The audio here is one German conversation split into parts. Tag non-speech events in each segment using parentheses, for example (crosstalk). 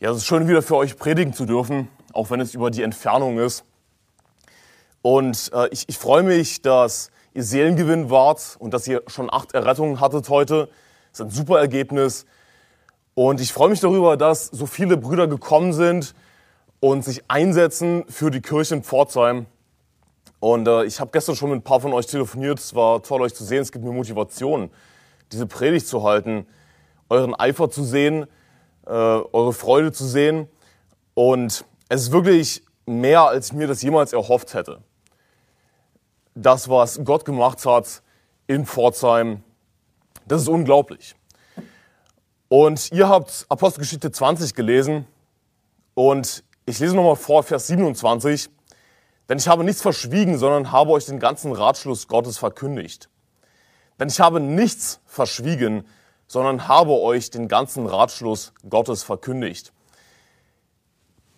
Ja, es ist schön, wieder für euch predigen zu dürfen, auch wenn es über die Entfernung ist. Und äh, ich, ich freue mich, dass ihr Seelengewinn wart und dass ihr schon acht Errettungen hattet heute. Das ist ein super Ergebnis. Und ich freue mich darüber, dass so viele Brüder gekommen sind und sich einsetzen für die Kirche in Pforzheim. Und äh, ich habe gestern schon mit ein paar von euch telefoniert. Es war toll, euch zu sehen. Es gibt mir Motivation, diese Predigt zu halten, euren Eifer zu sehen, äh, eure Freude zu sehen. Und es ist wirklich mehr, als ich mir das jemals erhofft hätte. Das, was Gott gemacht hat in Pforzheim, das ist unglaublich. Und ihr habt Apostelgeschichte 20 gelesen und ich lese nochmal vor, Vers 27. Denn ich habe nichts verschwiegen, sondern habe euch den ganzen Ratschluss Gottes verkündigt. Denn ich habe nichts verschwiegen, sondern habe euch den ganzen Ratschluss Gottes verkündigt.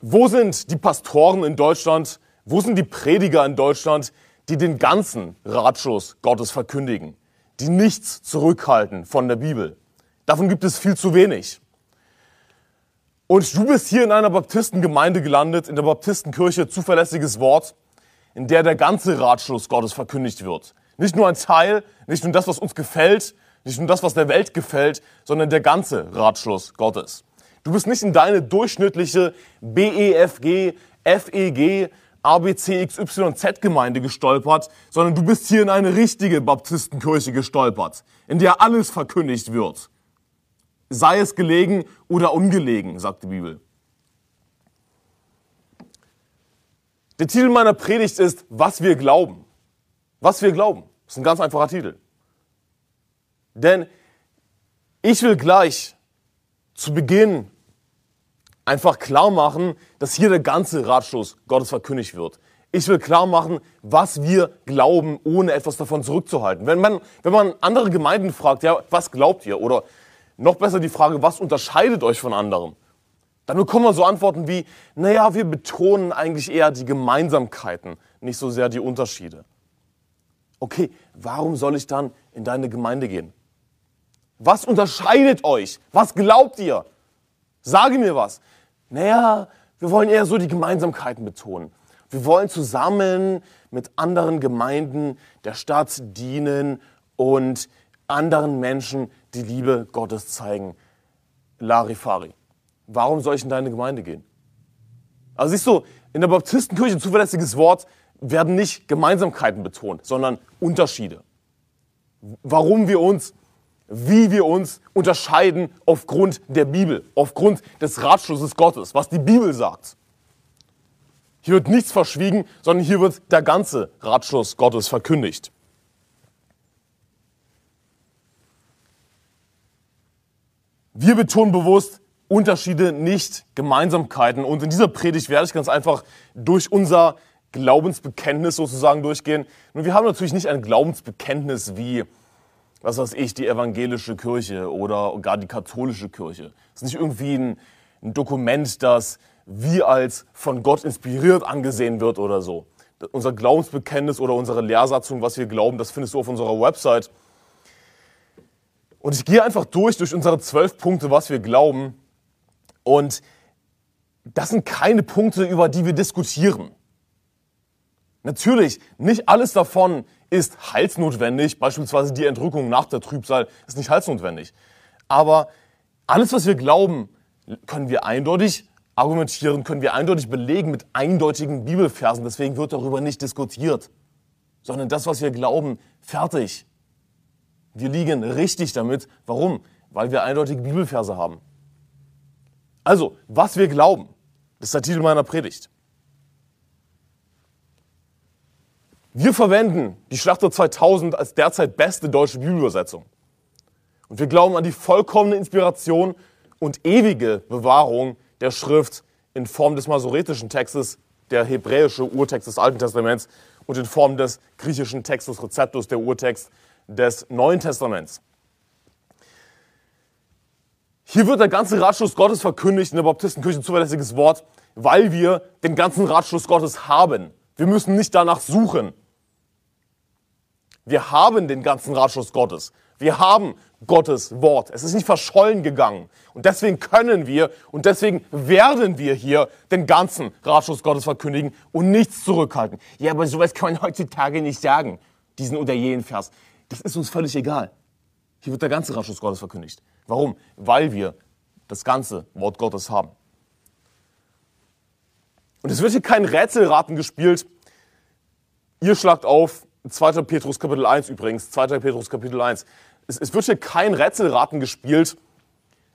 Wo sind die Pastoren in Deutschland? Wo sind die Prediger in Deutschland, die den ganzen Ratschluss Gottes verkündigen, die nichts zurückhalten von der Bibel? Davon gibt es viel zu wenig. Und du bist hier in einer Baptistengemeinde gelandet, in der Baptistenkirche, zuverlässiges Wort, in der der ganze Ratschluss Gottes verkündigt wird. Nicht nur ein Teil, nicht nur das, was uns gefällt, nicht nur das, was der Welt gefällt, sondern der ganze Ratschluss Gottes. Du bist nicht in deine durchschnittliche BEFG, FEG, ABCXYZ-Gemeinde gestolpert, sondern du bist hier in eine richtige Baptistenkirche gestolpert, in der alles verkündigt wird. Sei es gelegen oder ungelegen, sagt die Bibel. Der Titel meiner Predigt ist, was wir glauben. Was wir glauben. Das ist ein ganz einfacher Titel. Denn ich will gleich zu Beginn einfach klar machen, dass hier der ganze Ratschluss Gottes verkündigt wird. Ich will klar machen, was wir glauben, ohne etwas davon zurückzuhalten. Wenn man, wenn man andere Gemeinden fragt, ja, was glaubt ihr? Oder noch besser die Frage, was unterscheidet euch von anderen? Dann bekommen wir so Antworten wie, naja, wir betonen eigentlich eher die Gemeinsamkeiten, nicht so sehr die Unterschiede. Okay, warum soll ich dann in deine Gemeinde gehen? Was unterscheidet euch? Was glaubt ihr? Sage mir was. Naja, wir wollen eher so die Gemeinsamkeiten betonen. Wir wollen zusammen mit anderen Gemeinden der Stadt dienen und anderen Menschen die Liebe Gottes zeigen. Larifari. Warum soll ich in deine Gemeinde gehen? Also siehst du, in der Baptistenkirche, zuverlässiges Wort, werden nicht Gemeinsamkeiten betont, sondern Unterschiede. Warum wir uns, wie wir uns unterscheiden aufgrund der Bibel, aufgrund des Ratschlusses Gottes, was die Bibel sagt. Hier wird nichts verschwiegen, sondern hier wird der ganze Ratschluss Gottes verkündigt. Wir betonen bewusst Unterschiede, nicht Gemeinsamkeiten. Und in dieser Predigt werde ich ganz einfach durch unser Glaubensbekenntnis sozusagen durchgehen. Nun, wir haben natürlich nicht ein Glaubensbekenntnis wie, was weiß ich, die evangelische Kirche oder gar die katholische Kirche. Es ist nicht irgendwie ein, ein Dokument, das wie als von Gott inspiriert angesehen wird oder so. Unser Glaubensbekenntnis oder unsere Lehrsatzung, was wir glauben, das findest du auf unserer Website. Und ich gehe einfach durch, durch unsere zwölf Punkte, was wir glauben. Und das sind keine Punkte, über die wir diskutieren. Natürlich, nicht alles davon ist heilsnotwendig. Beispielsweise die Entrückung nach der Trübsal ist nicht heilsnotwendig. Aber alles, was wir glauben, können wir eindeutig argumentieren, können wir eindeutig belegen mit eindeutigen Bibelversen. Deswegen wird darüber nicht diskutiert, sondern das, was wir glauben, fertig. Wir liegen richtig damit. Warum? Weil wir eindeutige Bibelverse haben. Also, was wir glauben, das ist der Titel meiner Predigt. Wir verwenden die Schlachter 2000 als derzeit beste deutsche Bibelübersetzung. Und wir glauben an die vollkommene Inspiration und ewige Bewahrung der Schrift in Form des masoretischen Textes, der hebräische Urtext des Alten Testaments und in Form des griechischen Textus Receptus, der Urtext des Neuen Testaments. Hier wird der ganze Ratschluss Gottes verkündigt in der Baptistenkirche, zuverlässiges Wort, weil wir den ganzen Ratschluss Gottes haben. Wir müssen nicht danach suchen. Wir haben den ganzen Ratschluss Gottes. Wir haben Gottes Wort. Es ist nicht verschollen gegangen. Und deswegen können wir und deswegen werden wir hier den ganzen Ratschluss Gottes verkündigen und nichts zurückhalten. Ja, aber sowas kann man heutzutage nicht sagen, diesen oder jenen Vers. Das ist uns völlig egal. Hier wird der ganze Ratschluss Gottes verkündigt. Warum? Weil wir das ganze Wort Gottes haben. Und es wird hier kein Rätselraten gespielt. Ihr schlagt auf, 2. Petrus Kapitel 1 übrigens, 2. Petrus Kapitel 1. Es, es wird hier kein Rätselraten gespielt,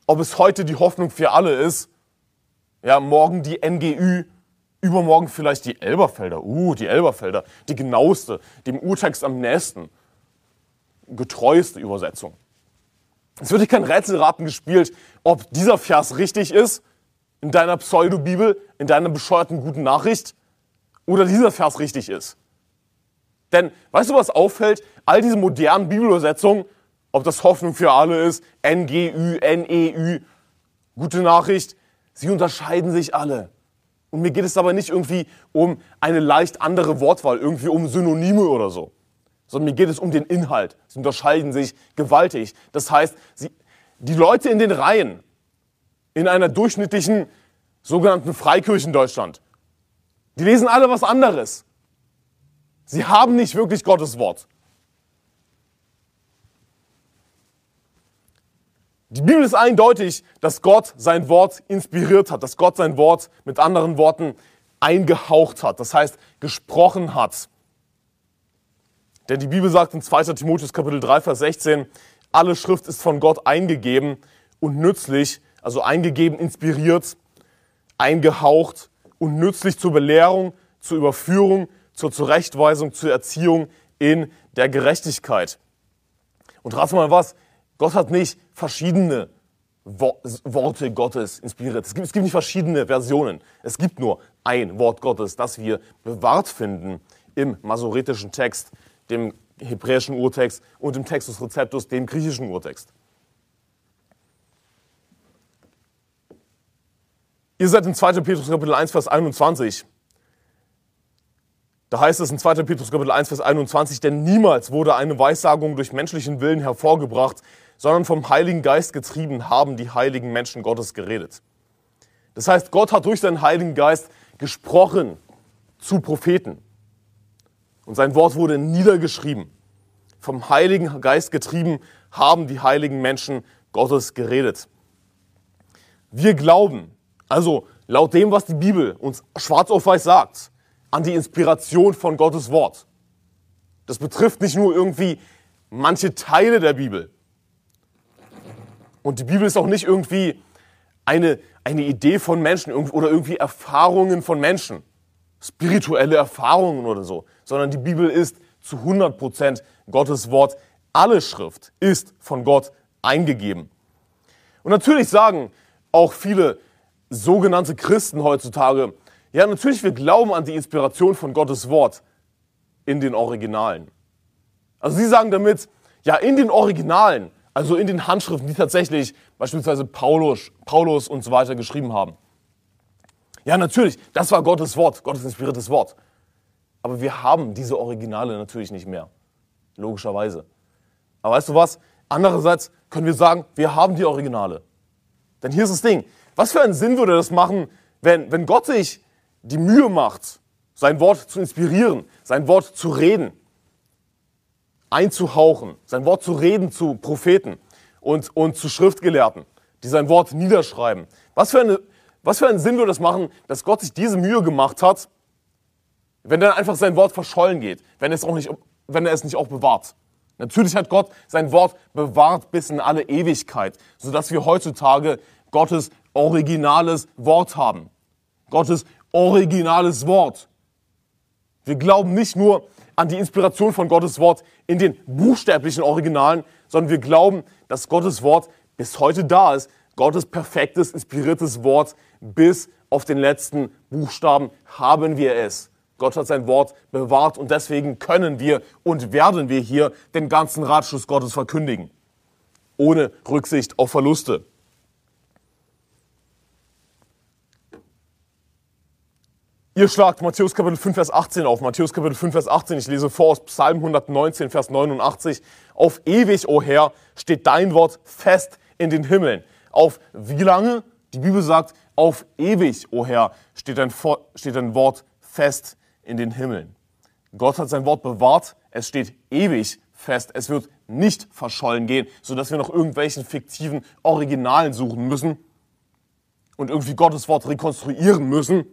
ob es heute die Hoffnung für alle ist. Ja, morgen die NGÜ, übermorgen vielleicht die Elberfelder. Uh, die Elberfelder, die genaueste, dem Urtext am nächsten, getreueste Übersetzung. Es wird hier kein Rätselraten gespielt, ob dieser Vers richtig ist in deiner Pseudobibel, in deiner bescheuerten guten Nachricht, oder dieser Vers richtig ist. Denn weißt du, was auffällt? All diese modernen Bibelübersetzungen, ob das Hoffnung für alle ist, NGÜ, NEÜ, gute Nachricht, sie unterscheiden sich alle. Und mir geht es aber nicht irgendwie um eine leicht andere Wortwahl, irgendwie um Synonyme oder so, sondern mir geht es um den Inhalt. Sie unterscheiden sich gewaltig. Das heißt, sie, die Leute in den Reihen in einer durchschnittlichen sogenannten Freikirche in Deutschland, die lesen alle was anderes. Sie haben nicht wirklich Gottes Wort. Die Bibel ist eindeutig, dass Gott sein Wort inspiriert hat, dass Gott sein Wort mit anderen Worten eingehaucht hat, das heißt gesprochen hat. Denn die Bibel sagt in 2. Timotheus Kapitel 3, Vers 16, alle Schrift ist von Gott eingegeben und nützlich, also eingegeben, inspiriert, eingehaucht und nützlich zur Belehrung, zur Überführung, zur Zurechtweisung, zur Erziehung in der Gerechtigkeit. Und rate mal was, Gott hat nicht verschiedene Worte Gottes inspiriert. Es gibt, es gibt nicht verschiedene Versionen. Es gibt nur ein Wort Gottes, das wir bewahrt finden im masoretischen Text, dem hebräischen Urtext und im Textus Receptus, dem griechischen Urtext. Ihr seid in 2. Petrus Kapitel 1, Vers 21. Da heißt es in 2. Petrus Kapitel 1, Vers 21, denn niemals wurde eine Weissagung durch menschlichen Willen hervorgebracht, sondern vom Heiligen Geist getrieben haben die heiligen Menschen Gottes geredet. Das heißt, Gott hat durch seinen Heiligen Geist gesprochen zu Propheten. Und sein Wort wurde niedergeschrieben. Vom Heiligen Geist getrieben haben die heiligen Menschen Gottes geredet. Wir glauben, also laut dem, was die Bibel uns schwarz auf weiß sagt, an die Inspiration von Gottes Wort. Das betrifft nicht nur irgendwie manche Teile der Bibel. Und die Bibel ist auch nicht irgendwie eine, eine Idee von Menschen oder irgendwie Erfahrungen von Menschen, spirituelle Erfahrungen oder so, sondern die Bibel ist zu 100% Gottes Wort. Alle Schrift ist von Gott eingegeben. Und natürlich sagen auch viele sogenannte Christen heutzutage, ja, natürlich, wir glauben an die Inspiration von Gottes Wort in den Originalen. Also sie sagen damit, ja, in den Originalen, also in den Handschriften, die tatsächlich beispielsweise Paulus, Paulus und so weiter geschrieben haben. Ja, natürlich, das war Gottes Wort, Gottes inspiriertes Wort. Aber wir haben diese Originale natürlich nicht mehr. Logischerweise. Aber weißt du was? Andererseits können wir sagen, wir haben die Originale. Denn hier ist das Ding. Was für einen Sinn würde das machen, wenn, wenn Gott sich die Mühe macht, sein Wort zu inspirieren, sein Wort zu reden, einzuhauchen, sein Wort zu reden zu Propheten und, und zu Schriftgelehrten, die sein Wort niederschreiben. Was für, eine, was für einen Sinn würde es machen, dass Gott sich diese Mühe gemacht hat, wenn dann einfach sein Wort verschollen geht, wenn, es auch nicht, wenn er es nicht auch bewahrt. Natürlich hat Gott sein Wort bewahrt bis in alle Ewigkeit, sodass wir heutzutage Gottes originales Wort haben. Gottes originales Wort. Wir glauben nicht nur an die Inspiration von Gottes Wort in den buchstäblichen Originalen, sondern wir glauben, dass Gottes Wort bis heute da ist. Gottes perfektes, inspiriertes Wort bis auf den letzten Buchstaben haben wir es. Gott hat sein Wort bewahrt und deswegen können wir und werden wir hier den ganzen Ratschluss Gottes verkündigen. Ohne Rücksicht auf Verluste. Ihr schlagt Matthäus Kapitel 5, Vers 18 auf. Matthäus Kapitel 5, Vers 18. Ich lese vor aus Psalm 119, Vers 89. Auf ewig, o Herr, steht dein Wort fest in den Himmeln. Auf wie lange? Die Bibel sagt, auf ewig, o Herr, steht dein, steht dein Wort fest in den Himmeln. Gott hat sein Wort bewahrt. Es steht ewig fest. Es wird nicht verschollen gehen, sodass wir noch irgendwelchen fiktiven Originalen suchen müssen und irgendwie Gottes Wort rekonstruieren müssen,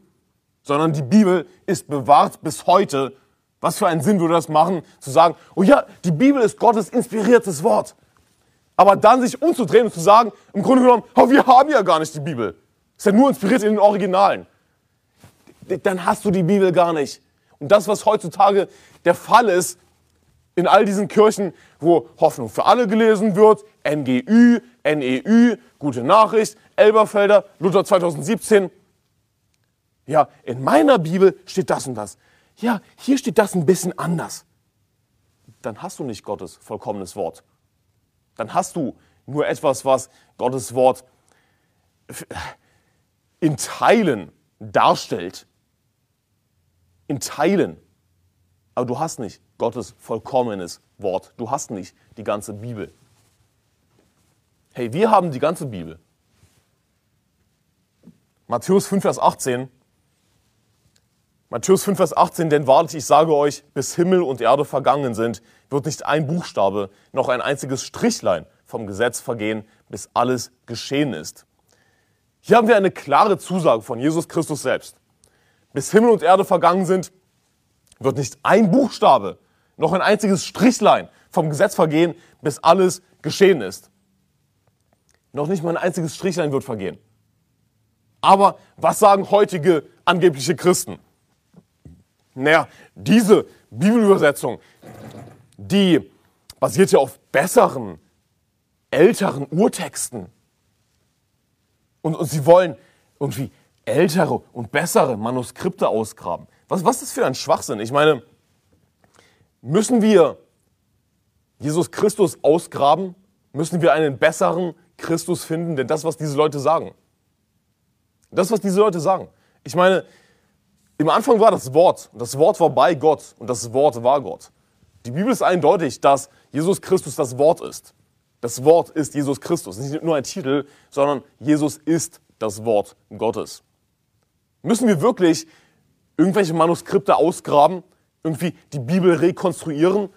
sondern die Bibel ist bewahrt bis heute. Was für einen Sinn würde das machen, zu sagen, oh ja, die Bibel ist Gottes inspiriertes Wort. Aber dann sich umzudrehen und zu sagen, im Grunde genommen, oh, wir haben ja gar nicht die Bibel. Ist ja nur inspiriert in den Originalen. Dann hast du die Bibel gar nicht. Und das, was heutzutage der Fall ist, in all diesen Kirchen, wo Hoffnung für alle gelesen wird, NGÜ, NEÜ, gute Nachricht, Elberfelder, Luther 2017. Ja, in meiner Bibel steht das und das. Ja, hier steht das ein bisschen anders. Dann hast du nicht Gottes vollkommenes Wort. Dann hast du nur etwas, was Gottes Wort in Teilen darstellt. In Teilen. Aber du hast nicht Gottes vollkommenes Wort. Du hast nicht die ganze Bibel. Hey, wir haben die ganze Bibel. Matthäus 5, Vers 18. Matthäus 5, Vers 18, denn wahrlich, ich sage euch, bis Himmel und Erde vergangen sind, wird nicht ein Buchstabe, noch ein einziges Strichlein vom Gesetz vergehen, bis alles geschehen ist. Hier haben wir eine klare Zusage von Jesus Christus selbst. Bis Himmel und Erde vergangen sind, wird nicht ein Buchstabe, noch ein einziges Strichlein vom Gesetz vergehen, bis alles geschehen ist. Noch nicht mal ein einziges Strichlein wird vergehen. Aber was sagen heutige angebliche Christen? Naja, diese Bibelübersetzung, die basiert ja auf besseren, älteren Urtexten. Und, und sie wollen irgendwie ältere und bessere Manuskripte ausgraben. Was, was ist das für ein Schwachsinn? Ich meine, müssen wir Jesus Christus ausgraben? Müssen wir einen besseren Christus finden? Denn das, was diese Leute sagen. Das, was diese Leute sagen. Ich meine, im Anfang war das Wort. Und das Wort war bei Gott. Und das Wort war Gott. Die Bibel ist eindeutig, dass Jesus Christus das Wort ist. Das Wort ist Jesus Christus. Nicht nur ein Titel, sondern Jesus ist das Wort Gottes. Müssen wir wirklich irgendwelche Manuskripte ausgraben, irgendwie die Bibel rekonstruieren.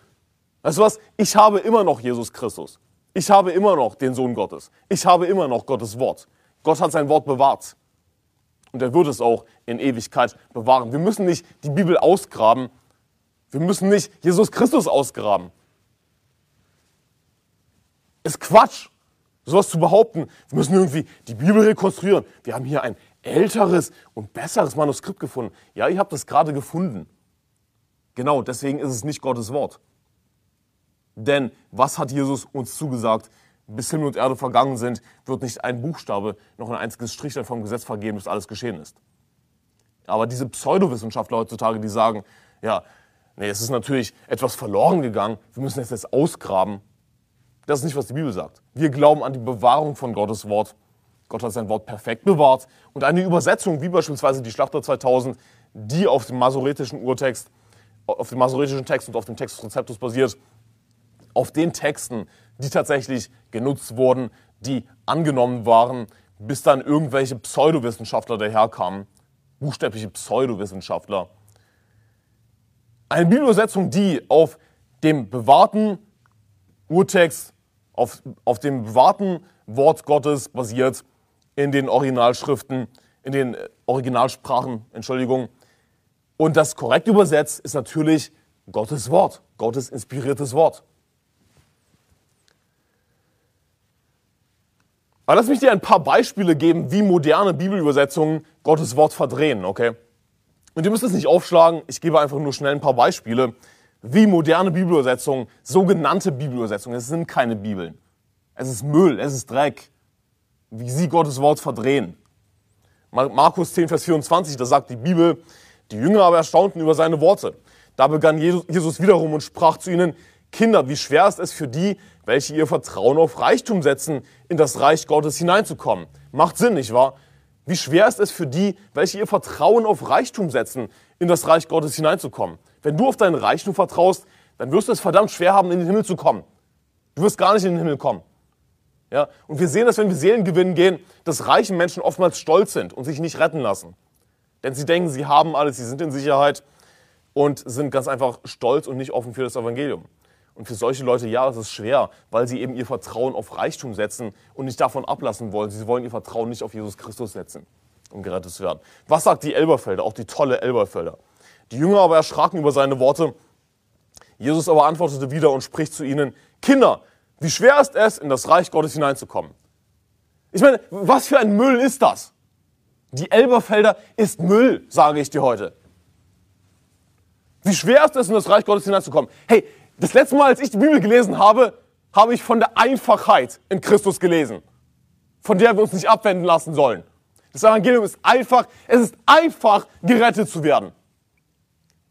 Weißt du was? Ich habe immer noch Jesus Christus. Ich habe immer noch den Sohn Gottes. Ich habe immer noch Gottes Wort. Gott hat sein Wort bewahrt. Und er wird es auch in Ewigkeit bewahren. Wir müssen nicht die Bibel ausgraben. Wir müssen nicht Jesus Christus ausgraben. Ist Quatsch, sowas zu behaupten. Wir müssen irgendwie die Bibel rekonstruieren. Wir haben hier ein älteres und besseres Manuskript gefunden. Ja, ich habe das gerade gefunden. Genau, deswegen ist es nicht Gottes Wort. Denn was hat Jesus uns zugesagt? Bis Himmel und Erde vergangen sind, wird nicht ein Buchstabe, noch ein einziges Strichlein vom Gesetz vergeben, bis alles geschehen ist. Aber diese Pseudowissenschaftler heutzutage, die sagen, ja, nee, es ist natürlich etwas verloren gegangen, wir müssen es jetzt ausgraben. Das ist nicht, was die Bibel sagt. Wir glauben an die Bewahrung von Gottes Wort Gott hat sein Wort perfekt bewahrt. Und eine Übersetzung, wie beispielsweise die Schlachter 2000, die auf dem masoretischen Urtext, auf dem masoretischen Text und auf dem Text des Rezeptus basiert, auf den Texten, die tatsächlich genutzt wurden, die angenommen waren, bis dann irgendwelche Pseudowissenschaftler daherkamen, buchstäbliche Pseudowissenschaftler. Eine Bibelübersetzung, die auf dem bewahrten Urtext, auf, auf dem bewahrten Wort Gottes basiert, in den Originalschriften, in den äh, Originalsprachen, Entschuldigung. Und das korrekt übersetzt ist natürlich Gottes Wort, Gottes inspiriertes Wort. Aber lass mich dir ein paar Beispiele geben, wie moderne Bibelübersetzungen Gottes Wort verdrehen, okay? Und ihr müsst es nicht aufschlagen, ich gebe einfach nur schnell ein paar Beispiele, wie moderne Bibelübersetzungen, sogenannte Bibelübersetzungen, es sind keine Bibeln. Es ist Müll, es ist Dreck, wie sie Gottes Wort verdrehen. Markus 10, Vers 24, da sagt die Bibel, die Jünger aber erstaunten über seine Worte. Da begann Jesus wiederum und sprach zu ihnen, Kinder, wie schwer ist es für die, welche ihr Vertrauen auf Reichtum setzen, in das Reich Gottes hineinzukommen. Macht Sinn, nicht wahr? Wie schwer ist es für die, welche ihr Vertrauen auf Reichtum setzen, in das Reich Gottes hineinzukommen? Wenn du auf dein Reichtum vertraust, dann wirst du es verdammt schwer haben, in den Himmel zu kommen. Du wirst gar nicht in den Himmel kommen. Ja? Und wir sehen das, wenn wir Seelen gewinnen gehen, dass reiche Menschen oftmals stolz sind und sich nicht retten lassen. Denn sie denken, sie haben alles, sie sind in Sicherheit und sind ganz einfach stolz und nicht offen für das Evangelium. Und für solche Leute, ja, es ist schwer, weil sie eben ihr Vertrauen auf Reichtum setzen und nicht davon ablassen wollen. Sie wollen ihr Vertrauen nicht auf Jesus Christus setzen, um gerettet zu werden. Was sagt die Elberfelder, auch die tolle Elberfelder? Die Jünger aber erschraken über seine Worte. Jesus aber antwortete wieder und spricht zu ihnen, Kinder, wie schwer ist es, in das Reich Gottes hineinzukommen? Ich meine, was für ein Müll ist das? Die Elberfelder ist Müll, sage ich dir heute. Wie schwer ist es, in das Reich Gottes hineinzukommen? Hey, das letzte Mal, als ich die Bibel gelesen habe, habe ich von der Einfachheit in Christus gelesen, von der wir uns nicht abwenden lassen sollen. Das Evangelium ist einfach, es ist einfach, gerettet zu werden.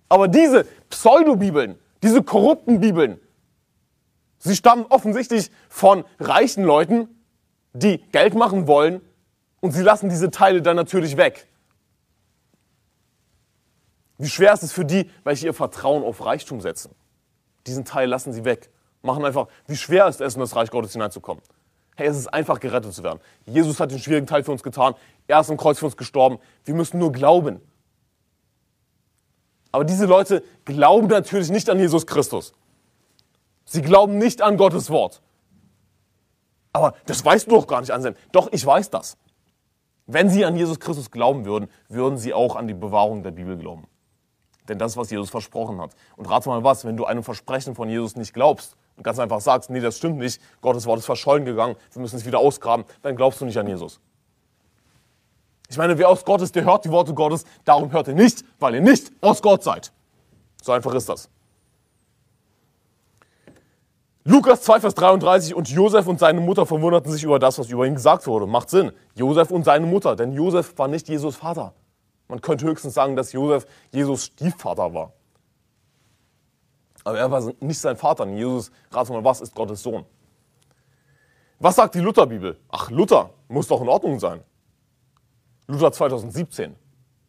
Aber diese Pseudobibeln, diese korrupten Bibeln, sie stammen offensichtlich von reichen Leuten, die Geld machen wollen und sie lassen diese Teile dann natürlich weg. Wie schwer ist es für die, welche ihr Vertrauen auf Reichtum setzen? Diesen Teil lassen sie weg. Machen einfach, wie schwer ist es, in das Reich Gottes hineinzukommen? Hey, es ist einfach, gerettet zu werden. Jesus hat den schwierigen Teil für uns getan. Er ist am Kreuz für uns gestorben. Wir müssen nur glauben. Aber diese Leute glauben natürlich nicht an Jesus Christus. Sie glauben nicht an Gottes Wort. Aber das weißt du doch gar nicht, Anselm. Doch, ich weiß das. Wenn sie an Jesus Christus glauben würden, würden sie auch an die Bewahrung der Bibel glauben. Denn das ist, was Jesus versprochen hat. Und rate mal was, wenn du einem Versprechen von Jesus nicht glaubst und ganz einfach sagst, nee, das stimmt nicht, Gottes Wort ist verschollen gegangen, wir müssen es wieder ausgraben, dann glaubst du nicht an Jesus. Ich meine, wer aus Gott ist, der hört die Worte Gottes, darum hört ihr nicht, weil ihr nicht aus Gott seid. So einfach ist das. Lukas 2, Vers 33 und Josef und seine Mutter verwunderten sich über das, was über ihn gesagt wurde. Macht Sinn. Josef und seine Mutter, denn Josef war nicht Jesus Vater. Man könnte höchstens sagen, dass Josef Jesus Stiefvater war. Aber er war nicht sein Vater. Jesus, rate mal, was ist Gottes Sohn? Was sagt die Lutherbibel? Ach, Luther muss doch in Ordnung sein. Luther 2017.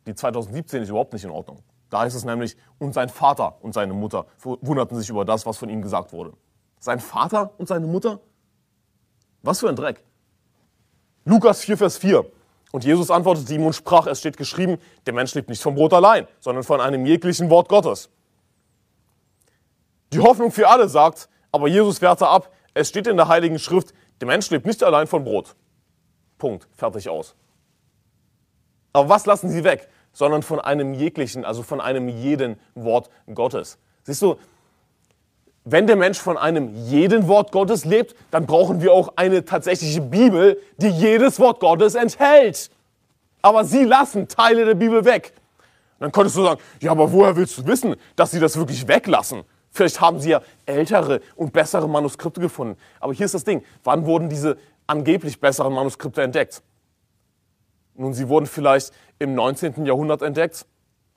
Die 2017 ist überhaupt nicht in Ordnung. Da heißt es nämlich, und sein Vater und seine Mutter wunderten sich über das, was von ihm gesagt wurde. Sein Vater und seine Mutter? Was für ein Dreck. Lukas 4, Vers 4. Und Jesus antwortete ihm und sprach, es steht geschrieben, der Mensch lebt nicht vom Brot allein, sondern von einem jeglichen Wort Gottes. Die Hoffnung für alle sagt, aber Jesus wehrte ab, es steht in der Heiligen Schrift, der Mensch lebt nicht allein von Brot. Punkt, fertig aus. Aber was lassen sie weg? Sondern von einem jeglichen, also von einem jeden Wort Gottes. Siehst du, wenn der Mensch von einem jeden Wort Gottes lebt, dann brauchen wir auch eine tatsächliche Bibel, die jedes Wort Gottes enthält. Aber sie lassen Teile der Bibel weg. Dann könntest du sagen, ja, aber woher willst du wissen, dass sie das wirklich weglassen? Vielleicht haben sie ja ältere und bessere Manuskripte gefunden. Aber hier ist das Ding, wann wurden diese angeblich besseren Manuskripte entdeckt? Nun, sie wurden vielleicht im 19. Jahrhundert entdeckt,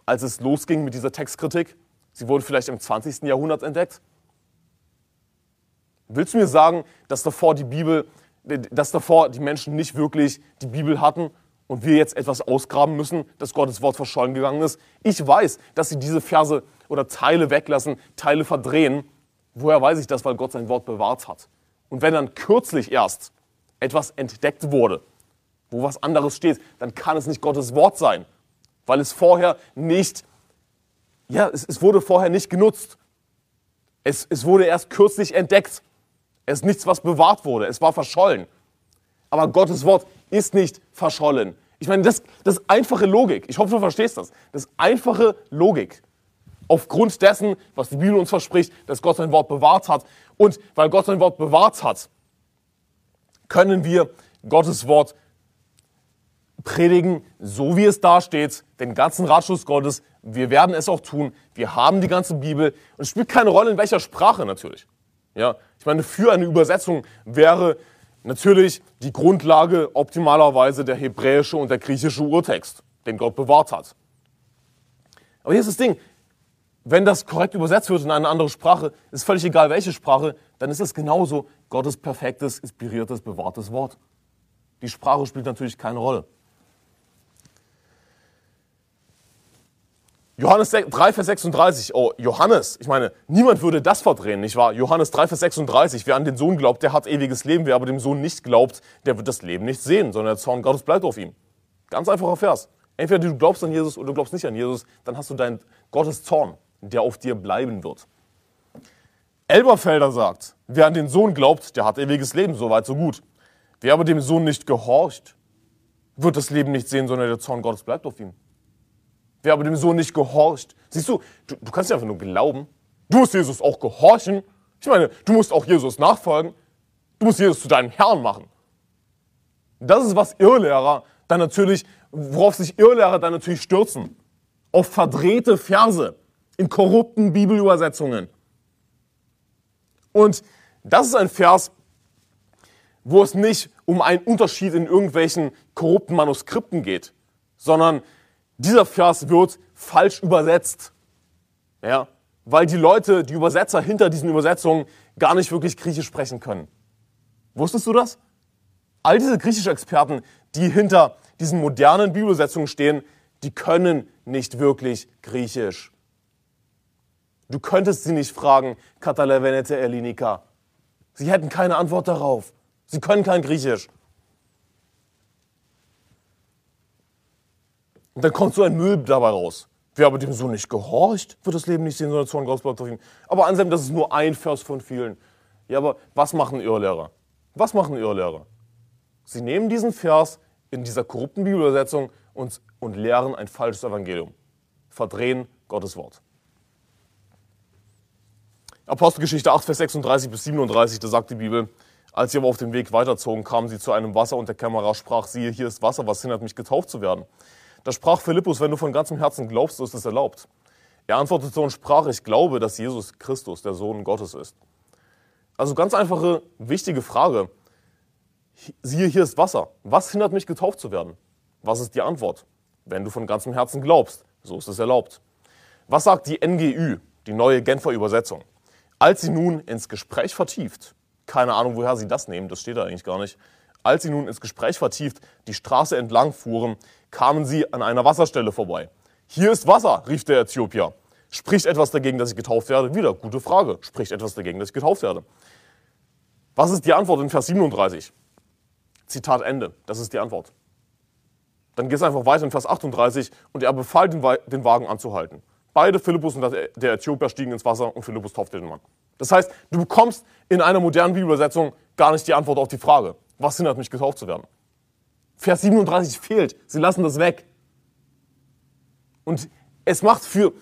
als es losging mit dieser Textkritik. Sie wurden vielleicht im 20. Jahrhundert entdeckt. Willst du mir sagen, dass davor die Bibel, dass davor die Menschen nicht wirklich die Bibel hatten und wir jetzt etwas ausgraben müssen, dass Gottes Wort verschollen gegangen ist? Ich weiß, dass sie diese Verse oder Teile weglassen, Teile verdrehen. Woher weiß ich das? Weil Gott sein Wort bewahrt hat. Und wenn dann kürzlich erst etwas entdeckt wurde, wo was anderes steht, dann kann es nicht Gottes Wort sein, weil es vorher nicht, ja, es, es wurde vorher nicht genutzt. Es, es wurde erst kürzlich entdeckt. Es ist nichts, was bewahrt wurde. Es war verschollen. Aber Gottes Wort ist nicht verschollen. Ich meine, das, das ist einfache Logik. Ich hoffe, du verstehst das. Das ist einfache Logik. Aufgrund dessen, was die Bibel uns verspricht, dass Gott sein Wort bewahrt hat. Und weil Gott sein Wort bewahrt hat, können wir Gottes Wort predigen, so wie es da steht, den ganzen Ratschluss Gottes. Wir werden es auch tun. Wir haben die ganze Bibel. Und es spielt keine Rolle, in welcher Sprache natürlich. Ja, ich meine, für eine Übersetzung wäre natürlich die Grundlage optimalerweise der hebräische und der griechische Urtext, den Gott bewahrt hat. Aber hier ist das Ding, wenn das korrekt übersetzt wird in eine andere Sprache, ist völlig egal welche Sprache, dann ist es genauso Gottes perfektes, inspiriertes, bewahrtes Wort. Die Sprache spielt natürlich keine Rolle. Johannes 3, Vers 36. Oh, Johannes. Ich meine, niemand würde das verdrehen, nicht wahr? Johannes 3, Vers 36. Wer an den Sohn glaubt, der hat ewiges Leben. Wer aber dem Sohn nicht glaubt, der wird das Leben nicht sehen, sondern der Zorn Gottes bleibt auf ihm. Ganz einfacher Vers. Entweder du glaubst an Jesus oder du glaubst nicht an Jesus, dann hast du deinen Gottes Zorn, der auf dir bleiben wird. Elberfelder sagt, wer an den Sohn glaubt, der hat ewiges Leben, so weit, so gut. Wer aber dem Sohn nicht gehorcht, wird das Leben nicht sehen, sondern der Zorn Gottes bleibt auf ihm. Wer aber dem Sohn nicht gehorcht, siehst du, du, du kannst nicht einfach nur glauben, du musst Jesus auch gehorchen. Ich meine, du musst auch Jesus nachfolgen. Du musst Jesus zu deinem Herrn machen. Das ist, was Irrlehrer dann natürlich, worauf sich Irrlehrer dann natürlich stürzen. Auf verdrehte Verse in korrupten Bibelübersetzungen. Und das ist ein Vers, wo es nicht um einen Unterschied in irgendwelchen korrupten Manuskripten geht, sondern dieser Vers wird falsch übersetzt. Ja, weil die Leute, die Übersetzer hinter diesen Übersetzungen gar nicht wirklich Griechisch sprechen können. Wusstest du das? All diese griechischen Experten, die hinter diesen modernen Bibelübersetzungen stehen, die können nicht wirklich Griechisch. Du könntest sie nicht fragen, Katale Venete Elinika. Sie hätten keine Antwort darauf. Sie können kein Griechisch. Und dann kommt so ein Müll dabei raus. Wer aber dem so nicht gehorcht, wird das Leben nicht sehen, sondern Zorn Gottes bleibt auf ihm. Aber Anselm, das ist nur ein Vers von vielen. Ja, aber was machen Irrlehrer? Was machen Irrlehrer? Sie nehmen diesen Vers in dieser korrupten Bibelübersetzung und, und lehren ein falsches Evangelium. Verdrehen Gottes Wort. Apostelgeschichte 8, Vers 36 bis 37, da sagt die Bibel, als sie aber auf dem Weg weiterzogen, kamen sie zu einem Wasser und der Kämmerer sprach, siehe, hier ist Wasser, was hindert mich getauft zu werden? Da sprach Philippus, wenn du von ganzem Herzen glaubst, so ist es erlaubt. Er antwortete und sprach, ich glaube, dass Jesus Christus der Sohn Gottes ist. Also ganz einfache, wichtige Frage. Siehe, hier ist Wasser. Was hindert mich getauft zu werden? Was ist die Antwort? Wenn du von ganzem Herzen glaubst, so ist es erlaubt. Was sagt die NGÜ, die neue Genfer Übersetzung? Als sie nun ins Gespräch vertieft, keine Ahnung, woher sie das nehmen, das steht da eigentlich gar nicht, als sie nun ins Gespräch vertieft die Straße entlang fuhren, kamen sie an einer Wasserstelle vorbei. Hier ist Wasser, rief der Äthiopier. Spricht etwas dagegen, dass ich getauft werde? Wieder, gute Frage. Spricht etwas dagegen, dass ich getauft werde? Was ist die Antwort in Vers 37? Zitat Ende. Das ist die Antwort. Dann geht es einfach weiter in Vers 38 und er befahl, den, Wagen anzuhalten. Beide, Philippus und der Äthiopier, stiegen ins Wasser und Philippus taufte den Mann. Das heißt, du bekommst in einer modernen Bibelübersetzung gar nicht die Antwort auf die Frage, was hindert mich getauft zu werden? Vers 37 fehlt. Sie lassen das weg. Und es macht für,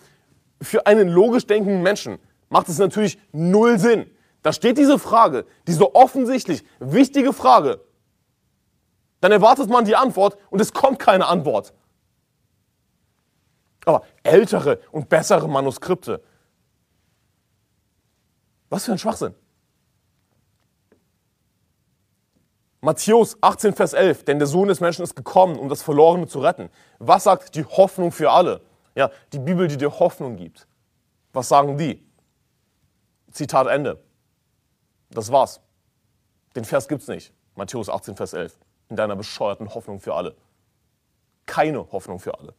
für einen logisch denkenden Menschen, macht es natürlich null Sinn. Da steht diese Frage, diese offensichtlich wichtige Frage. Dann erwartet man die Antwort und es kommt keine Antwort. Aber ältere und bessere Manuskripte. Was für ein Schwachsinn. Matthäus 18, Vers 11, denn der Sohn des Menschen ist gekommen, um das Verlorene zu retten. Was sagt die Hoffnung für alle? Ja, die Bibel, die dir Hoffnung gibt. Was sagen die? Zitat Ende. Das war's. Den Vers gibt's nicht. Matthäus 18, Vers 11. In deiner bescheuerten Hoffnung für alle. Keine Hoffnung für alle.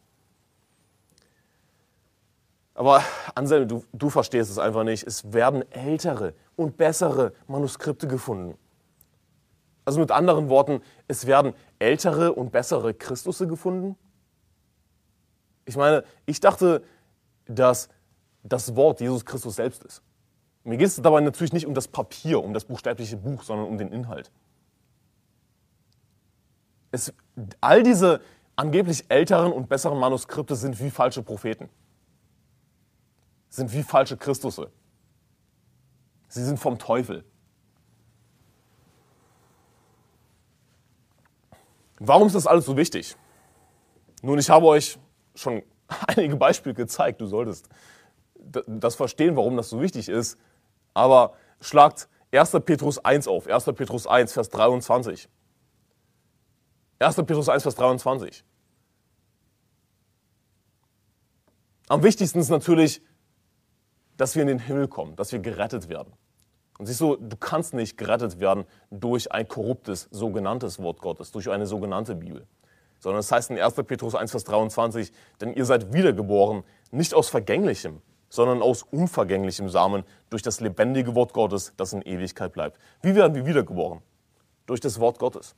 Aber Anselm, du, du verstehst es einfach nicht. Es werden ältere und bessere Manuskripte gefunden. Also mit anderen Worten, es werden ältere und bessere Christusse gefunden. Ich meine, ich dachte, dass das Wort Jesus Christus selbst ist. Mir geht es dabei natürlich nicht um das Papier, um das buchstäbliche Buch, sondern um den Inhalt. Es, all diese angeblich älteren und besseren Manuskripte sind wie falsche Propheten sind wie falsche Christusse. Sie sind vom Teufel. Warum ist das alles so wichtig? Nun, ich habe euch schon (laughs) einige Beispiele gezeigt. Du solltest das verstehen, warum das so wichtig ist. Aber schlagt 1. Petrus 1 auf. 1. Petrus 1, Vers 23. 1. Petrus 1, Vers 23. Am wichtigsten ist natürlich, dass wir in den Himmel kommen, dass wir gerettet werden. Und siehst du, du kannst nicht gerettet werden durch ein korruptes, sogenanntes Wort Gottes, durch eine sogenannte Bibel, sondern es heißt in 1. Petrus 1, Vers 23, denn ihr seid wiedergeboren, nicht aus vergänglichem, sondern aus unvergänglichem Samen durch das lebendige Wort Gottes, das in Ewigkeit bleibt. Wie werden wir wiedergeboren? Durch das Wort Gottes.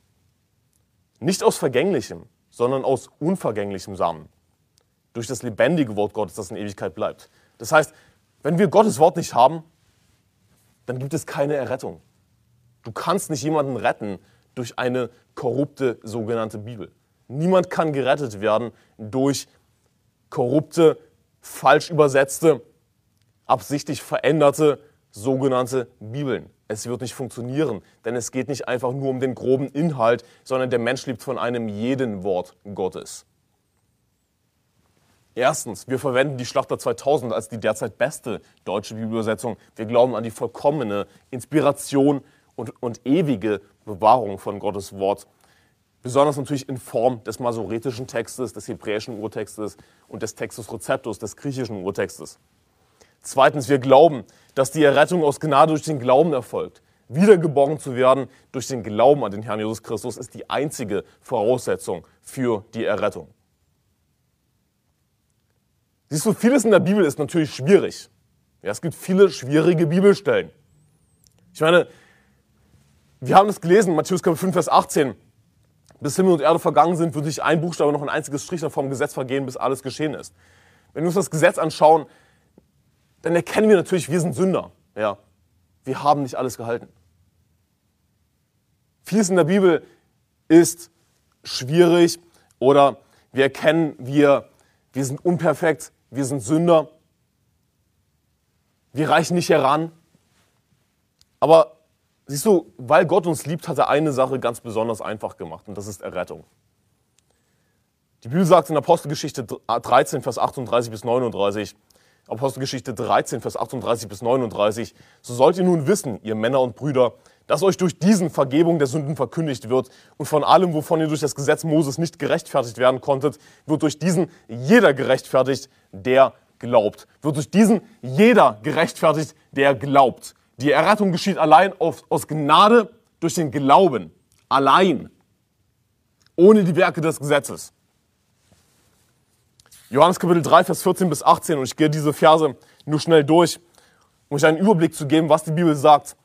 Nicht aus vergänglichem, sondern aus unvergänglichem Samen. Durch das lebendige Wort Gottes, das in Ewigkeit bleibt. Das heißt, wenn wir Gottes Wort nicht haben, dann gibt es keine Errettung. Du kannst nicht jemanden retten durch eine korrupte sogenannte Bibel. Niemand kann gerettet werden durch korrupte, falsch übersetzte, absichtlich veränderte sogenannte Bibeln. Es wird nicht funktionieren, denn es geht nicht einfach nur um den groben Inhalt, sondern der Mensch lebt von einem jeden Wort Gottes. Erstens, wir verwenden die Schlachter 2000 als die derzeit beste deutsche Bibelübersetzung. Wir glauben an die vollkommene Inspiration und, und ewige Bewahrung von Gottes Wort Besonders natürlich in Form des masoretischen Textes, des hebräischen Urtextes und des Textus Receptus, des griechischen Urtextes. Zweitens, wir glauben, dass die Errettung aus Gnade durch den Glauben erfolgt. Wiedergeboren zu werden durch den Glauben an den Herrn Jesus Christus ist die einzige Voraussetzung für die Errettung. Siehst du, vieles in der Bibel ist natürlich schwierig. Ja, es gibt viele schwierige Bibelstellen. Ich meine, wir haben es gelesen, Matthäus Kapitel 5, Vers 18 bis Himmel und Erde vergangen sind, wird sich ein Buchstabe noch ein einziges Strich vom Gesetz vergehen, bis alles geschehen ist. Wenn wir uns das Gesetz anschauen, dann erkennen wir natürlich, wir sind Sünder. Ja, wir haben nicht alles gehalten. Vieles in der Bibel ist schwierig oder wir erkennen, wir, wir sind unperfekt, wir sind Sünder, wir reichen nicht heran. Aber Siehst du, weil Gott uns liebt, hat er eine Sache ganz besonders einfach gemacht und das ist Errettung. Die Bibel sagt in Apostelgeschichte 13, Vers 38 bis 39, Apostelgeschichte 13, Vers 38 bis 39, so sollt ihr nun wissen, ihr Männer und Brüder, dass euch durch diesen Vergebung der Sünden verkündigt wird und von allem, wovon ihr durch das Gesetz Moses nicht gerechtfertigt werden konntet, wird durch diesen jeder gerechtfertigt, der glaubt. Wird durch diesen jeder gerechtfertigt, der glaubt. Die Errettung geschieht allein aus Gnade durch den Glauben. Allein. Ohne die Werke des Gesetzes. Johannes Kapitel 3, Vers 14 bis 18. Und ich gehe diese Verse nur schnell durch, um euch einen Überblick zu geben, was die Bibel sagt.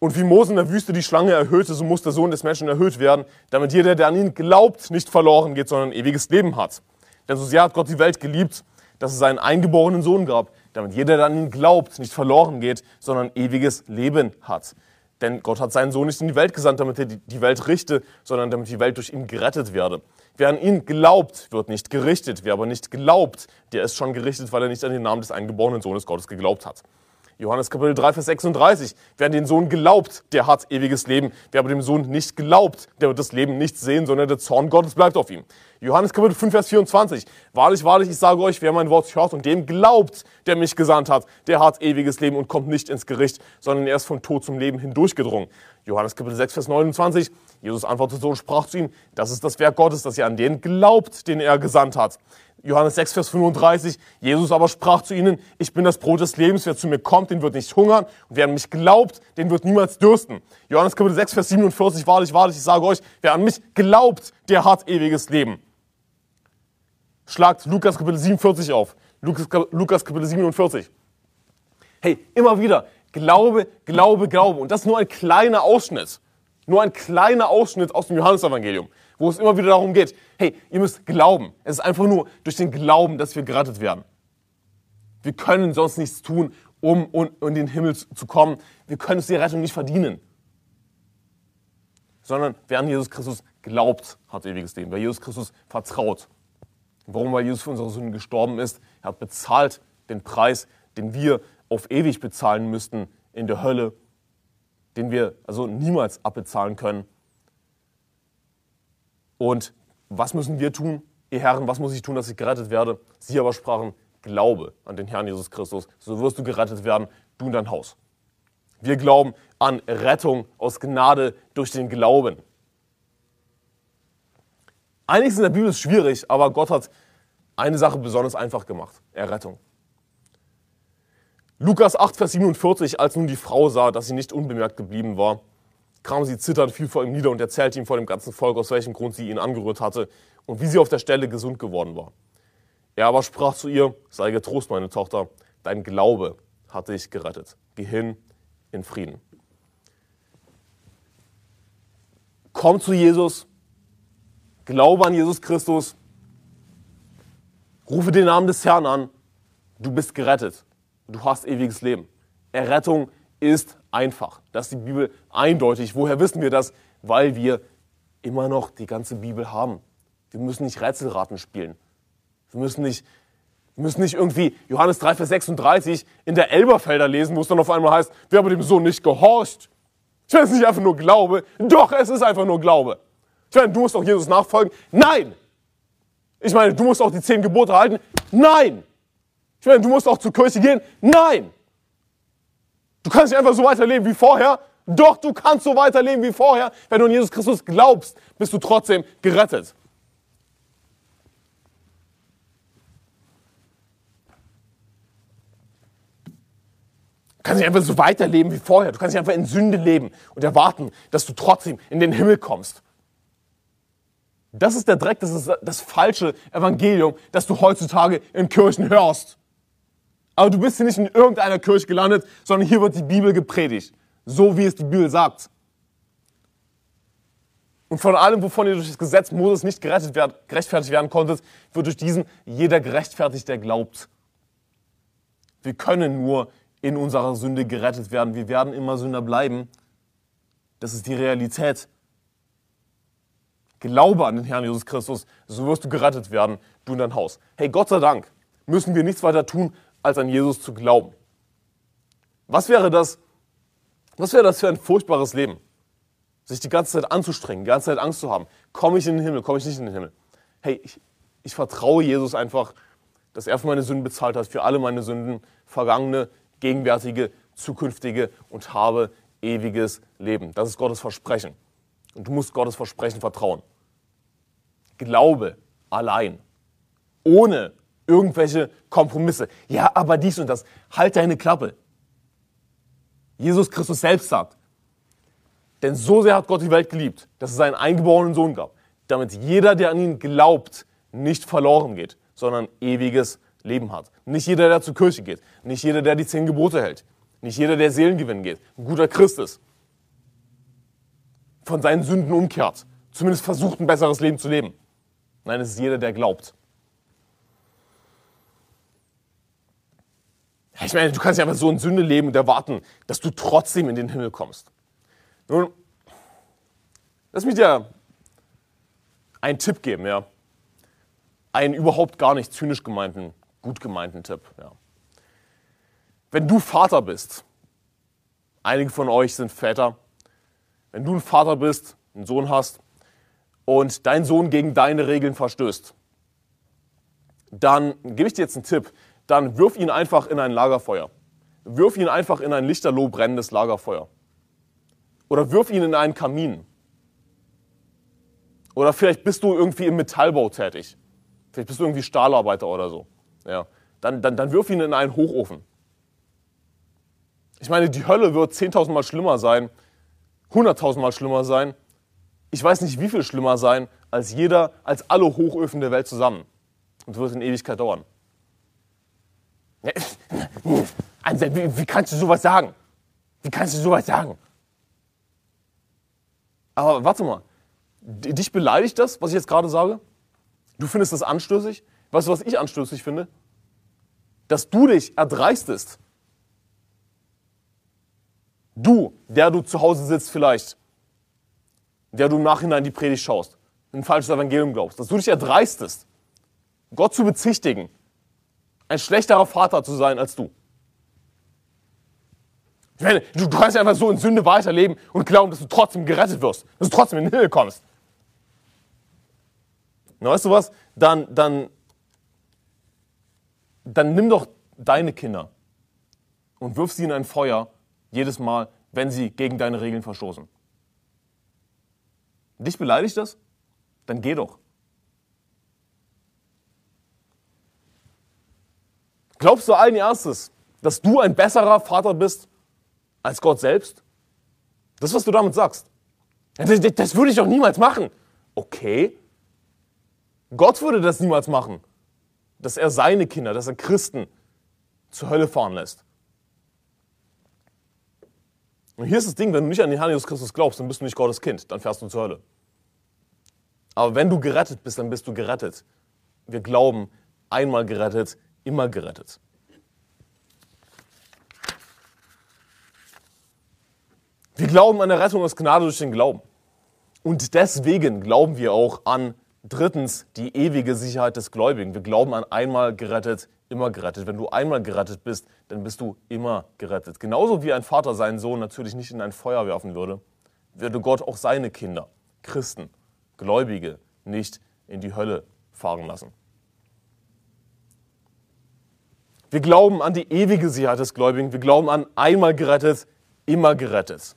Und wie Mose in der Wüste die Schlange erhöhte, so muss der Sohn des Menschen erhöht werden, damit jeder, der an ihn glaubt, nicht verloren geht, sondern ewiges Leben hat. Denn so sehr hat Gott die Welt geliebt, dass es seinen eingeborenen Sohn gab, damit jeder, der an ihn glaubt, nicht verloren geht, sondern ewiges Leben hat. Denn Gott hat seinen Sohn nicht in die Welt gesandt, damit er die Welt richte, sondern damit die Welt durch ihn gerettet werde. Wer an ihn glaubt, wird nicht gerichtet. Wer aber nicht glaubt, der ist schon gerichtet, weil er nicht an den Namen des eingeborenen Sohnes Gottes geglaubt hat. Johannes Kapitel 3, Vers 36. Wer an den Sohn glaubt, der hat ewiges Leben. Wer aber dem Sohn nicht glaubt, der wird das Leben nicht sehen, sondern der Zorn Gottes bleibt auf ihm. Johannes Kapitel 5, Vers 24. Wahrlich, wahrlich, ich sage euch, wer mein Wort hört und dem glaubt, der mich gesandt hat, der hat ewiges Leben und kommt nicht ins Gericht, sondern er ist von Tod zum Leben hindurchgedrungen. Johannes Kapitel 6, Vers 29. Jesus antwortete so und sprach zu ihm, das ist das Werk Gottes, dass ihr an den glaubt, den er gesandt hat. Johannes 6, Vers 35. Jesus aber sprach zu ihnen, ich bin das Brot des Lebens, wer zu mir kommt, den wird nicht hungern und wer an mich glaubt, den wird niemals dürsten. Johannes Kapitel 6, Vers 47, wahrlich, wahrlich, ich sage euch, wer an mich glaubt, der hat ewiges Leben. Schlagt Lukas Kapitel 47 auf. Lukas, Lukas Kapitel 47. Hey, immer wieder, Glaube, Glaube, Glaube. Und das ist nur ein kleiner Ausschnitt. Nur ein kleiner Ausschnitt aus dem Johannesevangelium wo es immer wieder darum geht, hey, ihr müsst glauben. Es ist einfach nur durch den Glauben, dass wir gerettet werden. Wir können sonst nichts tun, um in den Himmel zu kommen. Wir können uns die Rettung nicht verdienen. Sondern wer an Jesus Christus glaubt, hat ewiges Leben. Wer Jesus Christus vertraut. Warum? Weil Jesus für unsere Sünden gestorben ist. Er hat bezahlt den Preis, den wir auf ewig bezahlen müssten in der Hölle, den wir also niemals abbezahlen können. Und was müssen wir tun? Ihr Herren, was muss ich tun, dass ich gerettet werde? Sie aber sprachen, Glaube an den Herrn Jesus Christus, so wirst du gerettet werden, du und dein Haus. Wir glauben an Rettung aus Gnade durch den Glauben. Einiges in der Bibel ist schwierig, aber Gott hat eine Sache besonders einfach gemacht, Errettung. Lukas 8, Vers 47, als nun die Frau sah, dass sie nicht unbemerkt geblieben war, kam sie zitternd, fiel vor ihm nieder und erzählte ihm vor dem ganzen Volk, aus welchem Grund sie ihn angerührt hatte und wie sie auf der Stelle gesund geworden war. Er aber sprach zu ihr, sei getrost, meine Tochter, dein Glaube hat dich gerettet. Geh hin in Frieden. Komm zu Jesus, glaube an Jesus Christus, rufe den Namen des Herrn an, du bist gerettet, du hast ewiges Leben. Errettung ist einfach. Das ist die Bibel eindeutig. Woher wissen wir das? Weil wir immer noch die ganze Bibel haben. Wir müssen nicht Rätselraten spielen. Wir müssen nicht, wir müssen nicht irgendwie Johannes 3, Vers 36 in der Elberfelder lesen, wo es dann auf einmal heißt, wer aber dem Sohn nicht gehorcht. Ich meine, es ist nicht einfach nur Glaube. Doch, es ist einfach nur Glaube. Ich meine, du musst auch Jesus nachfolgen. Nein! Ich meine, du musst auch die zehn Gebote halten. Nein! Ich meine, du musst auch zur Kirche gehen. Nein! Du kannst nicht einfach so weiterleben wie vorher. Doch, du kannst so weiterleben wie vorher. Wenn du an Jesus Christus glaubst, bist du trotzdem gerettet. Du kannst nicht einfach so weiterleben wie vorher. Du kannst nicht einfach in Sünde leben und erwarten, dass du trotzdem in den Himmel kommst. Das ist der Dreck, das ist das falsche Evangelium, das du heutzutage in Kirchen hörst. Aber du bist hier nicht in irgendeiner Kirche gelandet, sondern hier wird die Bibel gepredigt. So wie es die Bibel sagt. Und von allem, wovon ihr durch das Gesetz Moses nicht gerechtfertigt werden konntet, wird durch diesen jeder gerechtfertigt, der glaubt. Wir können nur in unserer Sünde gerettet werden. Wir werden immer Sünder bleiben. Das ist die Realität. Glaube an den Herrn Jesus Christus, so wirst du gerettet werden, du und dein Haus. Hey, Gott sei Dank müssen wir nichts weiter tun, als an Jesus zu glauben. Was wäre das, was wäre das für ein furchtbares Leben? Sich die ganze Zeit anzustrengen, die ganze Zeit Angst zu haben. Komme ich in den Himmel, komme ich nicht in den Himmel? Hey, ich, ich vertraue Jesus einfach, dass er für meine Sünden bezahlt hat, für alle meine Sünden, vergangene, gegenwärtige, zukünftige und habe ewiges Leben. Das ist Gottes Versprechen. Und du musst Gottes Versprechen vertrauen. Glaube allein, ohne irgendwelche Kompromisse. Ja, aber dies und das. Halt deine Klappe. Jesus Christus selbst sagt, denn so sehr hat Gott die Welt geliebt, dass es seinen eingeborenen Sohn gab, damit jeder, der an ihn glaubt, nicht verloren geht, sondern ewiges Leben hat. Nicht jeder, der zur Kirche geht, nicht jeder, der die zehn Gebote hält, nicht jeder, der Seelengewinn geht, ein guter Christ ist, von seinen Sünden umkehrt, zumindest versucht, ein besseres Leben zu leben. Nein, es ist jeder, der glaubt. Ich meine, du kannst ja einfach so in Sünde leben und erwarten, dass du trotzdem in den Himmel kommst. Nun, lass mich dir einen Tipp geben, ja. Einen überhaupt gar nicht zynisch gemeinten, gut gemeinten Tipp, ja. Wenn du Vater bist, einige von euch sind Väter, wenn du ein Vater bist, einen Sohn hast und dein Sohn gegen deine Regeln verstößt, dann gebe ich dir jetzt einen Tipp dann wirf ihn einfach in ein Lagerfeuer. Wirf ihn einfach in ein lichterloh brennendes Lagerfeuer. Oder wirf ihn in einen Kamin. Oder vielleicht bist du irgendwie im Metallbau tätig. Vielleicht bist du irgendwie Stahlarbeiter oder so. Ja. Dann, dann, dann wirf ihn in einen Hochofen. Ich meine, die Hölle wird 10.000 Mal schlimmer sein, 100.000 Mal schlimmer sein. Ich weiß nicht, wie viel schlimmer sein als jeder, als alle Hochöfen der Welt zusammen. Und wird in Ewigkeit dauern. Also, wie, wie kannst du sowas sagen? Wie kannst du sowas sagen? Aber warte mal, dich beleidigt das, was ich jetzt gerade sage? Du findest das anstößig? Weißt du, was ich anstößig finde? Dass du dich erdreistest. Du, der du zu Hause sitzt vielleicht, der du im Nachhinein die Predigt schaust, ein falsches Evangelium glaubst, dass du dich erdreistest, Gott zu bezichtigen, ein schlechterer Vater zu sein als du. Du, du kannst einfach so in Sünde weiterleben und glauben, dass du trotzdem gerettet wirst, dass du trotzdem in den Himmel kommst. Na, weißt du was? Dann, dann, dann nimm doch deine Kinder und wirf sie in ein Feuer jedes Mal, wenn sie gegen deine Regeln verstoßen. Dich beleidigt das? Dann geh doch. Glaubst du allen erstes, dass du ein besserer Vater bist als Gott selbst? Das was du damit sagst. Das, das würde ich doch niemals machen. Okay. Gott würde das niemals machen. Dass er seine Kinder, dass er Christen zur Hölle fahren lässt. Und hier ist das Ding, wenn du nicht an den Herrn Jesus Christus glaubst, dann bist du nicht Gottes Kind, dann fährst du zur Hölle. Aber wenn du gerettet bist, dann bist du gerettet. Wir glauben, einmal gerettet, immer gerettet. Wir glauben an der Rettung aus Gnade durch den Glauben. Und deswegen glauben wir auch an drittens die ewige Sicherheit des Gläubigen. Wir glauben an einmal gerettet, immer gerettet. Wenn du einmal gerettet bist, dann bist du immer gerettet. Genauso wie ein Vater seinen Sohn natürlich nicht in ein Feuer werfen würde, würde Gott auch seine Kinder, Christen, Gläubige, nicht in die Hölle fahren lassen. Wir glauben an die ewige Sicherheit des Gläubigen. Wir glauben an einmal gerettet, immer gerettet.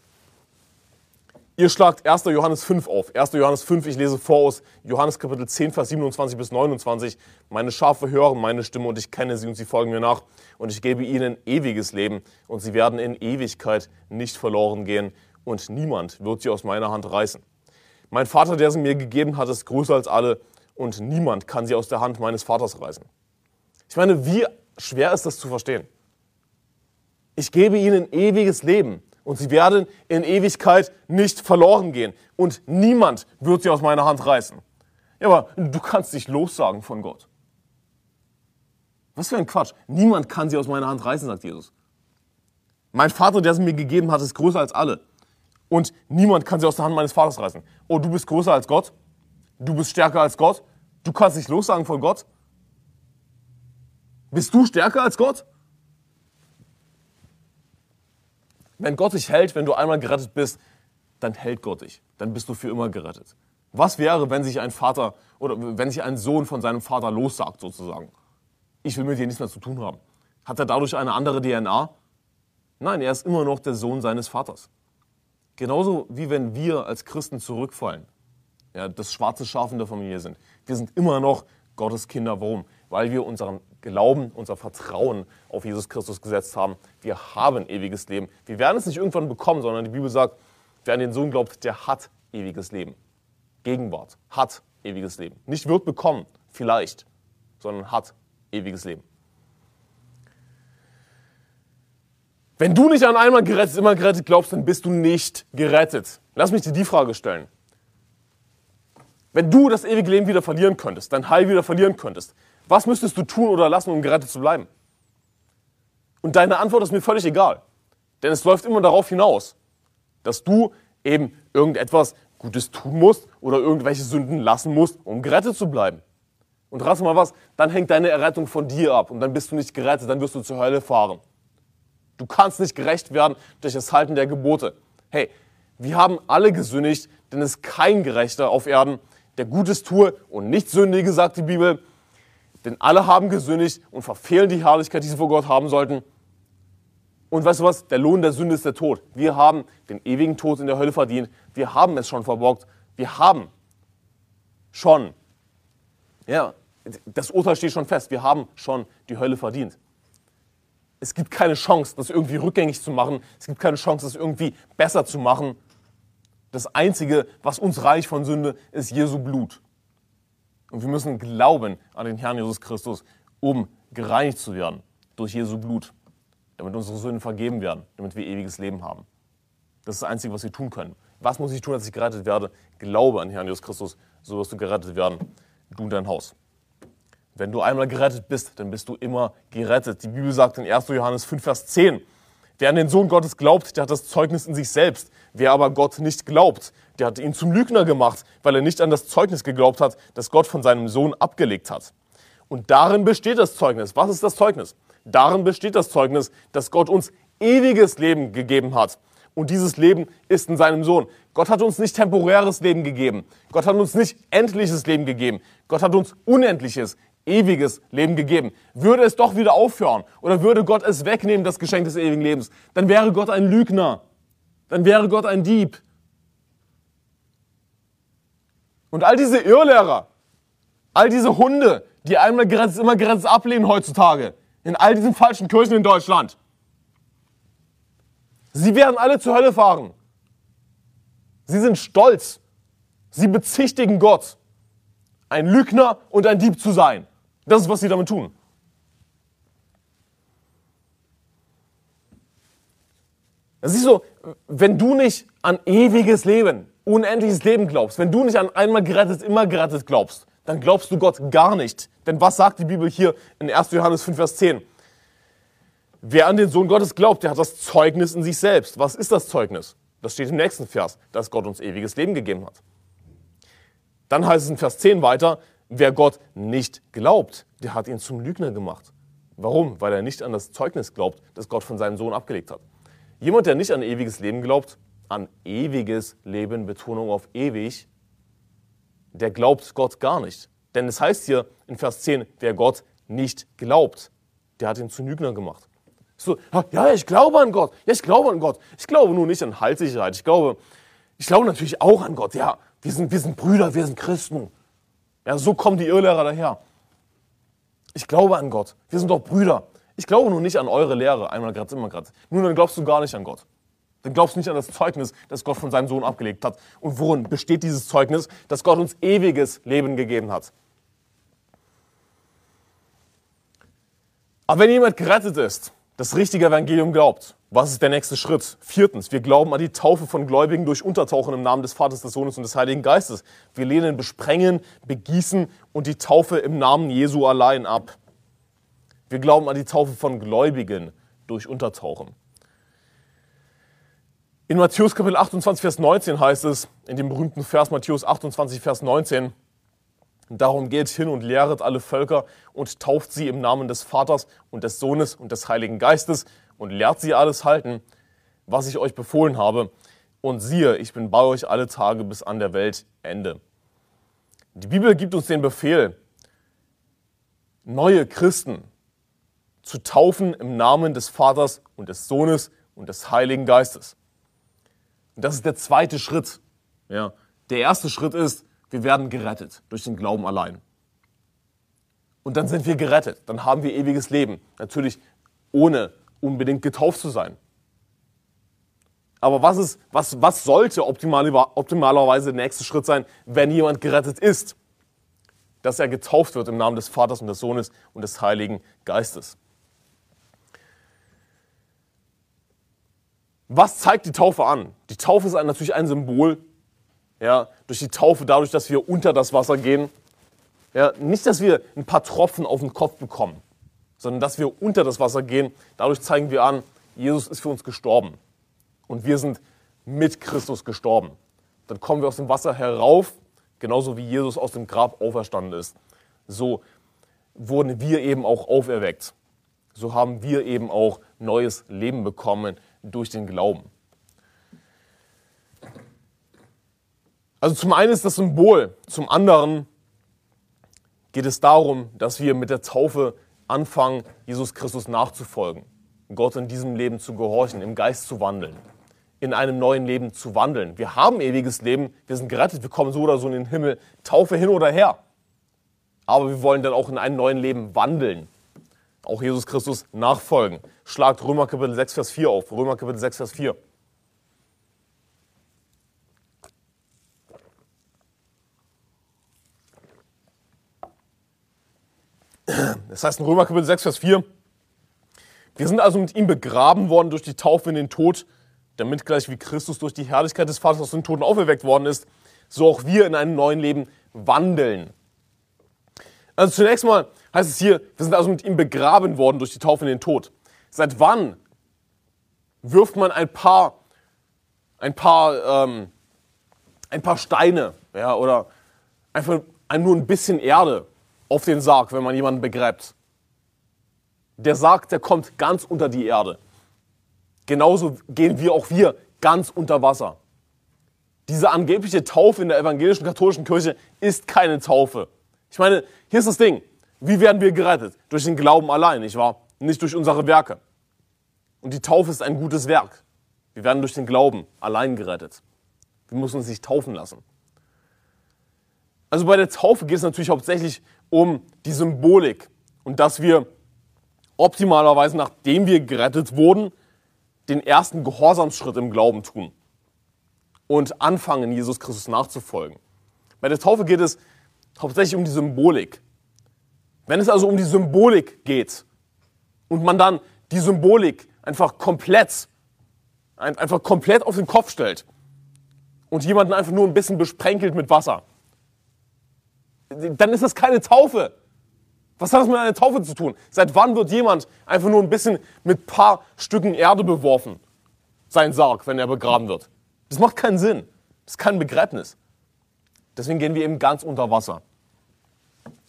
Ihr schlagt 1. Johannes 5 auf. 1. Johannes 5, ich lese vor aus Johannes Kapitel 10, Vers 27 bis 29. Meine Schafe hören meine Stimme und ich kenne sie und sie folgen mir nach. Und ich gebe ihnen ewiges Leben und sie werden in Ewigkeit nicht verloren gehen und niemand wird sie aus meiner Hand reißen. Mein Vater, der sie mir gegeben hat, ist größer als alle und niemand kann sie aus der Hand meines Vaters reißen. Ich meine, wie schwer ist das zu verstehen? Ich gebe ihnen ewiges Leben und sie werden in Ewigkeit nicht verloren gehen. Und niemand wird sie aus meiner Hand reißen. Ja, aber du kannst dich lossagen von Gott. Was für ein Quatsch. Niemand kann sie aus meiner Hand reißen, sagt Jesus. Mein Vater, der sie mir gegeben hat, ist größer als alle. Und niemand kann sie aus der Hand meines Vaters reißen. Oh, du bist größer als Gott? Du bist stärker als Gott? Du kannst dich lossagen von Gott? Bist du stärker als Gott? Wenn Gott dich hält, wenn du einmal gerettet bist, dann hält Gott dich. Dann bist du für immer gerettet. Was wäre, wenn sich ein Vater oder wenn sich ein Sohn von seinem Vater lossagt, sozusagen? Ich will mit dir nichts mehr zu tun haben. Hat er dadurch eine andere DNA? Nein, er ist immer noch der Sohn seines Vaters. Genauso wie wenn wir als Christen zurückfallen, ja, das schwarze Schaf in der Familie sind. Wir sind immer noch Gottes Kinder. Warum? Weil wir unseren Glauben, unser Vertrauen auf Jesus Christus gesetzt haben. Wir haben ewiges Leben. Wir werden es nicht irgendwann bekommen, sondern die Bibel sagt, wer an den Sohn glaubt, der hat ewiges Leben. Gegenwart, hat ewiges Leben. Nicht wird bekommen, vielleicht, sondern hat ewiges Leben. Wenn du nicht an einmal gerettet, immer gerettet glaubst, dann bist du nicht gerettet. Lass mich dir die Frage stellen. Wenn du das ewige Leben wieder verlieren könntest, dein Heil wieder verlieren könntest, was müsstest du tun oder lassen, um gerettet zu bleiben? Und deine Antwort ist mir völlig egal. Denn es läuft immer darauf hinaus, dass du eben irgendetwas Gutes tun musst oder irgendwelche Sünden lassen musst, um gerettet zu bleiben. Und rass mal was, dann hängt deine Errettung von dir ab und dann bist du nicht gerettet, dann wirst du zur Hölle fahren. Du kannst nicht gerecht werden durch das Halten der Gebote. Hey, wir haben alle gesündigt, denn es ist kein Gerechter auf Erden, der Gutes tue und nicht sündige, sagt die Bibel. Denn alle haben gesündigt und verfehlen die Herrlichkeit, die sie vor Gott haben sollten. Und weißt du was? Der Lohn der Sünde ist der Tod. Wir haben den ewigen Tod in der Hölle verdient. Wir haben es schon verborgt. Wir haben schon, ja, das Urteil steht schon fest. Wir haben schon die Hölle verdient. Es gibt keine Chance, das irgendwie rückgängig zu machen. Es gibt keine Chance, das irgendwie besser zu machen. Das Einzige, was uns reich von Sünde, ist Jesu Blut. Und wir müssen glauben an den Herrn Jesus Christus, um gereinigt zu werden durch Jesu Blut, damit unsere Sünden vergeben werden, damit wir ewiges Leben haben. Das ist das Einzige, was wir tun können. Was muss ich tun, dass ich gerettet werde? Glaube an den Herrn Jesus Christus, so wirst du gerettet werden, du und dein Haus. Wenn du einmal gerettet bist, dann bist du immer gerettet. Die Bibel sagt in 1. Johannes 5, Vers 10, wer an den Sohn Gottes glaubt, der hat das Zeugnis in sich selbst. Wer aber Gott nicht glaubt, der hat ihn zum Lügner gemacht, weil er nicht an das Zeugnis geglaubt hat, das Gott von seinem Sohn abgelegt hat. Und darin besteht das Zeugnis. Was ist das Zeugnis? Darin besteht das Zeugnis, dass Gott uns ewiges Leben gegeben hat. Und dieses Leben ist in seinem Sohn. Gott hat uns nicht temporäres Leben gegeben. Gott hat uns nicht endliches Leben gegeben. Gott hat uns unendliches, ewiges Leben gegeben. Würde es doch wieder aufhören oder würde Gott es wegnehmen, das Geschenk des ewigen Lebens, dann wäre Gott ein Lügner dann wäre Gott ein Dieb. Und all diese Irrlehrer, all diese Hunde, die einmal Grenz, immer Grenzen ablehnen heutzutage, in all diesen falschen Kirchen in Deutschland, sie werden alle zur Hölle fahren. Sie sind stolz. Sie bezichtigen Gott, ein Lügner und ein Dieb zu sein. Das ist, was sie damit tun. Das ist so, wenn du nicht an ewiges Leben, unendliches Leben glaubst, wenn du nicht an einmal gerettet, immer gerettet glaubst, dann glaubst du Gott gar nicht. Denn was sagt die Bibel hier in 1. Johannes 5, Vers 10? Wer an den Sohn Gottes glaubt, der hat das Zeugnis in sich selbst. Was ist das Zeugnis? Das steht im nächsten Vers, dass Gott uns ewiges Leben gegeben hat. Dann heißt es in Vers 10 weiter, wer Gott nicht glaubt, der hat ihn zum Lügner gemacht. Warum? Weil er nicht an das Zeugnis glaubt, das Gott von seinem Sohn abgelegt hat. Jemand, der nicht an ewiges Leben glaubt, an ewiges Leben, Betonung auf ewig, der glaubt Gott gar nicht. Denn es heißt hier in Vers 10, wer Gott nicht glaubt, der hat ihn zu Lügner gemacht. So, ja, ich glaube an Gott. Ja, ich glaube an Gott. Ich glaube nur nicht an Heilssicherheit. Ich glaube, ich glaube natürlich auch an Gott. Ja, wir sind, wir sind Brüder, wir sind Christen. Ja, so kommen die Irrlehrer daher. Ich glaube an Gott. Wir sind doch Brüder. Ich glaube nur nicht an eure Lehre, einmal gerade, immer gerade. Nun, dann glaubst du gar nicht an Gott. Dann glaubst du nicht an das Zeugnis, das Gott von seinem Sohn abgelegt hat. Und worin besteht dieses Zeugnis, dass Gott uns ewiges Leben gegeben hat? Aber wenn jemand gerettet ist, das richtige Evangelium glaubt, was ist der nächste Schritt? Viertens, wir glauben an die Taufe von Gläubigen durch Untertauchen im Namen des Vaters, des Sohnes und des Heiligen Geistes. Wir lehnen Besprengen, Begießen und die Taufe im Namen Jesu allein ab. Wir glauben an die Taufe von Gläubigen durch Untertauchen. In Matthäus Kapitel 28, Vers 19 heißt es, in dem berühmten Vers Matthäus 28, Vers 19, Darum geht hin und lehret alle Völker und tauft sie im Namen des Vaters und des Sohnes und des Heiligen Geistes und lehrt sie alles halten, was ich euch befohlen habe. Und siehe, ich bin bei euch alle Tage bis an der Welt Ende. Die Bibel gibt uns den Befehl, neue Christen zu taufen im Namen des Vaters und des Sohnes und des Heiligen Geistes. Und das ist der zweite Schritt. Ja. Der erste Schritt ist, wir werden gerettet durch den Glauben allein. Und dann sind wir gerettet, dann haben wir ewiges Leben. Natürlich ohne unbedingt getauft zu sein. Aber was, ist, was, was sollte optimal, optimalerweise der nächste Schritt sein, wenn jemand gerettet ist? Dass er getauft wird im Namen des Vaters und des Sohnes und des Heiligen Geistes. Was zeigt die Taufe an? Die Taufe ist natürlich ein Symbol. Ja, durch die Taufe, dadurch, dass wir unter das Wasser gehen. Ja, nicht, dass wir ein paar Tropfen auf den Kopf bekommen, sondern dass wir unter das Wasser gehen. Dadurch zeigen wir an, Jesus ist für uns gestorben. Und wir sind mit Christus gestorben. Dann kommen wir aus dem Wasser herauf, genauso wie Jesus aus dem Grab auferstanden ist. So wurden wir eben auch auferweckt. So haben wir eben auch neues Leben bekommen durch den Glauben. Also zum einen ist das Symbol, zum anderen geht es darum, dass wir mit der Taufe anfangen, Jesus Christus nachzufolgen, Gott in diesem Leben zu gehorchen, im Geist zu wandeln, in einem neuen Leben zu wandeln. Wir haben ewiges Leben, wir sind gerettet, wir kommen so oder so in den Himmel, Taufe hin oder her. Aber wir wollen dann auch in einem neuen Leben wandeln, auch Jesus Christus nachfolgen. Schlagt Römer Kapitel 6, Vers 4 auf. Römer Kapitel 6, Vers 4. Das heißt in Römer Kapitel 6, Vers 4, wir sind also mit ihm begraben worden durch die Taufe in den Tod, damit gleich wie Christus durch die Herrlichkeit des Vaters aus den Toten auferweckt worden ist, so auch wir in einem neuen Leben wandeln. Also zunächst mal heißt es hier, wir sind also mit ihm begraben worden durch die Taufe in den Tod. Seit wann wirft man ein paar, ein paar, ähm, ein paar Steine ja, oder einfach nur ein bisschen Erde auf den Sarg, wenn man jemanden begräbt? Der Sarg, der kommt ganz unter die Erde. Genauso gehen wir auch wir ganz unter Wasser. Diese angebliche Taufe in der evangelischen katholischen Kirche ist keine Taufe. Ich meine, hier ist das Ding. Wie werden wir gerettet? Durch den Glauben allein, nicht wahr? Nicht durch unsere Werke. Und die Taufe ist ein gutes Werk. Wir werden durch den Glauben allein gerettet. Wir müssen uns nicht taufen lassen. Also bei der Taufe geht es natürlich hauptsächlich um die Symbolik und dass wir optimalerweise, nachdem wir gerettet wurden, den ersten Gehorsamsschritt im Glauben tun. und anfangen, Jesus Christus nachzufolgen. Bei der Taufe geht es hauptsächlich um die Symbolik. Wenn es also um die Symbolik geht und man dann die Symbolik einfach komplett, einfach komplett auf den Kopf stellt und jemanden einfach nur ein bisschen besprenkelt mit Wasser, dann ist das keine Taufe. Was hat das mit einer Taufe zu tun? Seit wann wird jemand einfach nur ein bisschen mit paar Stücken Erde beworfen? Sein Sarg, wenn er begraben wird. Das macht keinen Sinn. Das ist kein Begräbnis. Deswegen gehen wir eben ganz unter Wasser.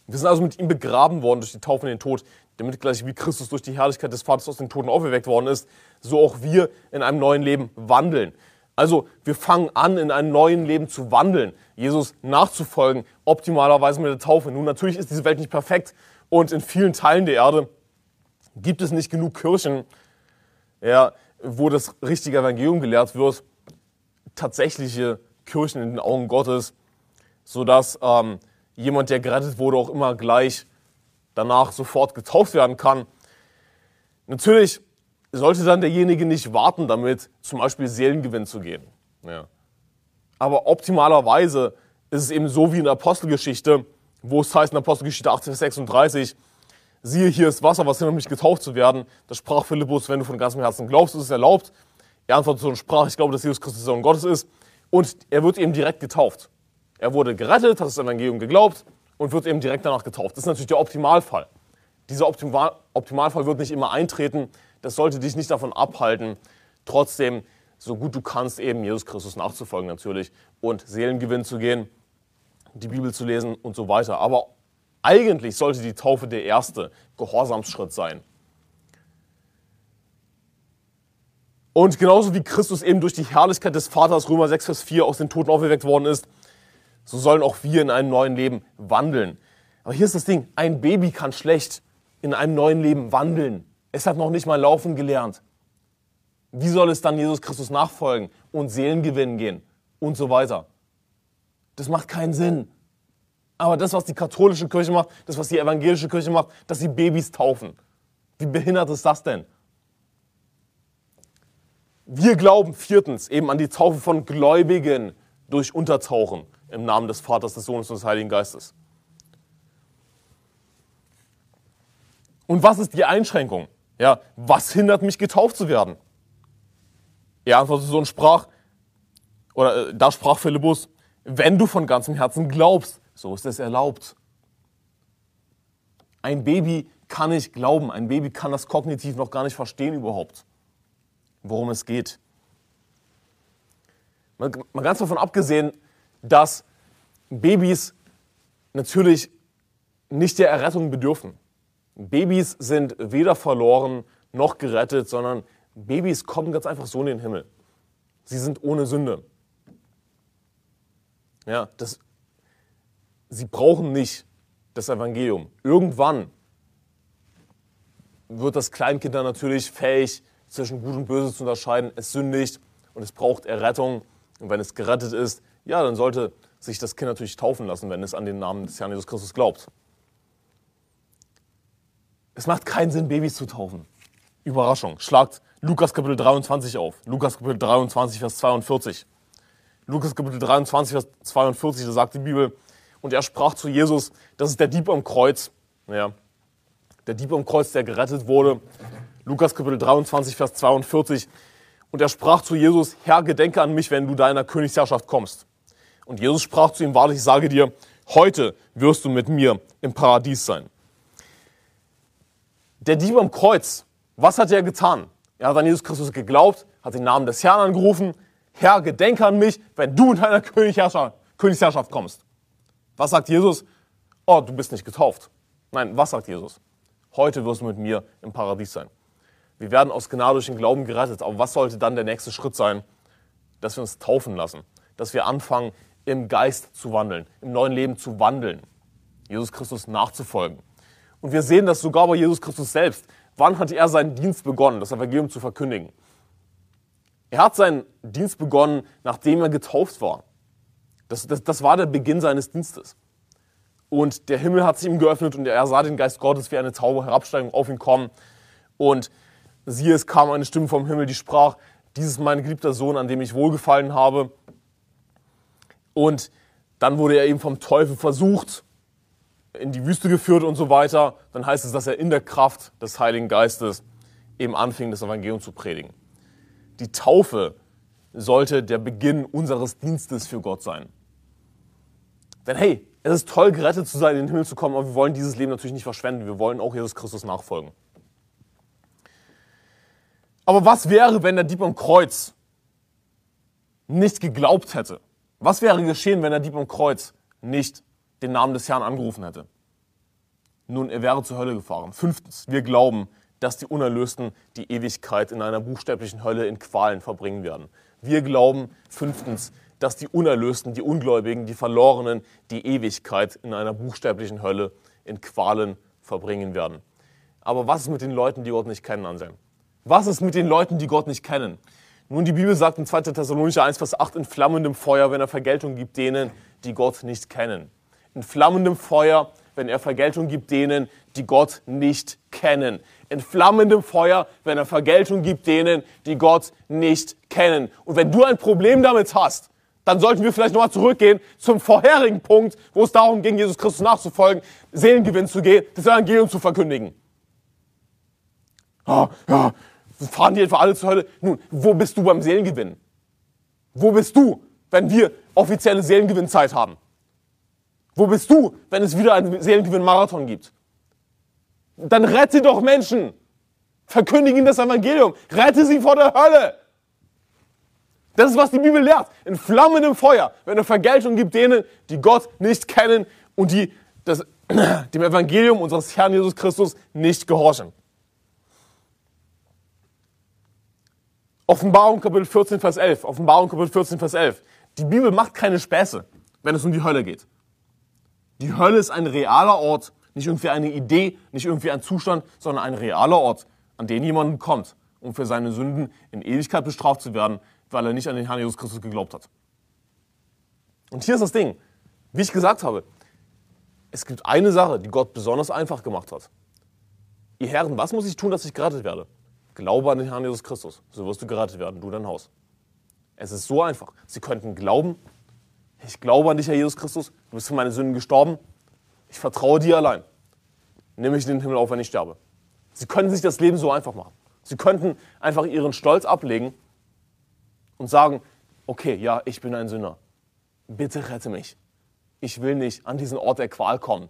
Wir sind also mit ihm begraben worden durch die Taufe in den Tod, damit gleich wie Christus durch die Herrlichkeit des Vaters aus den Toten auferweckt worden ist, so auch wir in einem neuen Leben wandeln. Also wir fangen an, in einem neuen Leben zu wandeln, Jesus nachzufolgen, optimalerweise mit der Taufe. Nun, natürlich ist diese Welt nicht perfekt und in vielen Teilen der Erde gibt es nicht genug Kirchen, ja, wo das richtige Evangelium gelehrt wird, tatsächliche Kirchen in den Augen Gottes, sodass ähm, jemand, der gerettet wurde, auch immer gleich danach sofort getauft werden kann. Natürlich sollte dann derjenige nicht warten, damit zum Beispiel Seelengewinn zu gehen. Ja. Aber optimalerweise ist es eben so wie in der Apostelgeschichte, wo es heißt in Apostelgeschichte 18, 36, siehe, hier ist Wasser, was hindert mich getauft zu werden. Da sprach Philippus, wenn du von ganzem Herzen glaubst, ist es erlaubt. Er antwortete und sprach, ich glaube, dass Jesus Christus der Sohn Gottes ist. Und er wird eben direkt getauft. Er wurde gerettet, hat das Evangelium geglaubt und wird eben direkt danach getauft. Das ist natürlich der Optimalfall. Dieser Optimal Optimalfall wird nicht immer eintreten. Das sollte dich nicht davon abhalten, trotzdem so gut du kannst eben Jesus Christus nachzufolgen natürlich und Seelengewinn zu gehen, die Bibel zu lesen und so weiter. Aber eigentlich sollte die Taufe der erste Gehorsamsschritt sein. Und genauso wie Christus eben durch die Herrlichkeit des Vaters, Römer 6, Vers 4, aus den Toten auferweckt worden ist, so sollen auch wir in einem neuen Leben wandeln. Aber hier ist das Ding, ein Baby kann schlecht in einem neuen Leben wandeln. Es hat noch nicht mal laufen gelernt. Wie soll es dann Jesus Christus nachfolgen und Seelen gewinnen gehen und so weiter? Das macht keinen Sinn. Aber das, was die katholische Kirche macht, das, was die evangelische Kirche macht, dass sie Babys taufen. Wie behindert ist das denn? Wir glauben viertens eben an die Taufe von Gläubigen durch Untertauchen im Namen des Vaters, des Sohnes und des Heiligen Geistes. Und was ist die Einschränkung? Ja, was hindert mich getauft zu werden? Er antwortete so und sprach, oder äh, da sprach Philippus, wenn du von ganzem Herzen glaubst, so ist es erlaubt. Ein Baby kann nicht glauben, ein Baby kann das kognitiv noch gar nicht verstehen überhaupt, worum es geht. Mal, mal ganz davon abgesehen, dass Babys natürlich nicht der Errettung bedürfen. Babys sind weder verloren noch gerettet, sondern Babys kommen ganz einfach so in den Himmel. Sie sind ohne Sünde. Ja, das, sie brauchen nicht das Evangelium. Irgendwann wird das Kleinkind dann natürlich fähig, zwischen Gut und Böse zu unterscheiden. Es sündigt und es braucht Errettung. Und wenn es gerettet ist, ja, dann sollte sich das Kind natürlich taufen lassen, wenn es an den Namen des Herrn Jesus Christus glaubt. Es macht keinen Sinn, Babys zu taufen. Überraschung. Schlagt Lukas Kapitel 23 auf. Lukas Kapitel 23, Vers 42. Lukas Kapitel 23, Vers 42, da sagt die Bibel, und er sprach zu Jesus, das ist der Dieb am Kreuz. Ja, der Dieb am Kreuz, der gerettet wurde. Lukas Kapitel 23, Vers 42. Und er sprach zu Jesus, Herr, gedenke an mich, wenn du deiner Königsherrschaft kommst. Und Jesus sprach zu ihm, wahrlich, ich sage dir, heute wirst du mit mir im Paradies sein. Der Dieb am Kreuz, was hat er getan? Er hat an Jesus Christus geglaubt, hat den Namen des Herrn angerufen. Herr, gedenke an mich, wenn du in deiner Königsherrschaft, kommst. Was sagt Jesus? Oh, du bist nicht getauft. Nein, was sagt Jesus? Heute wirst du mit mir im Paradies sein. Wir werden aus Gnade durch den Glauben gerettet. Aber was sollte dann der nächste Schritt sein? Dass wir uns taufen lassen. Dass wir anfangen, im Geist zu wandeln, im neuen Leben zu wandeln, Jesus Christus nachzufolgen. Und wir sehen das sogar bei Jesus Christus selbst. Wann hat er seinen Dienst begonnen, das Evangelium zu verkündigen? Er hat seinen Dienst begonnen, nachdem er getauft war. Das, das, das war der Beginn seines Dienstes. Und der Himmel hat sich ihm geöffnet und er sah den Geist Gottes wie eine Taube herabsteigen auf ihn kommen. Und siehe, es kam eine Stimme vom Himmel, die sprach, dies ist mein geliebter Sohn, an dem ich wohlgefallen habe. Und dann wurde er eben vom Teufel versucht, in die Wüste geführt und so weiter. Dann heißt es, dass er in der Kraft des Heiligen Geistes eben anfing, das Evangelium zu predigen. Die Taufe sollte der Beginn unseres Dienstes für Gott sein. Denn hey, es ist toll, gerettet zu sein, in den Himmel zu kommen, aber wir wollen dieses Leben natürlich nicht verschwenden. Wir wollen auch Jesus Christus nachfolgen. Aber was wäre, wenn der Dieb am Kreuz nicht geglaubt hätte? Was wäre geschehen, wenn der Dieb am Kreuz nicht den Namen des Herrn angerufen hätte? Nun, er wäre zur Hölle gefahren. Fünftens, wir glauben, dass die Unerlösten die Ewigkeit in einer buchstäblichen Hölle in Qualen verbringen werden. Wir glauben, fünftens, dass die Unerlösten, die Ungläubigen, die Verlorenen die Ewigkeit in einer buchstäblichen Hölle in Qualen verbringen werden. Aber was ist mit den Leuten, die Gott nicht kennen, Anselm? Was ist mit den Leuten, die Gott nicht kennen? Nun, die Bibel sagt in 2. Thessalonicher 1, Vers 8, in flammendem Feuer, wenn er Vergeltung gibt denen, die Gott nicht kennen. In flammendem Feuer, wenn er Vergeltung gibt denen, die Gott nicht kennen. In flammendem Feuer, wenn er Vergeltung gibt denen, die Gott nicht kennen. Und wenn du ein Problem damit hast, dann sollten wir vielleicht nochmal zurückgehen zum vorherigen Punkt, wo es darum ging, Jesus Christus nachzufolgen, Seelengewinn zu gehen, das Evangelium zu verkündigen. Ja, ja, fahren die etwa alle zur Hölle? Nun, wo bist du beim Seelengewinn? Wo bist du, wenn wir offizielle Seelengewinnzeit haben? Wo bist du, wenn es wieder einen Seelengewinn-Marathon gibt? Dann rette doch Menschen. Verkündige ihnen das Evangelium. Rette sie vor der Hölle. Das ist, was die Bibel lehrt. In flammendem Feuer, wenn er Vergeltung gibt denen, die Gott nicht kennen und die das, (clears throat) dem Evangelium unseres Herrn Jesus Christus nicht gehorchen. Offenbarung Kapitel 14, Vers 11. Offenbarung Kapitel 14, Vers 11. Die Bibel macht keine Späße, wenn es um die Hölle geht. Die Hölle ist ein realer Ort, nicht irgendwie eine Idee, nicht irgendwie ein Zustand, sondern ein realer Ort, an den jemand kommt, um für seine Sünden in Ewigkeit bestraft zu werden, weil er nicht an den Herrn Jesus Christus geglaubt hat. Und hier ist das Ding. Wie ich gesagt habe, es gibt eine Sache, die Gott besonders einfach gemacht hat. Ihr Herren, was muss ich tun, dass ich gerettet werde? Glaube an den Herrn Jesus Christus, so wirst du gerettet werden, du dein Haus. Es ist so einfach. Sie könnten glauben, ich glaube an dich, Herr Jesus Christus, du bist für meine Sünden gestorben, ich vertraue dir allein. Nimm mich in den Himmel auf, wenn ich sterbe. Sie können sich das Leben so einfach machen. Sie könnten einfach ihren Stolz ablegen und sagen, okay, ja, ich bin ein Sünder. Bitte rette mich. Ich will nicht an diesen Ort der Qual kommen.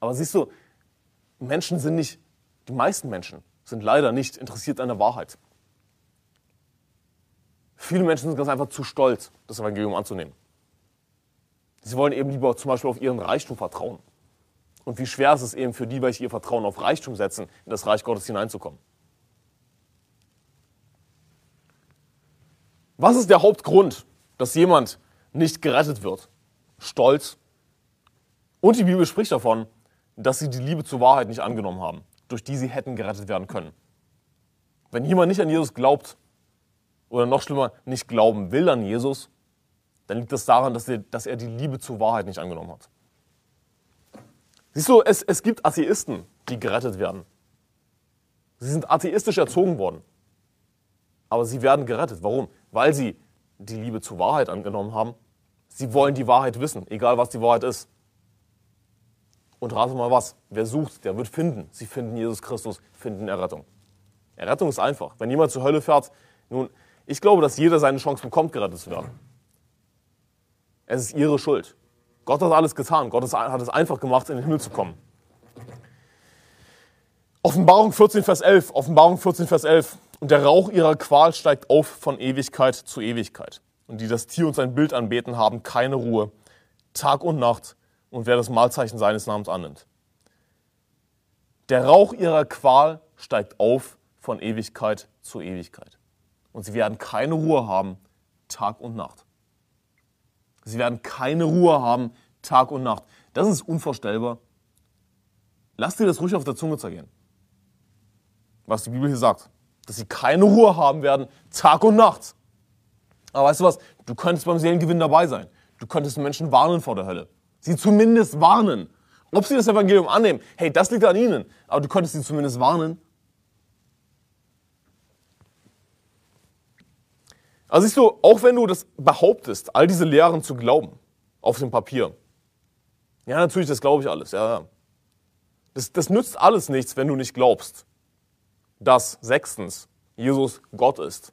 Aber siehst du, Menschen sind nicht, die meisten Menschen sind leider nicht interessiert an der Wahrheit. Viele Menschen sind ganz einfach zu stolz, das Evangelium anzunehmen. Sie wollen eben lieber zum Beispiel auf ihren Reichtum vertrauen. Und wie schwer ist es eben für die, welche ihr Vertrauen auf Reichtum setzen, in das Reich Gottes hineinzukommen. Was ist der Hauptgrund, dass jemand nicht gerettet wird? Stolz. Und die Bibel spricht davon, dass sie die Liebe zur Wahrheit nicht angenommen haben, durch die sie hätten gerettet werden können. Wenn jemand nicht an Jesus glaubt, oder noch schlimmer, nicht glauben will an Jesus, dann liegt das daran, dass er, dass er die Liebe zur Wahrheit nicht angenommen hat. Siehst du, es, es gibt Atheisten, die gerettet werden. Sie sind atheistisch erzogen worden. Aber sie werden gerettet. Warum? weil sie die Liebe zur Wahrheit angenommen haben. Sie wollen die Wahrheit wissen, egal was die Wahrheit ist. Und rate mal was, wer sucht, der wird finden. Sie finden Jesus Christus, finden Errettung. Errettung ist einfach. Wenn jemand zur Hölle fährt, nun, ich glaube, dass jeder seine Chance bekommt, gerettet zu werden. Es ist ihre Schuld. Gott hat alles getan. Gott hat es einfach gemacht, in den Himmel zu kommen. Offenbarung 14, Vers 11. Offenbarung 14, Vers 11. Und der Rauch ihrer Qual steigt auf von Ewigkeit zu Ewigkeit. Und die das Tier und sein Bild anbeten, haben keine Ruhe, Tag und Nacht, und wer das Mahlzeichen seines Namens annimmt. Der Rauch ihrer Qual steigt auf von Ewigkeit zu Ewigkeit. Und sie werden keine Ruhe haben, Tag und Nacht. Sie werden keine Ruhe haben, Tag und Nacht. Das ist unvorstellbar. Lass dir das ruhig auf der Zunge zergehen, was die Bibel hier sagt dass sie keine Ruhe haben werden, Tag und Nacht. Aber weißt du was? Du könntest beim Seelengewinn dabei sein. Du könntest Menschen warnen vor der Hölle. Sie zumindest warnen. Ob sie das Evangelium annehmen, hey, das liegt an ihnen. Aber du könntest sie zumindest warnen. Also siehst du, auch wenn du das behauptest, all diese Lehren zu glauben, auf dem Papier. Ja, natürlich, das glaube ich alles. Ja, das, das nützt alles nichts, wenn du nicht glaubst, dass sechstens Jesus Gott ist.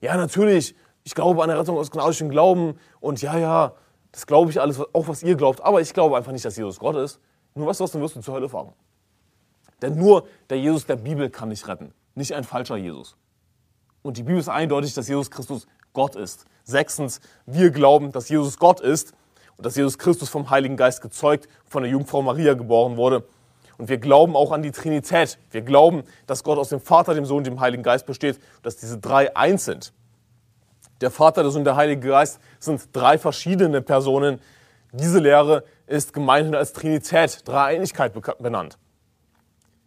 Ja, natürlich, ich glaube an der Rettung aus gnadischem Glauben und ja, ja, das glaube ich alles, auch was ihr glaubt, aber ich glaube einfach nicht, dass Jesus Gott ist. Nur weißt du was, dann wirst du zur Hölle fahren. Denn nur der Jesus der Bibel kann dich retten, nicht ein falscher Jesus. Und die Bibel ist eindeutig, dass Jesus Christus Gott ist. Sechstens, wir glauben, dass Jesus Gott ist und dass Jesus Christus vom Heiligen Geist gezeugt, von der Jungfrau Maria geboren wurde. Und wir glauben auch an die Trinität. Wir glauben, dass Gott aus dem Vater, dem Sohn und dem Heiligen Geist besteht, dass diese drei eins sind. Der Vater, der Sohn und der Heilige Geist sind drei verschiedene Personen. Diese Lehre ist gemeinhin als Trinität, Dreieinigkeit benannt.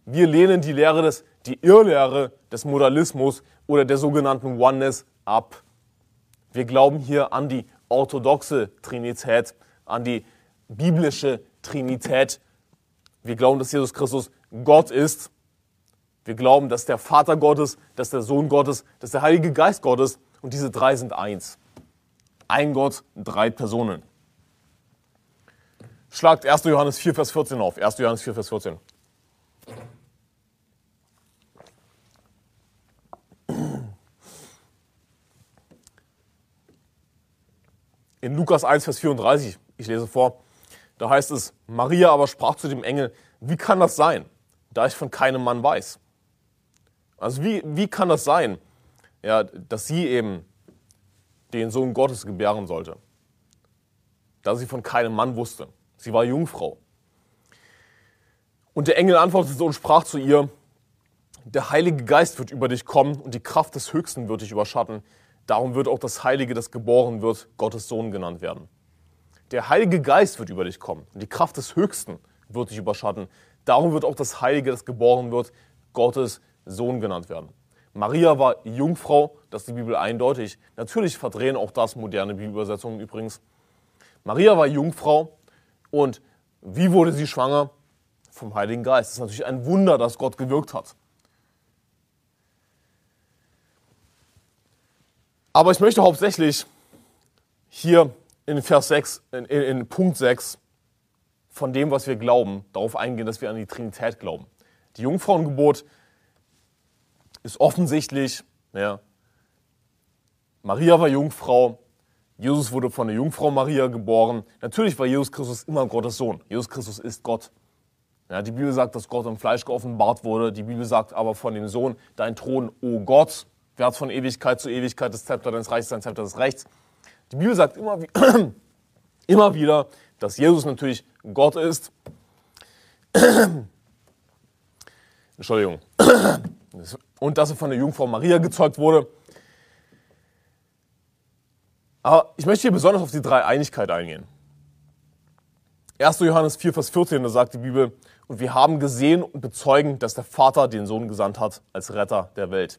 Wir lehnen die Lehre des, die Irrlehre des Modalismus oder der sogenannten Oneness ab. Wir glauben hier an die orthodoxe Trinität, an die biblische Trinität. Wir glauben, dass Jesus Christus Gott ist. Wir glauben, dass der Vater Gottes, dass der Sohn Gottes, dass der Heilige Geist Gottes und diese drei sind eins. Ein Gott, drei Personen. Schlagt 1. Johannes 4, Vers 14 auf. 1. Johannes 4, Vers 14. In Lukas 1, Vers 34, ich lese vor, da heißt es, Maria aber sprach zu dem Engel, wie kann das sein, da ich von keinem Mann weiß? Also wie, wie kann das sein, ja, dass sie eben den Sohn Gottes gebären sollte? Da sie von keinem Mann wusste. Sie war Jungfrau. Und der Engel antwortete und sprach zu ihr, der Heilige Geist wird über dich kommen und die Kraft des Höchsten wird dich überschatten. Darum wird auch das Heilige, das geboren wird, Gottes Sohn genannt werden. Der Heilige Geist wird über dich kommen und die Kraft des Höchsten wird dich überschatten. Darum wird auch das Heilige, das geboren wird, Gottes Sohn genannt werden. Maria war Jungfrau, das ist die Bibel eindeutig. Natürlich verdrehen auch das moderne Bibelübersetzungen übrigens. Maria war Jungfrau und wie wurde sie schwanger? Vom Heiligen Geist. Das ist natürlich ein Wunder, dass Gott gewirkt hat. Aber ich möchte hauptsächlich hier in Vers 6, in, in, Punkt 6 von dem, was wir glauben, darauf eingehen, dass wir an die Trinität glauben. Die Jungfrauengebot ist offensichtlich, ja, Maria war Jungfrau, Jesus wurde von der Jungfrau Maria geboren. Natürlich war Jesus Christus immer Gottes Sohn. Jesus Christus ist Gott. Ja, die Bibel sagt, dass Gott im Fleisch geoffenbart wurde. Die Bibel sagt aber von dem Sohn, dein Thron, o Gott, Wert von Ewigkeit zu Ewigkeit, das Zepter deines Reichs, dein Zepter des Rechts. Die Bibel sagt immer, (clears throat) immer wieder, dass Jesus natürlich Gott ist. (clears throat) Entschuldigung. (clears throat) Und dass er von der Jungfrau Maria gezeugt wurde. Aber ich möchte hier besonders auf die Dreieinigkeit eingehen. 1. Johannes 4, Vers 14, da sagt die Bibel, und wir haben gesehen und bezeugen, dass der Vater den Sohn gesandt hat als Retter der Welt.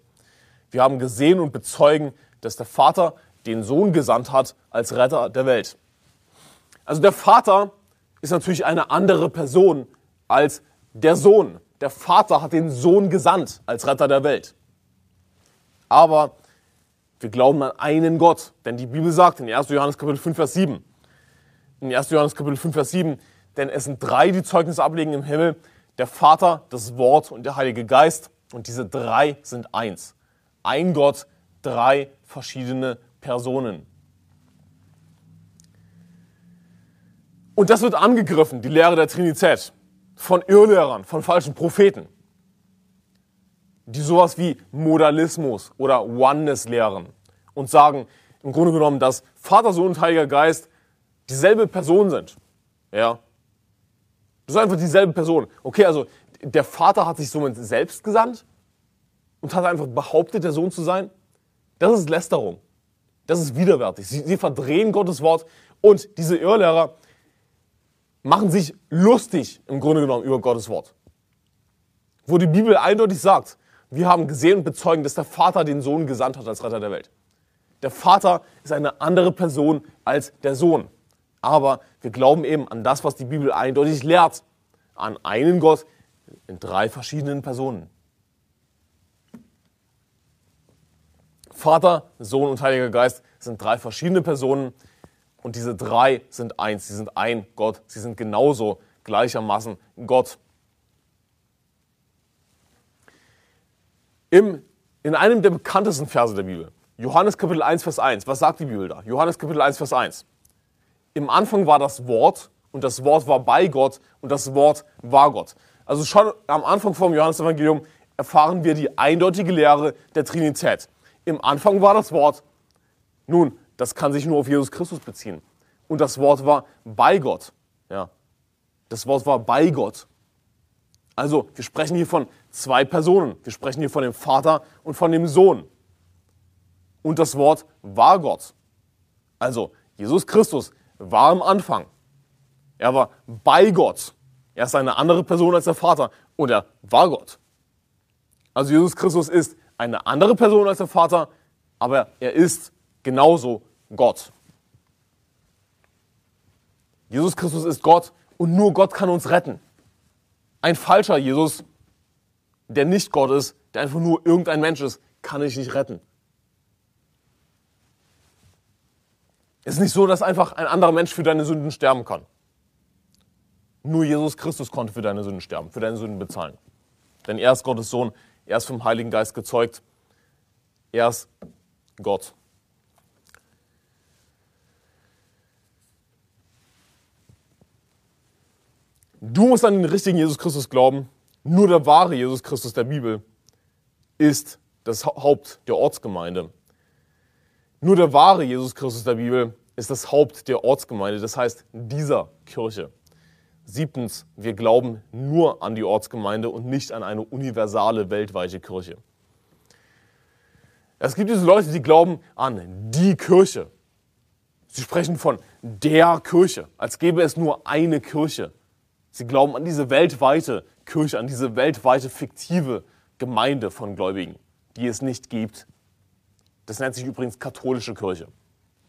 Wir haben gesehen und bezeugen, dass der Vater den Sohn gesandt hat als Retter der Welt. Also der Vater ist natürlich eine andere Person als der Sohn. Der Vater hat den Sohn gesandt als Retter der Welt. Aber wir glauben an einen Gott, denn die Bibel sagt in 1. Johannes Kapitel 5, Vers 7, in 1. Johannes Kapitel 5, Vers 7, denn es sind drei, die Zeugnis ablegen im Himmel, der Vater, das Wort und der Heilige Geist. Und diese drei sind eins ein Gott, drei verschiedene Personen. Und das wird angegriffen, die Lehre der Trinität, von Irrlehrern, von falschen Propheten, die sowas wie Modalismus oder Oneness lehren und sagen im Grunde genommen, dass Vater, Sohn und Heiliger Geist dieselbe Person sind. Ja. Das ist einfach dieselbe Person. Okay, also der Vater hat sich somit selbst gesandt und hat einfach behauptet, der Sohn zu sein, das ist Lästerung. Das ist widerwärtig. Sie, sie verdrehen Gottes Wort und diese Irrlehrer machen sich lustig im Grunde genommen über Gottes Wort. Wo die Bibel eindeutig sagt, wir haben gesehen und bezeugen, dass der Vater den Sohn gesandt hat als Retter der Welt. Der Vater ist eine andere Person als der Sohn. Aber wir glauben eben an das, was die Bibel eindeutig lehrt. An einen Gott in drei verschiedenen Personen. Vater, Sohn und Heiliger Geist sind drei verschiedene Personen und diese drei sind eins. Sie sind ein Gott. Sie sind genauso gleichermaßen Gott. Im, in einem der bekanntesten Verse der Bibel, Johannes Kapitel 1, Vers 1, was sagt die Bibel da? Johannes Kapitel 1, Vers 1. Im Anfang war das Wort und das Wort war bei Gott und das Wort war Gott. Also schon am Anfang vom Johannesevangelium erfahren wir die eindeutige Lehre der Trinität. Im Anfang war das Wort. Nun, das kann sich nur auf Jesus Christus beziehen. Und das Wort war bei Gott. Ja. Das Wort war bei Gott. Also, wir sprechen hier von zwei Personen. Wir sprechen hier von dem Vater und von dem Sohn. Und das Wort war Gott. Also, Jesus Christus war am Anfang. Er war bei Gott. Er ist eine andere Person als der Vater und er war Gott. Also Jesus Christus ist eine andere Person als der Vater, aber er ist genauso Gott. Jesus Christus ist Gott und nur Gott kann uns retten. Ein falscher Jesus, der nicht Gott ist, der einfach nur irgendein Mensch ist, kann dich nicht retten. Es ist nicht so, dass einfach ein anderer Mensch für deine Sünden sterben kann. Nur Jesus Christus konnte für deine Sünden sterben, für deine Sünden bezahlen. Denn er ist Gottes Sohn, er ist vom Heiligen Geist gezeugt, er ist Gott. Du musst an den richtigen Jesus Christus glauben. Nur der wahre Jesus Christus der Bibel ist das Haupt der Ortsgemeinde. Nur der wahre Jesus Christus der Bibel ist das Haupt der Ortsgemeinde, das heißt dieser Kirche. Siebtens, wir glauben nur an die Ortsgemeinde und nicht an eine universale weltweite Kirche. Es gibt diese Leute, die glauben an die Kirche. Sie sprechen von der Kirche, als gäbe es nur eine Kirche. Sie glauben an diese weltweite Kirche, an diese weltweite fiktive Gemeinde von Gläubigen, die es nicht gibt. Das nennt sich übrigens katholische Kirche.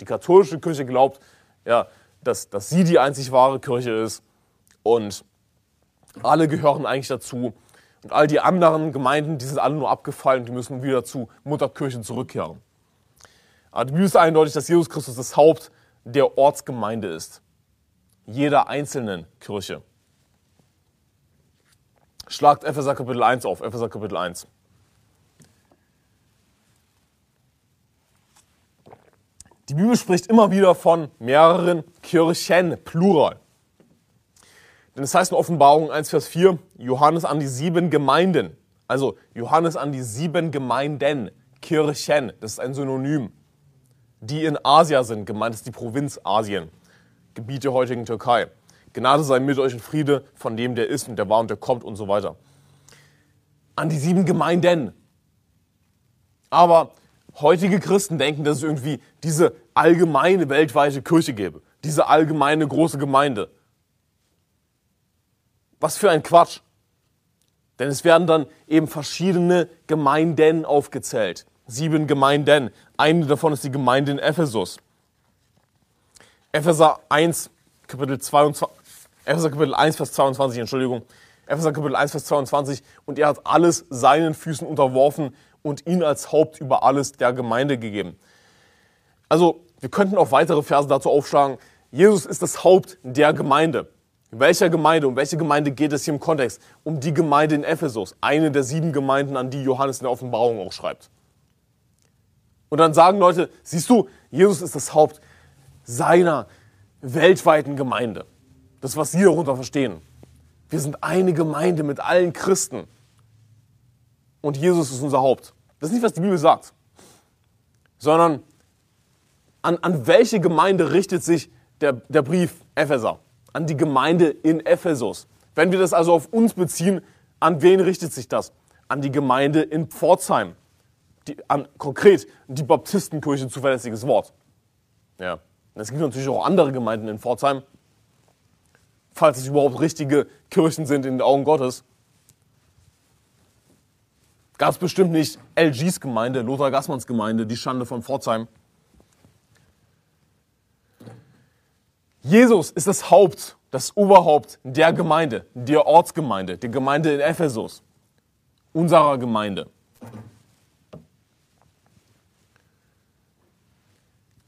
Die katholische Kirche glaubt, ja, dass, dass sie die einzig wahre Kirche ist und alle gehören eigentlich dazu. Und all die anderen Gemeinden, die sind alle nur abgefallen, die müssen wieder zu Mutterkirche zurückkehren. Aber die Bibel ist eindeutig, dass Jesus Christus das Haupt der Ortsgemeinde ist. Jeder einzelnen Kirche. Schlagt Epheser Kapitel 1 auf, Epheser Kapitel 1. Die Bibel spricht immer wieder von mehreren Kirchen, Plural. Denn es heißt in Offenbarung 1, Vers 4, Johannes an die sieben Gemeinden. Also Johannes an die sieben Gemeinden, Kirchen, das ist ein Synonym, die in Asia sind. Gemeint ist die Provinz Asien, Gebiet der heutigen Türkei. Gnade sei mit euch in Friede von dem, der ist und der war und der kommt und so weiter. An die sieben Gemeinden. Aber heutige Christen denken, dass es irgendwie diese allgemeine weltweite Kirche gäbe. Diese allgemeine große Gemeinde. Was für ein Quatsch. Denn es werden dann eben verschiedene Gemeinden aufgezählt. Sieben Gemeinden. Eine davon ist die Gemeinde in Ephesus. Epheser 1, Kapitel 22, Epheser Kapitel 1, Vers 22, Entschuldigung. Epheser Kapitel 1, Vers 22. Und er hat alles seinen Füßen unterworfen und ihn als Haupt über alles der Gemeinde gegeben. Also, wir könnten auch weitere Verse dazu aufschlagen. Jesus ist das Haupt der Gemeinde. Welcher Gemeinde? Um welche Gemeinde geht es hier im Kontext? Um die Gemeinde in Ephesus. Eine der sieben Gemeinden, an die Johannes in der Offenbarung auch schreibt. Und dann sagen Leute, siehst du, Jesus ist das Haupt seiner weltweiten Gemeinde. Das, was Sie darunter verstehen. Wir sind eine Gemeinde mit allen Christen. Und Jesus ist unser Haupt. Das ist nicht, was die Bibel sagt. Sondern an, an welche Gemeinde richtet sich der, der Brief Epheser? An die Gemeinde in Ephesus. Wenn wir das also auf uns beziehen, an wen richtet sich das? An die Gemeinde in Pforzheim. Die, an, konkret die Baptistenkirche, zuverlässiges Wort. Ja. Es gibt natürlich auch andere Gemeinden in Pforzheim, falls es überhaupt richtige Kirchen sind in den Augen Gottes. Gab es bestimmt nicht LGs Gemeinde, Lothar Gassmanns Gemeinde, die Schande von Pforzheim. Jesus ist das Haupt, das Oberhaupt der Gemeinde, der Ortsgemeinde, der Gemeinde in Ephesus, unserer Gemeinde.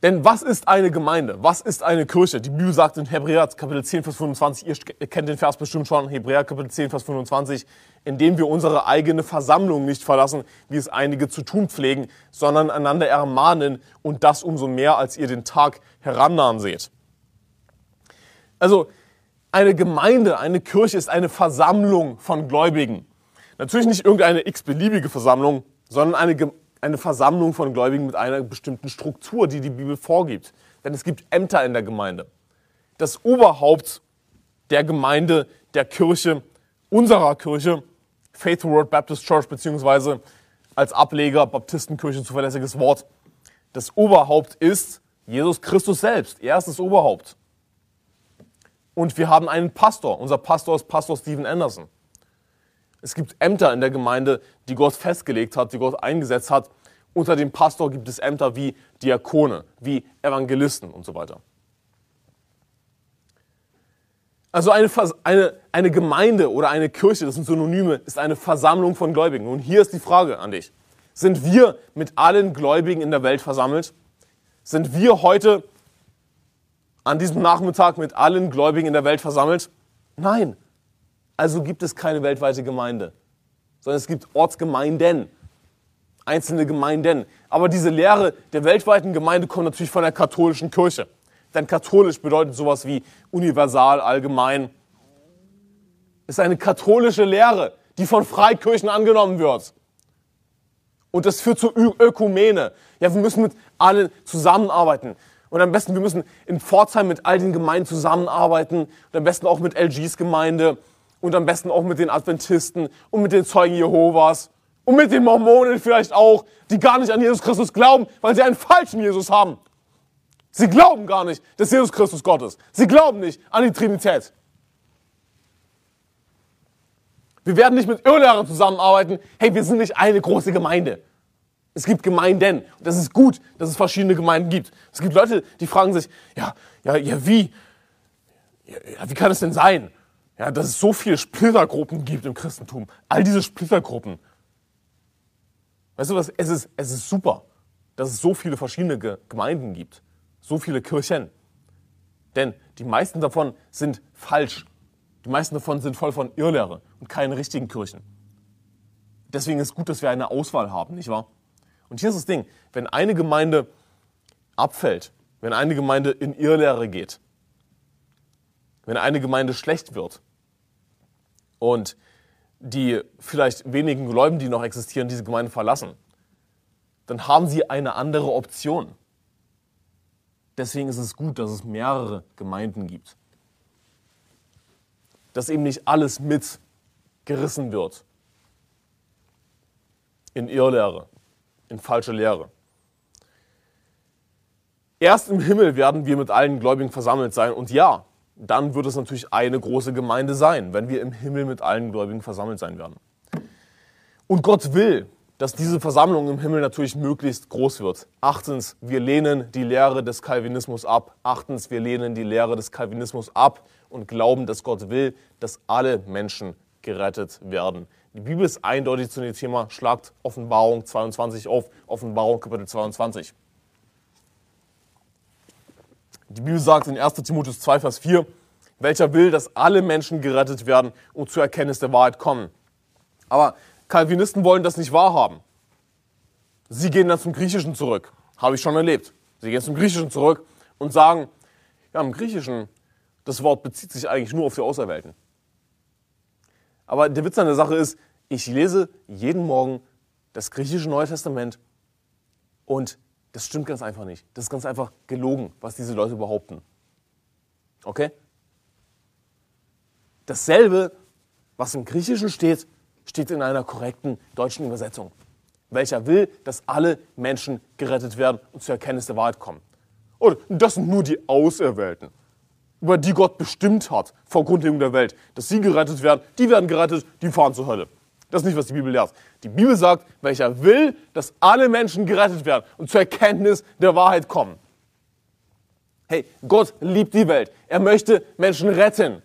Denn was ist eine Gemeinde? Was ist eine Kirche? Die Bibel sagt in Hebräer Kapitel 10, Vers 25, ihr kennt den Vers bestimmt schon, Hebräer Kapitel 10, Vers 25, indem wir unsere eigene Versammlung nicht verlassen, wie es einige zu tun pflegen, sondern einander ermahnen und das umso mehr, als ihr den Tag herannahen seht. Also eine Gemeinde, eine Kirche ist eine Versammlung von Gläubigen. Natürlich nicht irgendeine x-beliebige Versammlung, sondern eine, eine Versammlung von Gläubigen mit einer bestimmten Struktur, die die Bibel vorgibt. Denn es gibt Ämter in der Gemeinde. Das Oberhaupt der Gemeinde, der Kirche, unserer Kirche, Faith World Baptist Church, beziehungsweise als Ableger Baptistenkirche, zuverlässiges Wort. Das Oberhaupt ist Jesus Christus selbst. Er ist das Oberhaupt. Und wir haben einen Pastor. Unser Pastor ist Pastor Stephen Anderson. Es gibt Ämter in der Gemeinde, die Gott festgelegt hat, die Gott eingesetzt hat. Unter dem Pastor gibt es Ämter wie Diakone, wie Evangelisten und so weiter. Also eine, eine, eine Gemeinde oder eine Kirche, das sind Synonyme, ist eine Versammlung von Gläubigen. Und hier ist die Frage an dich. Sind wir mit allen Gläubigen in der Welt versammelt? Sind wir heute an diesem Nachmittag mit allen Gläubigen in der Welt versammelt? Nein. Also gibt es keine weltweite Gemeinde, sondern es gibt Ortsgemeinden, einzelne Gemeinden. Aber diese Lehre der weltweiten Gemeinde kommt natürlich von der katholischen Kirche. Denn katholisch bedeutet sowas wie universal, allgemein. Es ist eine katholische Lehre, die von Freikirchen angenommen wird. Und das führt zur Ökumene. Ja, wir müssen mit allen zusammenarbeiten. Und am besten, wir müssen in Pforzheim mit all den Gemeinden zusammenarbeiten. Und am besten auch mit LGs Gemeinde. Und am besten auch mit den Adventisten und mit den Zeugen Jehovas. Und mit den Mormonen vielleicht auch, die gar nicht an Jesus Christus glauben, weil sie einen falschen Jesus haben. Sie glauben gar nicht, dass Jesus Christus Gott ist. Sie glauben nicht an die Trinität. Wir werden nicht mit Irrlehrern zusammenarbeiten. Hey, wir sind nicht eine große Gemeinde. Es gibt Gemeinden. Und das ist gut, dass es verschiedene Gemeinden gibt. Es gibt Leute, die fragen sich, ja, ja, ja, wie? Ja, wie kann es denn sein? Ja, dass es so viele Splittergruppen gibt im Christentum. All diese Splittergruppen. Weißt du was? Es ist, es ist super, dass es so viele verschiedene Gemeinden gibt. So viele Kirchen. Denn die meisten davon sind falsch. Die meisten davon sind voll von Irrlehre und keine richtigen Kirchen. Deswegen ist es gut, dass wir eine Auswahl haben, nicht wahr? Und hier ist das Ding, wenn eine Gemeinde abfällt, wenn eine Gemeinde in Irrlehre geht, wenn eine Gemeinde schlecht wird und die vielleicht wenigen Gläubigen, die noch existieren, diese Gemeinde verlassen, dann haben sie eine andere Option. Deswegen ist es gut, dass es mehrere Gemeinden gibt. Dass eben nicht alles mitgerissen wird in Irrlehre in falsche Lehre. Erst im Himmel werden wir mit allen Gläubigen versammelt sein. Und ja, dann wird es natürlich eine große Gemeinde sein, wenn wir im Himmel mit allen Gläubigen versammelt sein werden. Und Gott will, dass diese Versammlung im Himmel natürlich möglichst groß wird. Achtens, wir lehnen die Lehre des Calvinismus ab. Achtens, wir lehnen die Lehre des Calvinismus ab und glauben, dass Gott will, dass alle Menschen gerettet werden. Die Bibel ist eindeutig zu dem Thema, schlagt Offenbarung 22 auf, Offenbarung Kapitel 22. Die Bibel sagt in 1 Timotheus 2, Vers 4, welcher will, dass alle Menschen gerettet werden und zur Erkenntnis der Wahrheit kommen. Aber Calvinisten wollen das nicht wahrhaben. Sie gehen dann zum Griechischen zurück. Habe ich schon erlebt. Sie gehen zum Griechischen zurück und sagen, ja, im Griechischen, das Wort bezieht sich eigentlich nur auf die Auserwählten. Aber der Witz an der Sache ist, ich lese jeden Morgen das griechische Neue Testament und das stimmt ganz einfach nicht. Das ist ganz einfach gelogen, was diese Leute behaupten. Okay? Dasselbe, was im Griechischen steht, steht in einer korrekten deutschen Übersetzung. Welcher will, dass alle Menschen gerettet werden und zur Erkenntnis der Wahrheit kommen. Und das sind nur die Auserwählten über die Gott bestimmt hat vor Grundlegung der Welt, dass sie gerettet werden, die werden gerettet, die fahren zur Hölle. Das ist nicht, was die Bibel lehrt. Die Bibel sagt, welcher will, dass alle Menschen gerettet werden und zur Erkenntnis der Wahrheit kommen. Hey, Gott liebt die Welt. Er möchte Menschen retten.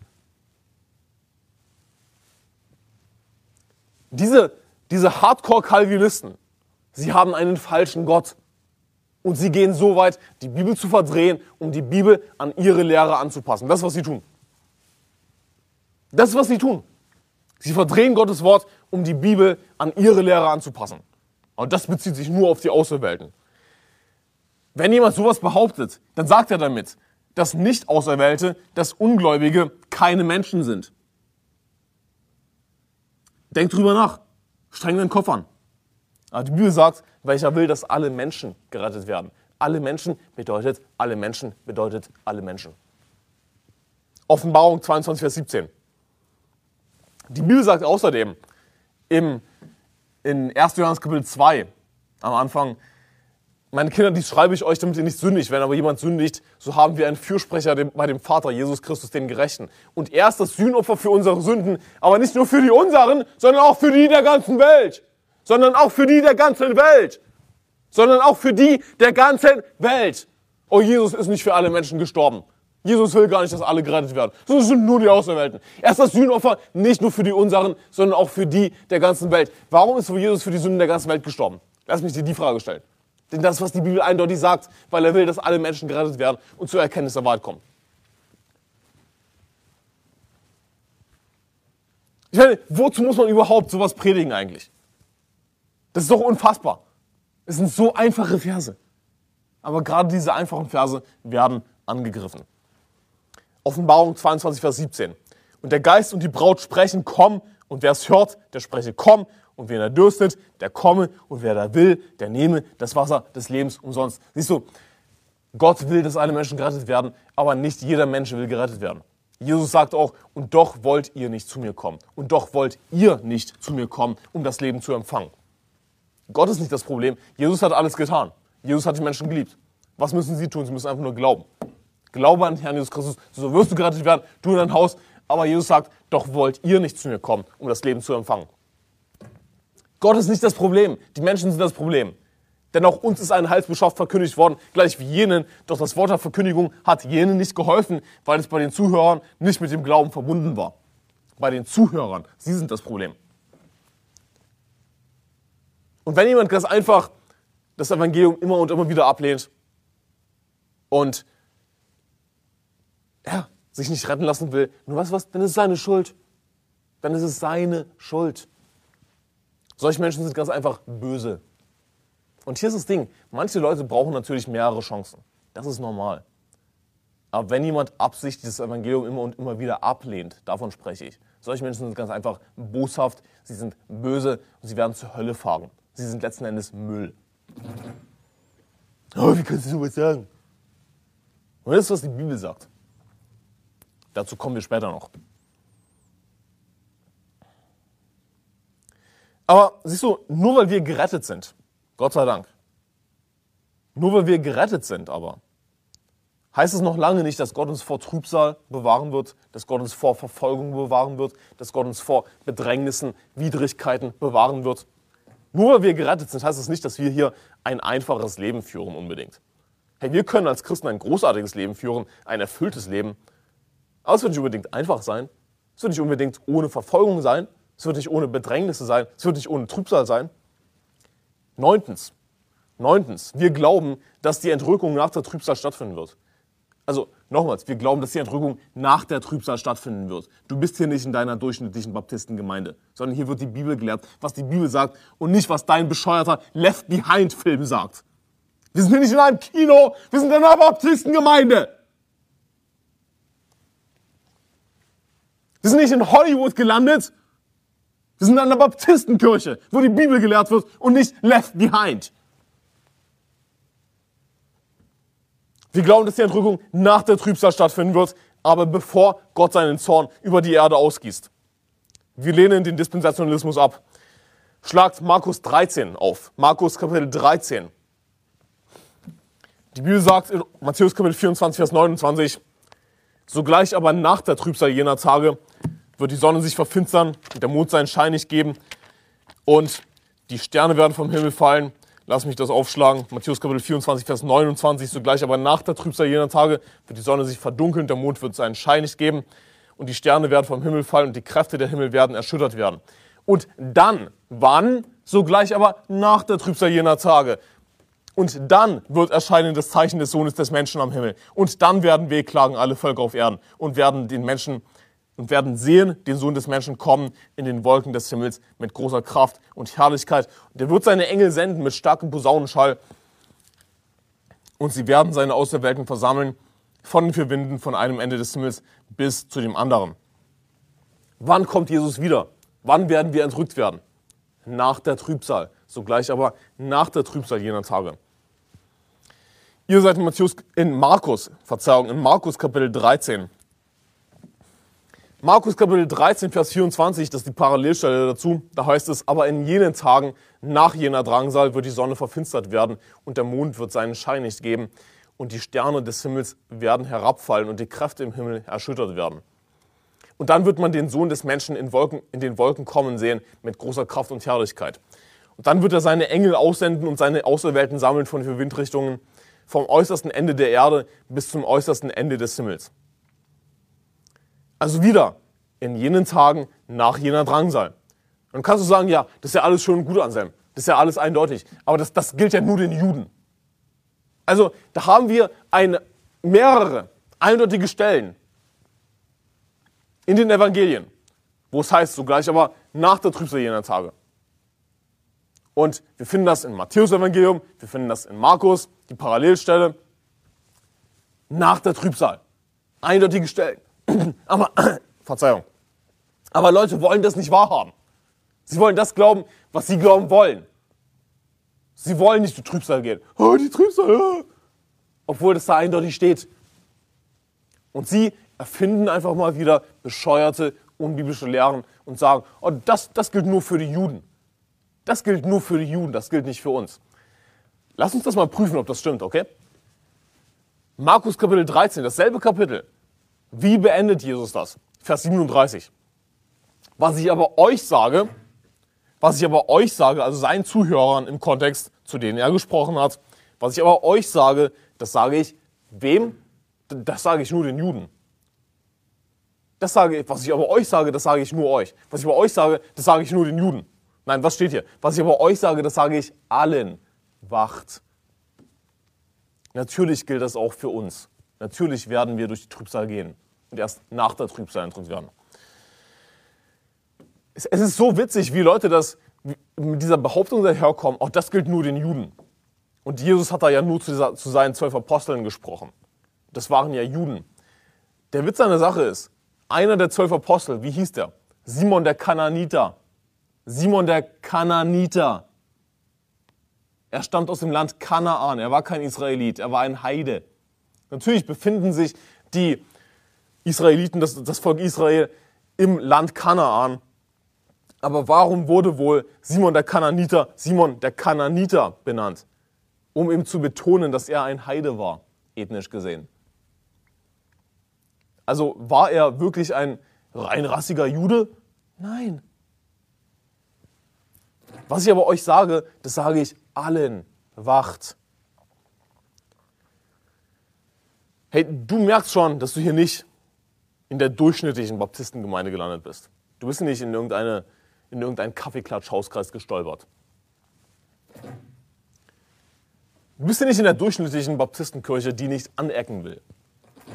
Diese, diese Hardcore-Calvinisten, sie haben einen falschen Gott. Und sie gehen so weit, die Bibel zu verdrehen, um die Bibel an ihre Lehre anzupassen. Das ist, was sie tun. Das ist, was sie tun. Sie verdrehen Gottes Wort, um die Bibel an ihre Lehre anzupassen. Und das bezieht sich nur auf die Auserwählten. Wenn jemand sowas behauptet, dann sagt er damit, dass Nicht-Auserwählte, dass Ungläubige keine Menschen sind. Denk drüber nach. Streng deinen Kopf an. Aber die Bibel sagt, welcher will, dass alle Menschen gerettet werden. Alle Menschen bedeutet, alle Menschen bedeutet, alle Menschen. Offenbarung 22, Vers 17. Die Bibel sagt außerdem im, in 1. Johannes Kapitel 2 am Anfang, meine Kinder, dies schreibe ich euch, damit ihr nicht sündigt. Wenn aber jemand sündigt, so haben wir einen Fürsprecher bei dem Vater, Jesus Christus, den Gerechten. Und er ist das Sühnopfer für unsere Sünden, aber nicht nur für die unseren, sondern auch für die der ganzen Welt. Sondern auch für die der ganzen Welt. Sondern auch für die der ganzen Welt. Oh, Jesus ist nicht für alle Menschen gestorben. Jesus will gar nicht, dass alle gerettet werden. Das sind nur die Auserwählten. Er ist das Sühnopfer nicht nur für die unseren, sondern auch für die der ganzen Welt. Warum ist Jesus für die Sünden der ganzen Welt gestorben? Lass mich dir die Frage stellen. Denn das, was die Bibel eindeutig sagt, weil er will, dass alle Menschen gerettet werden und zur Erkenntnis der Wahrheit kommen. Ich meine, wozu muss man überhaupt sowas predigen eigentlich? Das ist doch unfassbar. Es sind so einfache Verse. Aber gerade diese einfachen Verse werden angegriffen. Offenbarung 22, Vers 17. Und der Geist und die Braut sprechen, komm, und wer es hört, der spreche, komm, und wer da dürstet, der komme, und wer da will, der nehme das Wasser des Lebens umsonst. Siehst du, Gott will, dass alle Menschen gerettet werden, aber nicht jeder Mensch will gerettet werden. Jesus sagt auch, und doch wollt ihr nicht zu mir kommen. Und doch wollt ihr nicht zu mir kommen, um das Leben zu empfangen. Gott ist nicht das Problem. Jesus hat alles getan. Jesus hat die Menschen geliebt. Was müssen sie tun? Sie müssen einfach nur glauben. Glaube an Herrn Jesus Christus, so wirst du gerettet werden, du in dein Haus. Aber Jesus sagt, doch wollt ihr nicht zu mir kommen, um das Leben zu empfangen. Gott ist nicht das Problem, die Menschen sind das Problem. Denn auch uns ist ein Heilsbeschaft verkündigt worden, gleich wie jenen. Doch das Wort der Verkündigung hat jenen nicht geholfen, weil es bei den Zuhörern nicht mit dem Glauben verbunden war. Bei den Zuhörern, sie sind das Problem. Und wenn jemand ganz einfach das Evangelium immer und immer wieder ablehnt und ja, sich nicht retten lassen will, nur was, was, dann ist es seine Schuld. Dann ist es seine Schuld. Solche Menschen sind ganz einfach böse. Und hier ist das Ding, manche Leute brauchen natürlich mehrere Chancen. Das ist normal. Aber wenn jemand absichtlich das Evangelium immer und immer wieder ablehnt, davon spreche ich. Solche Menschen sind ganz einfach boshaft, sie sind böse und sie werden zur Hölle fahren. Sie sind letzten Endes Müll. Oh, wie kannst du sowas sagen? Und das ist, was die Bibel sagt. Dazu kommen wir später noch. Aber siehst du, nur weil wir gerettet sind, Gott sei Dank, nur weil wir gerettet sind aber, heißt es noch lange nicht, dass Gott uns vor Trübsal bewahren wird, dass Gott uns vor Verfolgung bewahren wird, dass Gott uns vor Bedrängnissen, Widrigkeiten bewahren wird. Nur weil wir gerettet sind, heißt es nicht, dass wir hier ein einfaches Leben führen unbedingt. Hey, wir können als Christen ein großartiges Leben führen, ein erfülltes Leben, aber es wird nicht unbedingt einfach sein. Es wird nicht unbedingt ohne Verfolgung sein. Es wird nicht ohne Bedrängnisse sein. Es wird nicht ohne Trübsal sein. Neuntens. Neuntens. Wir glauben, dass die Entrückung nach der Trübsal stattfinden wird. Also nochmals, wir glauben, dass die Entrückung nach der Trübsal stattfinden wird. Du bist hier nicht in deiner durchschnittlichen Baptistengemeinde, sondern hier wird die Bibel gelehrt, was die Bibel sagt und nicht, was dein bescheuerter Left Behind-Film sagt. Wir sind hier nicht in einem Kino, wir sind in einer Baptistengemeinde. Wir sind nicht in Hollywood gelandet. Wir sind in einer Baptistenkirche, wo die Bibel gelehrt wird und nicht left behind. Wir glauben, dass die Entrückung nach der Trübsal stattfinden wird, aber bevor Gott seinen Zorn über die Erde ausgießt. Wir lehnen den Dispensationalismus ab. Schlagt Markus 13 auf. Markus Kapitel 13. Die Bibel sagt in Matthäus Kapitel 24, Vers 29, Sogleich aber nach der Trübsal jener Tage wird die Sonne sich verfinstern und der Mond seinen Schein nicht geben und die Sterne werden vom Himmel fallen. Lass mich das aufschlagen. Matthäus Kapitel 24, Vers 29. Sogleich aber nach der Trübsal jener Tage wird die Sonne sich verdunkeln, der Mond wird seinen Schein nicht geben und die Sterne werden vom Himmel fallen und die Kräfte der Himmel werden erschüttert werden. Und dann, wann? Sogleich aber nach der Trübsal jener Tage. Und dann wird erscheinen das Zeichen des Sohnes des Menschen am Himmel. Und dann werden wehklagen alle Völker auf Erden und werden den Menschen und werden sehen, den Sohn des Menschen kommen in den Wolken des Himmels mit großer Kraft und Herrlichkeit. Und er wird seine Engel senden mit starkem Posaunenschall. Und sie werden seine Auserwählten versammeln von den vier Winden von einem Ende des Himmels bis zu dem anderen. Wann kommt Jesus wieder? Wann werden wir entrückt werden? Nach der Trübsal. Sogleich aber nach der Trübsal jener Tage. Ihr seid in Matthäus, in Markus, Verzeihung, in Markus Kapitel 13. Markus Kapitel 13, Vers 24, das ist die Parallelstelle dazu. Da heißt es, aber in jenen Tagen nach jener Drangsal wird die Sonne verfinstert werden und der Mond wird seinen Schein nicht geben und die Sterne des Himmels werden herabfallen und die Kräfte im Himmel erschüttert werden. Und dann wird man den Sohn des Menschen in, Wolken, in den Wolken kommen sehen mit großer Kraft und Herrlichkeit. Und dann wird er seine Engel aussenden und seine Auserwählten sammeln von den Windrichtungen vom äußersten Ende der Erde bis zum äußersten Ende des Himmels. Also wieder in jenen Tagen nach jener Drangsal. Dann kannst du sagen, ja, das ist ja alles schön und gut, Anselm. Das ist ja alles eindeutig. Aber das, das gilt ja nur den Juden. Also da haben wir eine, mehrere eindeutige Stellen in den Evangelien, wo es heißt sogleich aber nach der Trübsal jener Tage. Und wir finden das im Matthäus-Evangelium, wir finden das in Markus, die Parallelstelle, nach der Trübsal. Eindeutige Stellen. (clears throat) Aber, (clears throat) Verzeihung. Aber Leute wollen das nicht wahrhaben. Sie wollen das glauben, was sie glauben wollen. Sie wollen nicht zur Trübsal gehen. Oh, die Trübsal. Oh. Obwohl das da eindeutig steht. Und sie erfinden einfach mal wieder bescheuerte, unbiblische Lehren und sagen, oh, das, das gilt nur für die Juden. Das gilt nur für die Juden, das gilt nicht für uns. Lass uns das mal prüfen, ob das stimmt, okay? Markus Kapitel 13, dasselbe Kapitel. Wie beendet Jesus das? Vers 37. Was ich aber euch sage, was ich aber euch sage, also seinen Zuhörern im Kontext, zu denen er gesprochen hat, was ich aber euch sage, das sage ich wem? Das sage ich nur den Juden. Das sage was ich aber euch sage, das sage ich nur euch. Was ich aber euch sage, das sage ich nur den Juden. Nein, was steht hier? Was ich aber euch sage, das sage ich allen. Wacht. Natürlich gilt das auch für uns. Natürlich werden wir durch die Trübsal gehen und erst nach der Trübsal entrückt werden. Es ist so witzig, wie Leute das mit dieser Behauptung daherkommen, auch das gilt nur den Juden. Und Jesus hat da ja nur zu, dieser, zu seinen zwölf Aposteln gesprochen. Das waren ja Juden. Der Witz an der Sache ist, einer der zwölf Apostel, wie hieß der? Simon der Kananiter. Simon der Kananiter. Er stammt aus dem Land Kanaan. Er war kein Israelit, er war ein Heide. Natürlich befinden sich die Israeliten, das, das Volk Israel, im Land Kanaan. Aber warum wurde wohl Simon der Kananiter Simon der Kananiter benannt? Um ihm zu betonen, dass er ein Heide war, ethnisch gesehen. Also war er wirklich ein reinrassiger Jude? Nein. Was ich aber euch sage, das sage ich allen. Wacht. Hey, du merkst schon, dass du hier nicht in der durchschnittlichen Baptistengemeinde gelandet bist. Du bist nicht in, irgendeine, in irgendeinen Kaffeeklatsch-Hauskreis gestolpert. Du bist ja nicht in der durchschnittlichen Baptistenkirche, die nicht anecken will,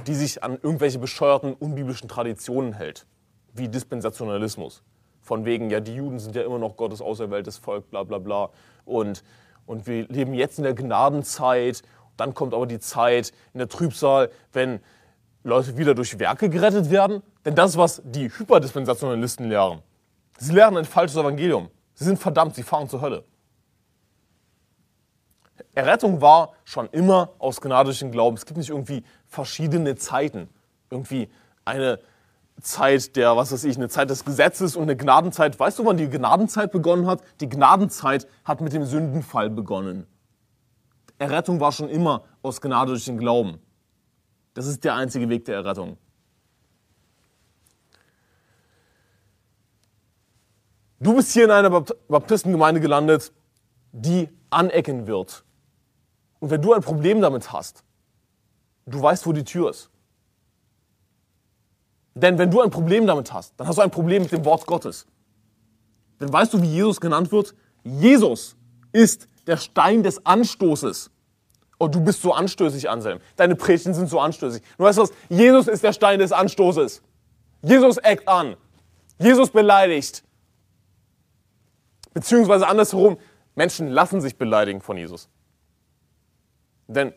die sich an irgendwelche bescheuerten, unbiblischen Traditionen hält, wie Dispensationalismus. Von wegen, ja, die Juden sind ja immer noch Gottes auserwähltes Volk, bla bla bla. Und, und wir leben jetzt in der Gnadenzeit dann kommt aber die Zeit in der Trübsal, wenn Leute wieder durch Werke gerettet werden. Denn das was die Hyperdispensationalisten lehren. Sie lernen ein falsches Evangelium. Sie sind verdammt, sie fahren zur Hölle. Errettung war schon immer aus gnadischen Glauben. Es gibt nicht irgendwie verschiedene Zeiten. Irgendwie eine Zeit der, was weiß ich, eine Zeit des Gesetzes und eine Gnadenzeit. Weißt du, wann die Gnadenzeit begonnen hat? Die Gnadenzeit hat mit dem Sündenfall begonnen. Errettung war schon immer aus Gnade durch den Glauben. Das ist der einzige Weg der Errettung. Du bist hier in einer Baptistengemeinde gelandet, die anecken wird. Und wenn du ein Problem damit hast, du weißt, wo die Tür ist. Denn wenn du ein Problem damit hast, dann hast du ein Problem mit dem Wort Gottes. Dann weißt du, wie Jesus genannt wird? Jesus ist der Stein des Anstoßes. Oh, du bist so anstößig, Anselm. Deine Predigten sind so anstößig. Du weißt was? Jesus ist der Stein des Anstoßes. Jesus eckt an. Jesus beleidigt. Beziehungsweise andersherum, Menschen lassen sich beleidigen von Jesus. Denn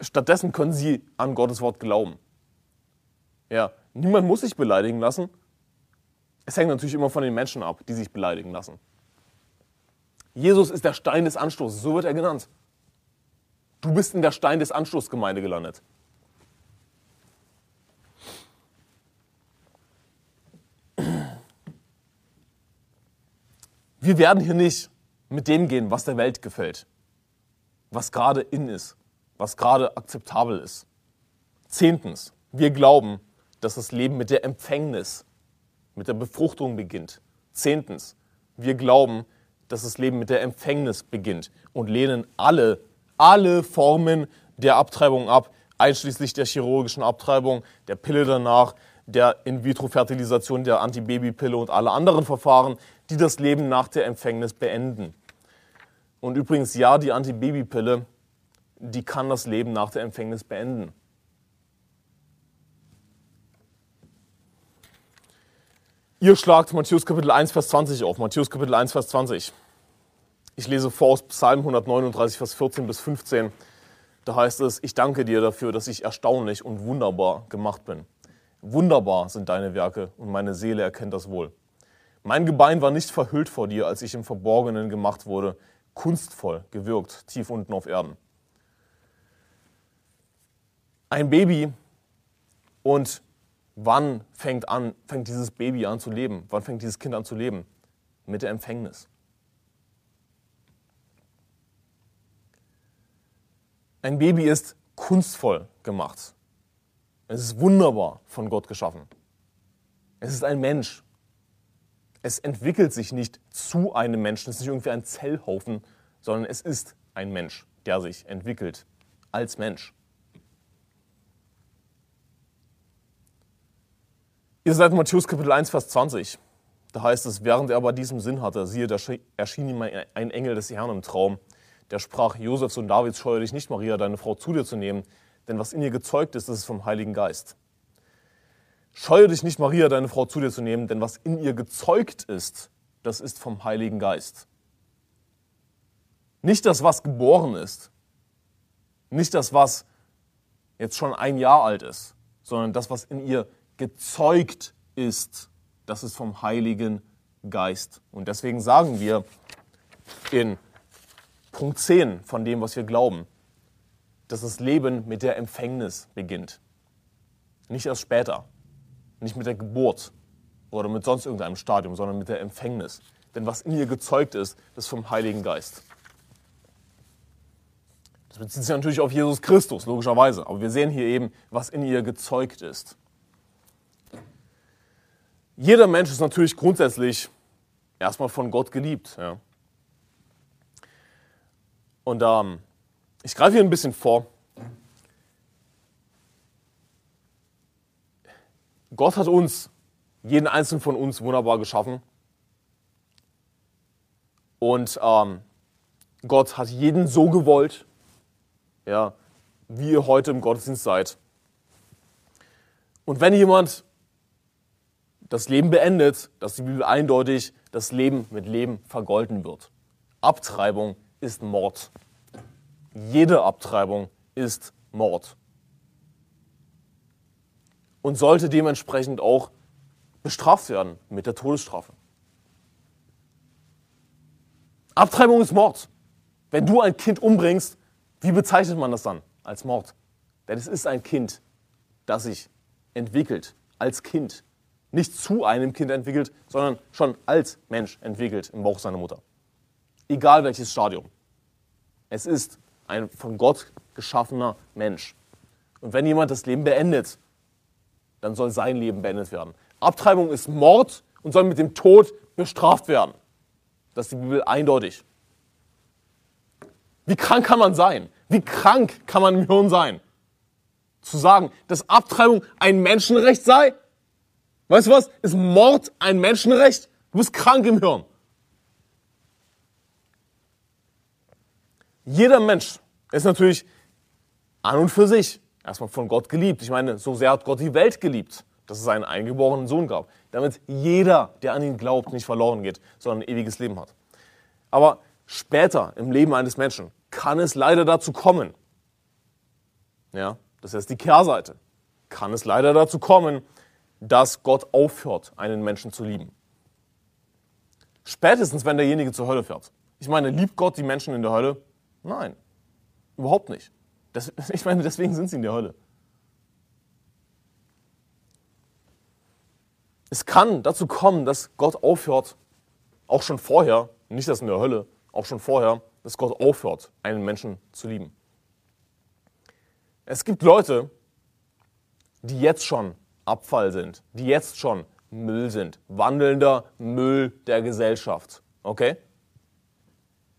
stattdessen können sie an Gottes Wort glauben. Ja, niemand muss sich beleidigen lassen. Es hängt natürlich immer von den Menschen ab, die sich beleidigen lassen. Jesus ist der Stein des Anstoßes, so wird er genannt. Du bist in der Stein des Anstoßgemeinde gelandet. Wir werden hier nicht mit dem gehen, was der Welt gefällt, was gerade in ist, was gerade akzeptabel ist. Zehntens, wir glauben, dass das Leben mit der Empfängnis, mit der Befruchtung beginnt. Zehntens, wir glauben, dass das Leben mit der Empfängnis beginnt und lehnen alle, alle Formen der Abtreibung ab, einschließlich der chirurgischen Abtreibung, der Pille danach, der In-vitro-Fertilisation, der Antibabypille und alle anderen Verfahren, die das Leben nach der Empfängnis beenden. Und übrigens, ja, die Antibabypille, die kann das Leben nach der Empfängnis beenden. Ihr schlagt Matthäus Kapitel 1, Vers 20 auf. Matthäus Kapitel 1, Vers 20. Ich lese vor aus Psalm 139, Vers 14 bis 15. Da heißt es, ich danke dir dafür, dass ich erstaunlich und wunderbar gemacht bin. Wunderbar sind deine Werke und meine Seele erkennt das wohl. Mein Gebein war nicht verhüllt vor dir, als ich im Verborgenen gemacht wurde, kunstvoll gewirkt, tief unten auf Erden. Ein Baby und wann fängt, an, fängt dieses Baby an zu leben? Wann fängt dieses Kind an zu leben? Mit der Empfängnis. Ein Baby ist kunstvoll gemacht. Es ist wunderbar von Gott geschaffen. Es ist ein Mensch. Es entwickelt sich nicht zu einem Menschen. Es ist nicht irgendwie ein Zellhaufen, sondern es ist ein Mensch, der sich entwickelt als Mensch. Ihr seid in Matthäus Kapitel 1, Vers 20. Da heißt es, während er aber diesem Sinn hatte, siehe, da erschien ihm ein Engel des Herrn im Traum, der sprach, Josefs und Davids, scheue dich nicht, Maria, deine Frau zu dir zu nehmen, denn was in ihr gezeugt ist, das ist vom Heiligen Geist. Scheue dich nicht, Maria, deine Frau zu dir zu nehmen, denn was in ihr gezeugt ist, das ist vom Heiligen Geist. Nicht das, was geboren ist, nicht das, was jetzt schon ein Jahr alt ist, sondern das, was in ihr gezeugt ist, das ist vom Heiligen Geist. Und deswegen sagen wir in Punkt 10 von dem, was wir glauben, dass das Leben mit der Empfängnis beginnt. Nicht erst später, nicht mit der Geburt oder mit sonst irgendeinem Stadium, sondern mit der Empfängnis. Denn was in ihr gezeugt ist, ist vom Heiligen Geist. Das bezieht sich natürlich auf Jesus Christus, logischerweise. Aber wir sehen hier eben, was in ihr gezeugt ist. Jeder Mensch ist natürlich grundsätzlich erstmal von Gott geliebt. Ja. Und ähm, ich greife hier ein bisschen vor. Gott hat uns, jeden einzelnen von uns, wunderbar geschaffen. Und ähm, Gott hat jeden so gewollt, ja, wie ihr heute im Gottesdienst seid. Und wenn jemand das Leben beendet, dass die Bibel eindeutig das Leben mit Leben vergolten wird. Abtreibung ist Mord. Jede Abtreibung ist Mord. Und sollte dementsprechend auch bestraft werden mit der Todesstrafe. Abtreibung ist Mord. Wenn du ein Kind umbringst, wie bezeichnet man das dann? Als Mord. Denn es ist ein Kind, das sich entwickelt als Kind nicht zu einem Kind entwickelt, sondern schon als Mensch entwickelt im Bauch seiner Mutter. Egal welches Stadium. Es ist ein von Gott geschaffener Mensch. Und wenn jemand das Leben beendet, dann soll sein Leben beendet werden. Abtreibung ist Mord und soll mit dem Tod bestraft werden. Das ist die Bibel eindeutig. Wie krank kann man sein? Wie krank kann man im Hirn sein? Zu sagen, dass Abtreibung ein Menschenrecht sei? Weißt du was? Ist Mord ein Menschenrecht? Du bist krank im Hirn. Jeder Mensch ist natürlich an und für sich erstmal von Gott geliebt. Ich meine, so sehr hat Gott die Welt geliebt, dass es seinen eingeborenen Sohn gab, damit jeder, der an ihn glaubt, nicht verloren geht, sondern ein ewiges Leben hat. Aber später im Leben eines Menschen kann es leider dazu kommen, ja, das ist die Kehrseite, kann es leider dazu kommen, dass Gott aufhört, einen Menschen zu lieben. Spätestens, wenn derjenige zur Hölle fährt. Ich meine, liebt Gott die Menschen in der Hölle? Nein, überhaupt nicht. Das, (laughs) ich meine, deswegen sind sie in der Hölle. Es kann dazu kommen, dass Gott aufhört, auch schon vorher, nicht das in der Hölle, auch schon vorher, dass Gott aufhört, einen Menschen zu lieben. Es gibt Leute, die jetzt schon Abfall sind, die jetzt schon Müll sind, wandelnder Müll der Gesellschaft. Okay?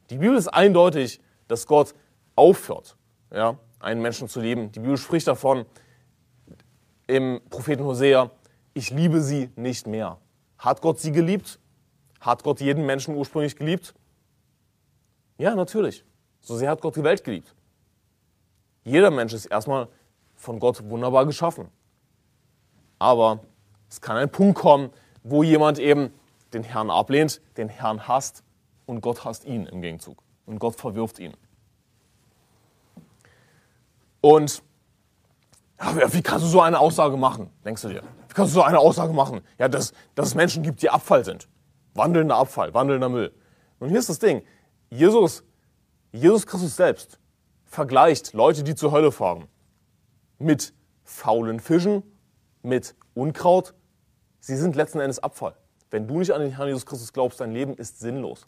Die Bibel ist eindeutig, dass Gott aufhört, ja, einen Menschen zu lieben. Die Bibel spricht davon im Propheten Hosea, ich liebe sie nicht mehr. Hat Gott sie geliebt? Hat Gott jeden Menschen ursprünglich geliebt? Ja, natürlich. So sehr hat Gott die Welt geliebt. Jeder Mensch ist erstmal von Gott wunderbar geschaffen. Aber es kann ein Punkt kommen, wo jemand eben den Herrn ablehnt, den Herrn hasst und Gott hasst ihn im Gegenzug. Und Gott verwirft ihn. Und ja, wie kannst du so eine Aussage machen, denkst du dir? Wie kannst du so eine Aussage machen? Ja, dass, dass es Menschen gibt, die Abfall sind. Wandelnder Abfall, wandelnder Müll. Und hier ist das Ding. Jesus, Jesus Christus selbst vergleicht Leute, die zur Hölle fahren, mit faulen Fischen, mit Unkraut. Sie sind letzten Endes Abfall. Wenn du nicht an den Herrn Jesus Christus glaubst, dein Leben ist sinnlos.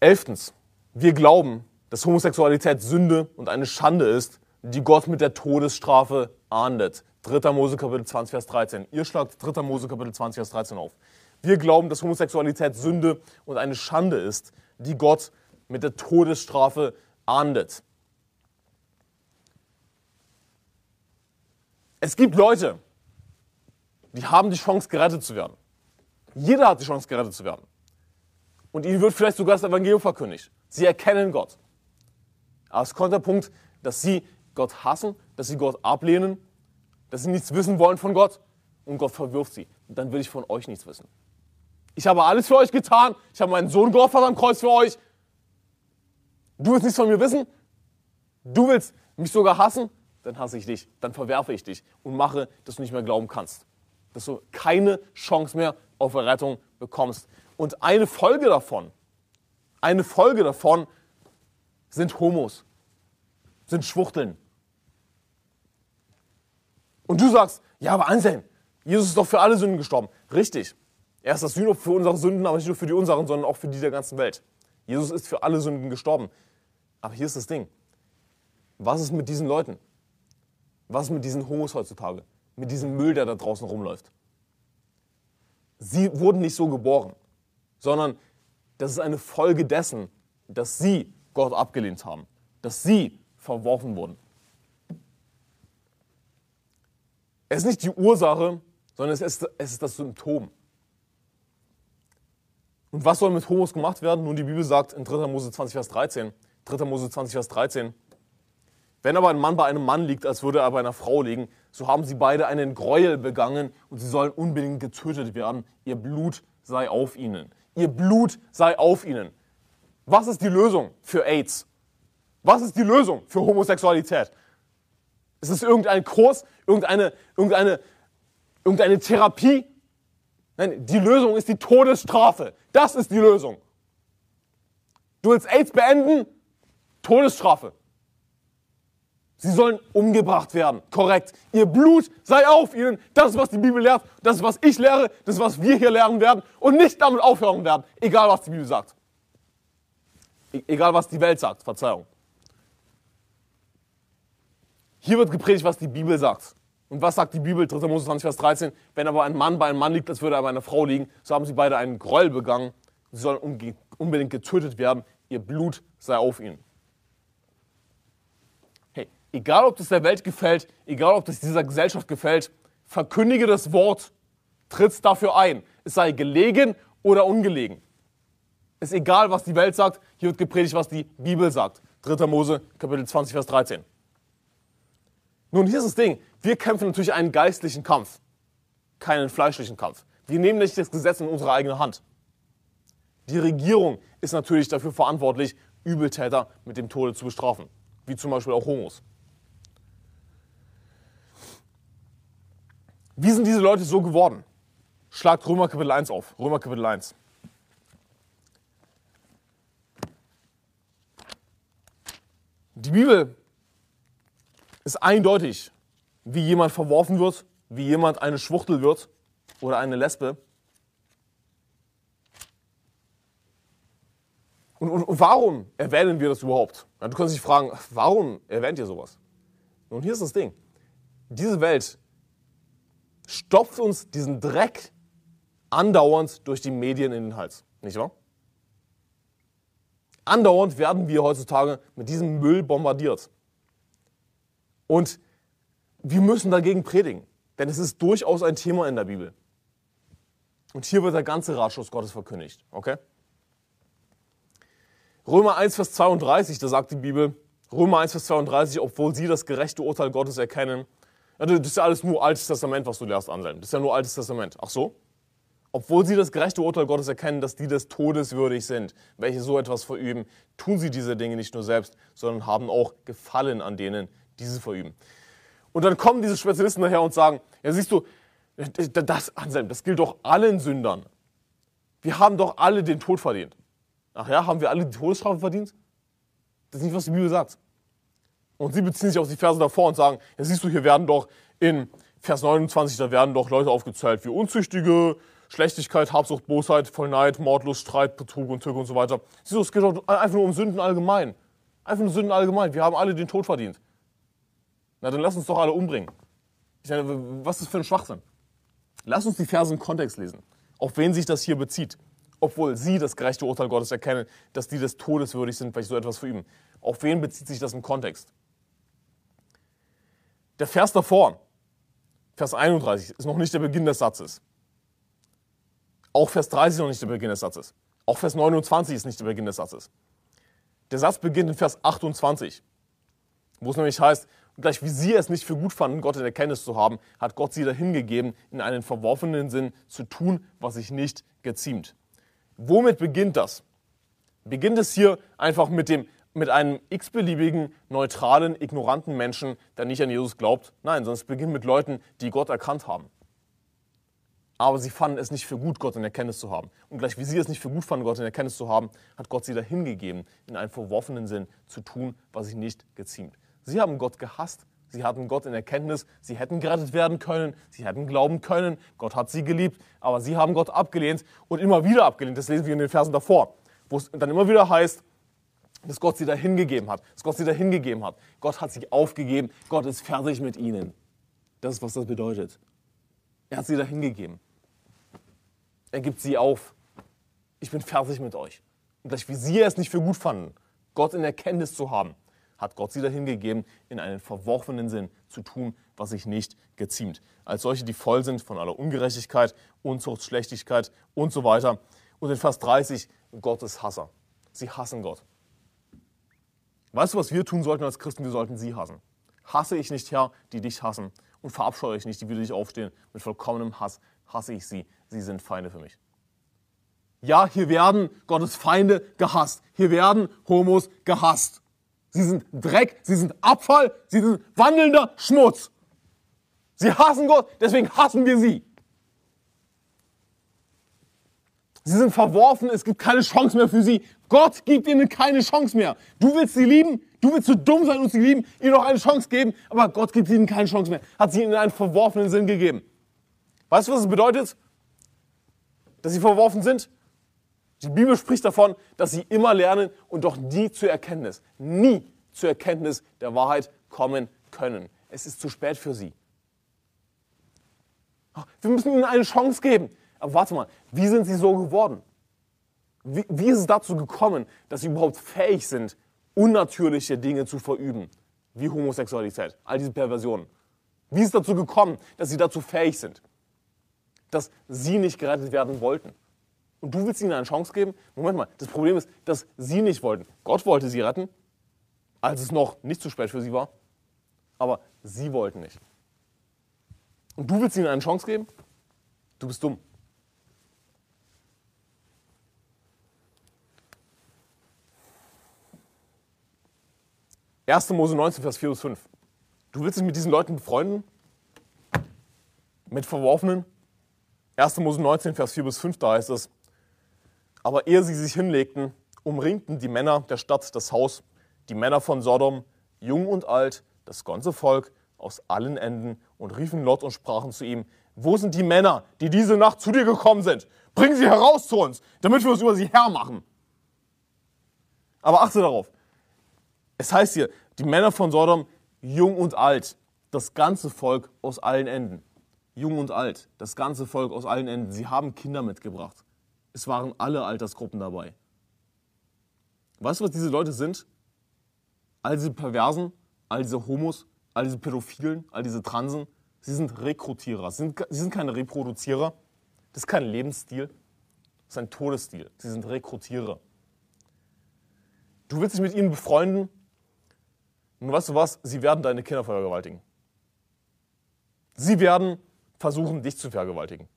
Elftens, wir glauben, dass Homosexualität Sünde und eine Schande ist, die Gott mit der Todesstrafe ahndet. 3. Mose Kapitel 20, Vers 13. Ihr schlagt 3. Mose Kapitel 20, Vers 13 auf. Wir glauben, dass Homosexualität Sünde und eine Schande ist, die Gott mit der Todesstrafe ahndet. Es gibt Leute, die haben die Chance, gerettet zu werden. Jeder hat die Chance, gerettet zu werden. Und ihnen wird vielleicht sogar das Evangelium verkündigt. Sie erkennen Gott. Aber es kommt der Punkt, dass sie Gott hassen, dass sie Gott ablehnen, dass sie nichts wissen wollen von Gott und Gott verwirft sie. Und dann will ich von euch nichts wissen. Ich habe alles für euch getan. Ich habe meinen Sohn geopfert am Kreuz für euch. Du willst nichts von mir wissen? Du willst mich sogar hassen? Dann hasse ich dich. Dann verwerfe ich dich und mache, dass du nicht mehr glauben kannst. Dass du keine Chance mehr auf Errettung bekommst. Und eine Folge davon, eine Folge davon sind Homos, sind Schwuchteln. Und du sagst, ja, aber Anselm, Jesus ist doch für alle Sünden gestorben. Richtig. Er ist das Sühnopfer für unsere Sünden, aber nicht nur für die unseren, sondern auch für die der ganzen Welt. Jesus ist für alle Sünden gestorben. Aber hier ist das Ding. Was ist mit diesen Leuten? Was ist mit diesen Homos heutzutage? Mit diesem Müll, der da draußen rumläuft? Sie wurden nicht so geboren, sondern das ist eine Folge dessen, dass sie Gott abgelehnt haben, dass sie verworfen wurden. Es ist nicht die Ursache, sondern es ist, es ist das Symptom. Und was soll mit Homos gemacht werden? Nun, die Bibel sagt in 3. Mose 20, Vers 13, 3. Mose 20, Vers 13, wenn aber ein Mann bei einem Mann liegt, als würde er bei einer Frau liegen, so haben sie beide einen Gräuel begangen und sie sollen unbedingt getötet werden. Ihr Blut sei auf ihnen. Ihr Blut sei auf ihnen. Was ist die Lösung für AIDS? Was ist die Lösung für Homosexualität? Ist es irgendein Kurs, irgendeine, irgendeine, irgendeine Therapie? Nein, die Lösung ist die Todesstrafe. Das ist die Lösung. Du willst AIDS beenden? Todesstrafe. Sie sollen umgebracht werden. Korrekt. Ihr Blut sei auf ihnen. Das ist, was die Bibel lehrt. Das ist, was ich lehre. Das ist, was wir hier lernen werden. Und nicht damit aufhören werden. Egal, was die Bibel sagt. E egal, was die Welt sagt. Verzeihung. Hier wird gepredigt, was die Bibel sagt. Und was sagt die Bibel? 3. Mose 20, Vers 13. Wenn aber ein Mann bei einem Mann liegt, als würde er bei einer Frau liegen, so haben sie beide einen Gräuel begangen. Sie sollen unbedingt getötet werden. Ihr Blut sei auf ihnen egal ob das der Welt gefällt, egal ob das dieser Gesellschaft gefällt, verkündige das Wort, tritt dafür ein. Es sei gelegen oder ungelegen. Ist egal, was die Welt sagt, hier wird gepredigt, was die Bibel sagt. 3. Mose, Kapitel 20, Vers 13. Nun, hier ist das Ding. Wir kämpfen natürlich einen geistlichen Kampf, keinen fleischlichen Kampf. Wir nehmen nicht das Gesetz in unsere eigene Hand. Die Regierung ist natürlich dafür verantwortlich, Übeltäter mit dem Tode zu bestrafen, wie zum Beispiel auch Homos. Wie sind diese Leute so geworden? Schlagt Römer Kapitel 1 auf. Römer Kapitel 1. Die Bibel ist eindeutig, wie jemand verworfen wird, wie jemand eine Schwuchtel wird oder eine Lesbe. Und, und, und warum erwähnen wir das überhaupt? Du kannst dich fragen, warum erwähnt ihr sowas? Und hier ist das Ding. Diese Welt stopft uns diesen Dreck andauernd durch die Medien in den Hals. Nicht wahr? Andauernd werden wir heutzutage mit diesem Müll bombardiert. Und wir müssen dagegen predigen, denn es ist durchaus ein Thema in der Bibel. Und hier wird der ganze Ratschluss Gottes verkündigt. Okay? Römer 1, Vers 32, da sagt die Bibel, Römer 1, Vers 32, obwohl sie das gerechte Urteil Gottes erkennen. Das ist ja alles nur Altes Testament, was du lernst, Anselm. Das ist ja nur Altes Testament. Ach so? Obwohl sie das gerechte Urteil Gottes erkennen, dass die des Todes würdig sind, welche so etwas verüben, tun sie diese Dinge nicht nur selbst, sondern haben auch Gefallen an denen, die sie verüben. Und dann kommen diese Spezialisten daher und sagen, ja siehst du, das, Anselm, das gilt doch allen Sündern. Wir haben doch alle den Tod verdient. Ach ja, haben wir alle die Todesstrafe verdient? Das ist nicht, was die Bibel sagt. Und sie beziehen sich auf die Verse davor und sagen, ja siehst du, hier werden doch in Vers 29, da werden doch Leute aufgezählt wie Unzüchtige, Schlechtigkeit, Habsucht, Bosheit, Vollneid, Mordlust, Streit, Betrug und Tücke und so weiter. Siehst du, es geht doch einfach nur um Sünden allgemein. Einfach nur Sünden allgemein. Wir haben alle den Tod verdient. Na, dann lass uns doch alle umbringen. Ich meine, was ist das für ein Schwachsinn? Lass uns die Verse im Kontext lesen. Auf wen sich das hier bezieht. Obwohl sie das gerechte Urteil Gottes erkennen, dass die des Todes würdig sind, weil ich so etwas verüben. Auf wen bezieht sich das im Kontext? Der Vers davor, Vers 31, ist noch nicht der Beginn des Satzes. Auch Vers 30 ist noch nicht der Beginn des Satzes. Auch Vers 29 ist nicht der Beginn des Satzes. Der Satz beginnt in Vers 28, wo es nämlich heißt, gleich wie sie es nicht für gut fanden, Gott in Erkenntnis zu haben, hat Gott sie dahingegeben, in einen verworfenen Sinn zu tun, was sich nicht geziemt. Womit beginnt das? Beginnt es hier einfach mit, dem, mit einem x-beliebigen, neutralen, ignoranten Menschen, der nicht an Jesus glaubt? Nein, sondern es beginnt mit Leuten, die Gott erkannt haben aber sie fanden es nicht für gut, Gott in Erkenntnis zu haben. Und gleich wie sie es nicht für gut fanden, Gott in Erkenntnis zu haben, hat Gott sie dahingegeben, in einen verworfenen Sinn zu tun, was sich nicht geziemt. Sie haben Gott gehasst, sie hatten Gott in Erkenntnis, sie hätten gerettet werden können, sie hätten glauben können, Gott hat sie geliebt, aber sie haben Gott abgelehnt und immer wieder abgelehnt. Das lesen wir in den Versen davor, wo es dann immer wieder heißt, dass Gott sie dahingegeben hat, dass Gott sie dahingegeben hat. Gott hat sie aufgegeben, Gott ist fertig mit ihnen. Das ist, was das bedeutet. Er hat sie dahingegeben. Er gibt sie auf. Ich bin fertig mit euch. Und gleich wie sie es nicht für gut fanden, Gott in Erkenntnis zu haben, hat Gott sie dahin gegeben, in einen verworfenen Sinn zu tun, was sich nicht geziemt. Als solche, die voll sind von aller Ungerechtigkeit, Unzucht, Schlechtigkeit und so weiter. Und in Vers 30, Gottes Hasser. Sie hassen Gott. Weißt du, was wir tun sollten als Christen? Wir sollten sie hassen. Hasse ich nicht, Herr, die dich hassen. Und verabscheue ich nicht, die wieder dich aufstehen. Mit vollkommenem Hass hasse ich sie sie sind Feinde für mich. Ja, hier werden Gottes Feinde gehasst. Hier werden Homos gehasst. Sie sind Dreck, sie sind Abfall, sie sind wandelnder Schmutz. Sie hassen Gott, deswegen hassen wir sie. Sie sind verworfen, es gibt keine Chance mehr für sie. Gott gibt ihnen keine Chance mehr. Du willst sie lieben, du willst zu dumm sein und sie lieben, ihnen noch eine Chance geben, aber Gott gibt ihnen keine Chance mehr. Hat sie ihnen einen verworfenen Sinn gegeben. Weißt du, was es bedeutet? dass sie verworfen sind? Die Bibel spricht davon, dass sie immer lernen und doch nie zur Erkenntnis, nie zur Erkenntnis der Wahrheit kommen können. Es ist zu spät für sie. Wir müssen ihnen eine Chance geben. Aber warte mal, wie sind sie so geworden? Wie, wie ist es dazu gekommen, dass sie überhaupt fähig sind, unnatürliche Dinge zu verüben, wie Homosexualität, all diese Perversionen? Wie ist es dazu gekommen, dass sie dazu fähig sind? dass sie nicht gerettet werden wollten. Und du willst ihnen eine Chance geben? Moment mal, das Problem ist, dass sie nicht wollten. Gott wollte sie retten, als es noch nicht zu spät für sie war. Aber sie wollten nicht. Und du willst ihnen eine Chance geben? Du bist dumm. 1. Mose 19, Vers 4 bis 5. Du willst dich mit diesen Leuten befreunden? Mit Verworfenen? 1. Mose 19, Vers 4 bis 5, da heißt es, aber ehe sie sich hinlegten, umringten die Männer der Stadt das Haus, die Männer von Sodom, jung und alt, das ganze Volk aus allen Enden und riefen Lot und sprachen zu ihm, wo sind die Männer, die diese Nacht zu dir gekommen sind? Bring sie heraus zu uns, damit wir uns über sie hermachen. Aber achte darauf, es heißt hier, die Männer von Sodom, jung und alt, das ganze Volk aus allen Enden. Jung und alt, das ganze Volk aus allen Enden. Sie haben Kinder mitgebracht. Es waren alle Altersgruppen dabei. Weißt du, was diese Leute sind? All diese Perversen, all diese Homos, all diese Pädophilen, all diese Transen, sie sind Rekrutierer. Sie sind, sie sind keine Reproduzierer. Das ist kein Lebensstil. Das ist ein Todesstil. Sie sind Rekrutierer. Du willst dich mit ihnen befreunden, und weißt du was? Sie werden deine Kinder vergewaltigen. Sie werden versuchen, dich zu vergewaltigen.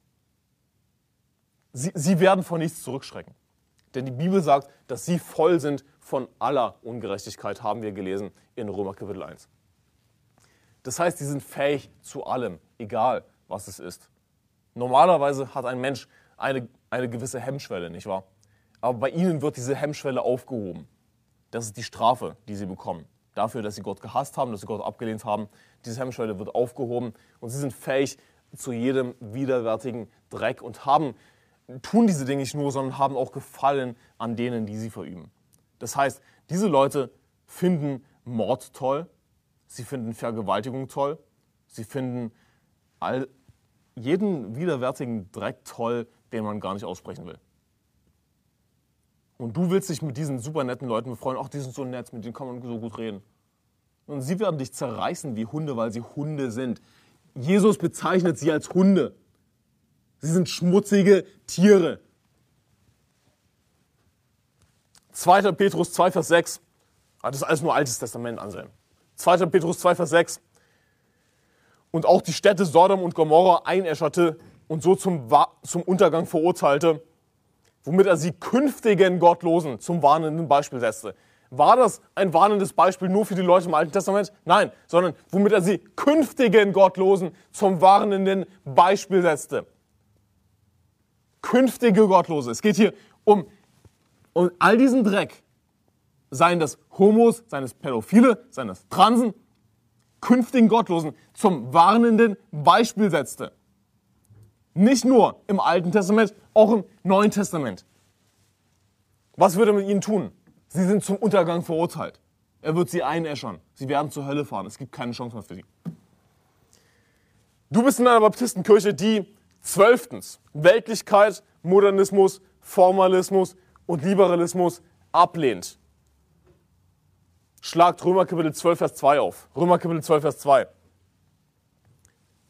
Sie, sie werden vor nichts zurückschrecken. Denn die Bibel sagt, dass sie voll sind von aller Ungerechtigkeit, haben wir gelesen in Römer Kapitel 1. Das heißt, sie sind fähig zu allem, egal was es ist. Normalerweise hat ein Mensch eine, eine gewisse Hemmschwelle, nicht wahr? Aber bei ihnen wird diese Hemmschwelle aufgehoben. Das ist die Strafe, die sie bekommen dafür, dass sie Gott gehasst haben, dass sie Gott abgelehnt haben. Diese Hemmschwelle wird aufgehoben und sie sind fähig zu jedem widerwärtigen Dreck und haben, tun diese Dinge nicht nur, sondern haben auch Gefallen an denen, die sie verüben. Das heißt, diese Leute finden Mord toll, sie finden Vergewaltigung toll, sie finden all, jeden widerwärtigen Dreck toll, den man gar nicht aussprechen will. Und du willst dich mit diesen super netten Leuten befreuen. Ach, die sind so nett, mit denen kann man so gut reden. Und sie werden dich zerreißen wie Hunde, weil sie Hunde sind. Jesus bezeichnet sie als Hunde. Sie sind schmutzige Tiere. 2. Petrus 2, Vers 6. Ah, das ist alles nur Altes Testament ansehen. 2. Petrus 2, Vers 6. Und auch die Städte Sodom und Gomorra einäscherte und so zum, zum Untergang verurteilte womit er sie künftigen Gottlosen zum warnenden Beispiel setzte. War das ein warnendes Beispiel nur für die Leute im Alten Testament? Nein, sondern womit er sie künftigen Gottlosen zum warnenden Beispiel setzte. Künftige Gottlose. Es geht hier um, um all diesen Dreck. Seien das Homos, seien es Pädophile, seien es Transen, künftigen Gottlosen zum warnenden Beispiel setzte. Nicht nur im Alten Testament, auch im Neuen Testament. Was würde er mit ihnen tun? Sie sind zum Untergang verurteilt. Er wird sie einäschern. Sie werden zur Hölle fahren. Es gibt keine Chance mehr für sie. Du bist in einer Baptistenkirche, die zwölftens Weltlichkeit, Modernismus, Formalismus und Liberalismus ablehnt. Schlagt Römer Kapitel 12, Vers 2 auf. Römer Kapitel 12, Vers 2.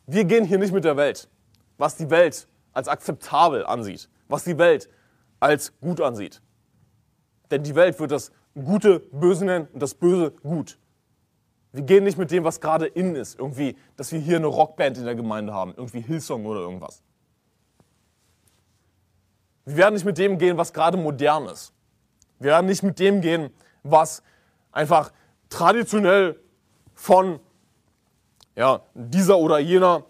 Wir gehen hier nicht mit der Welt was die Welt als akzeptabel ansieht, was die Welt als gut ansieht. Denn die Welt wird das Gute böse nennen und das Böse gut. Wir gehen nicht mit dem, was gerade in ist, irgendwie, dass wir hier eine Rockband in der Gemeinde haben, irgendwie Hillsong oder irgendwas. Wir werden nicht mit dem gehen, was gerade modern ist. Wir werden nicht mit dem gehen, was einfach traditionell von ja, dieser oder jener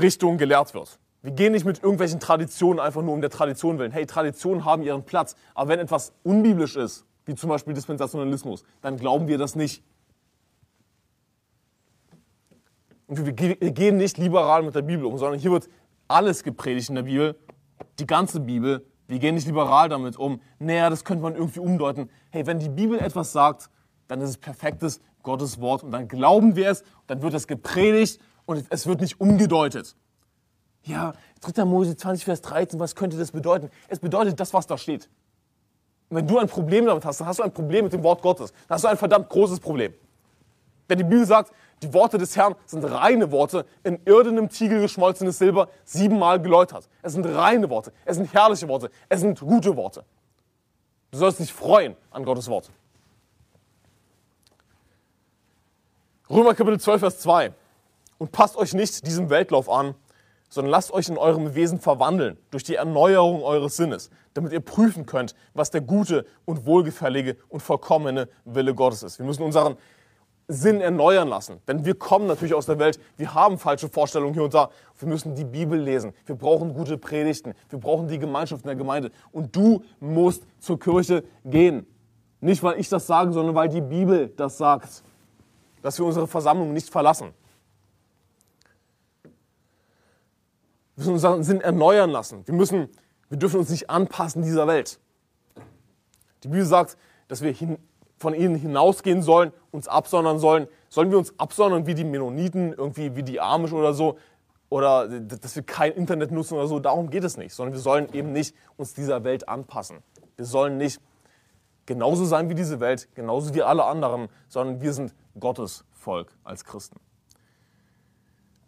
Richtung gelehrt wird. Wir gehen nicht mit irgendwelchen Traditionen einfach nur um der Tradition willen. Hey, Traditionen haben ihren Platz. Aber wenn etwas unbiblisch ist, wie zum Beispiel Dispensationalismus, dann glauben wir das nicht. Und wir gehen nicht liberal mit der Bibel um, sondern hier wird alles gepredigt in der Bibel, die ganze Bibel. Wir gehen nicht liberal damit um. Naja, das könnte man irgendwie umdeuten. Hey, wenn die Bibel etwas sagt, dann ist es perfektes Gottes Wort und dann glauben wir es, dann wird es gepredigt und es wird nicht umgedeutet. Ja, 3. Mose 20, Vers 13, was könnte das bedeuten? Es bedeutet das, was da steht. Und wenn du ein Problem damit hast, dann hast du ein Problem mit dem Wort Gottes. Dann hast du ein verdammt großes Problem. Denn die Bibel sagt, die Worte des Herrn sind reine Worte, in irdenem Tiegel geschmolzenes Silber, siebenmal geläutert. Es sind reine Worte, es sind herrliche Worte, es sind gute Worte. Du sollst dich freuen an Gottes Wort. Römer Kapitel 12, Vers 2. Und passt euch nicht diesem Weltlauf an, sondern lasst euch in eurem Wesen verwandeln durch die Erneuerung eures Sinnes, damit ihr prüfen könnt, was der gute und wohlgefällige und vollkommene Wille Gottes ist. Wir müssen unseren Sinn erneuern lassen, denn wir kommen natürlich aus der Welt, wir haben falsche Vorstellungen hier und da. Wir müssen die Bibel lesen, wir brauchen gute Predigten, wir brauchen die Gemeinschaft in der Gemeinde und du musst zur Kirche gehen. Nicht, weil ich das sage, sondern weil die Bibel das sagt, dass wir unsere Versammlung nicht verlassen. Wir müssen unseren Sinn erneuern lassen. Wir, müssen, wir dürfen uns nicht anpassen dieser Welt. Die Bibel sagt, dass wir hin, von ihnen hinausgehen sollen, uns absondern sollen. Sollen wir uns absondern wie die Mennoniten, irgendwie wie die Amish oder so? Oder dass wir kein Internet nutzen oder so? Darum geht es nicht. Sondern wir sollen eben nicht uns dieser Welt anpassen. Wir sollen nicht genauso sein wie diese Welt, genauso wie alle anderen, sondern wir sind Gottes Volk als Christen.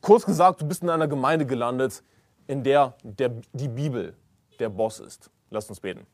Kurz gesagt, du bist in einer Gemeinde gelandet, in der, der die Bibel der Boss ist. Lasst uns beten.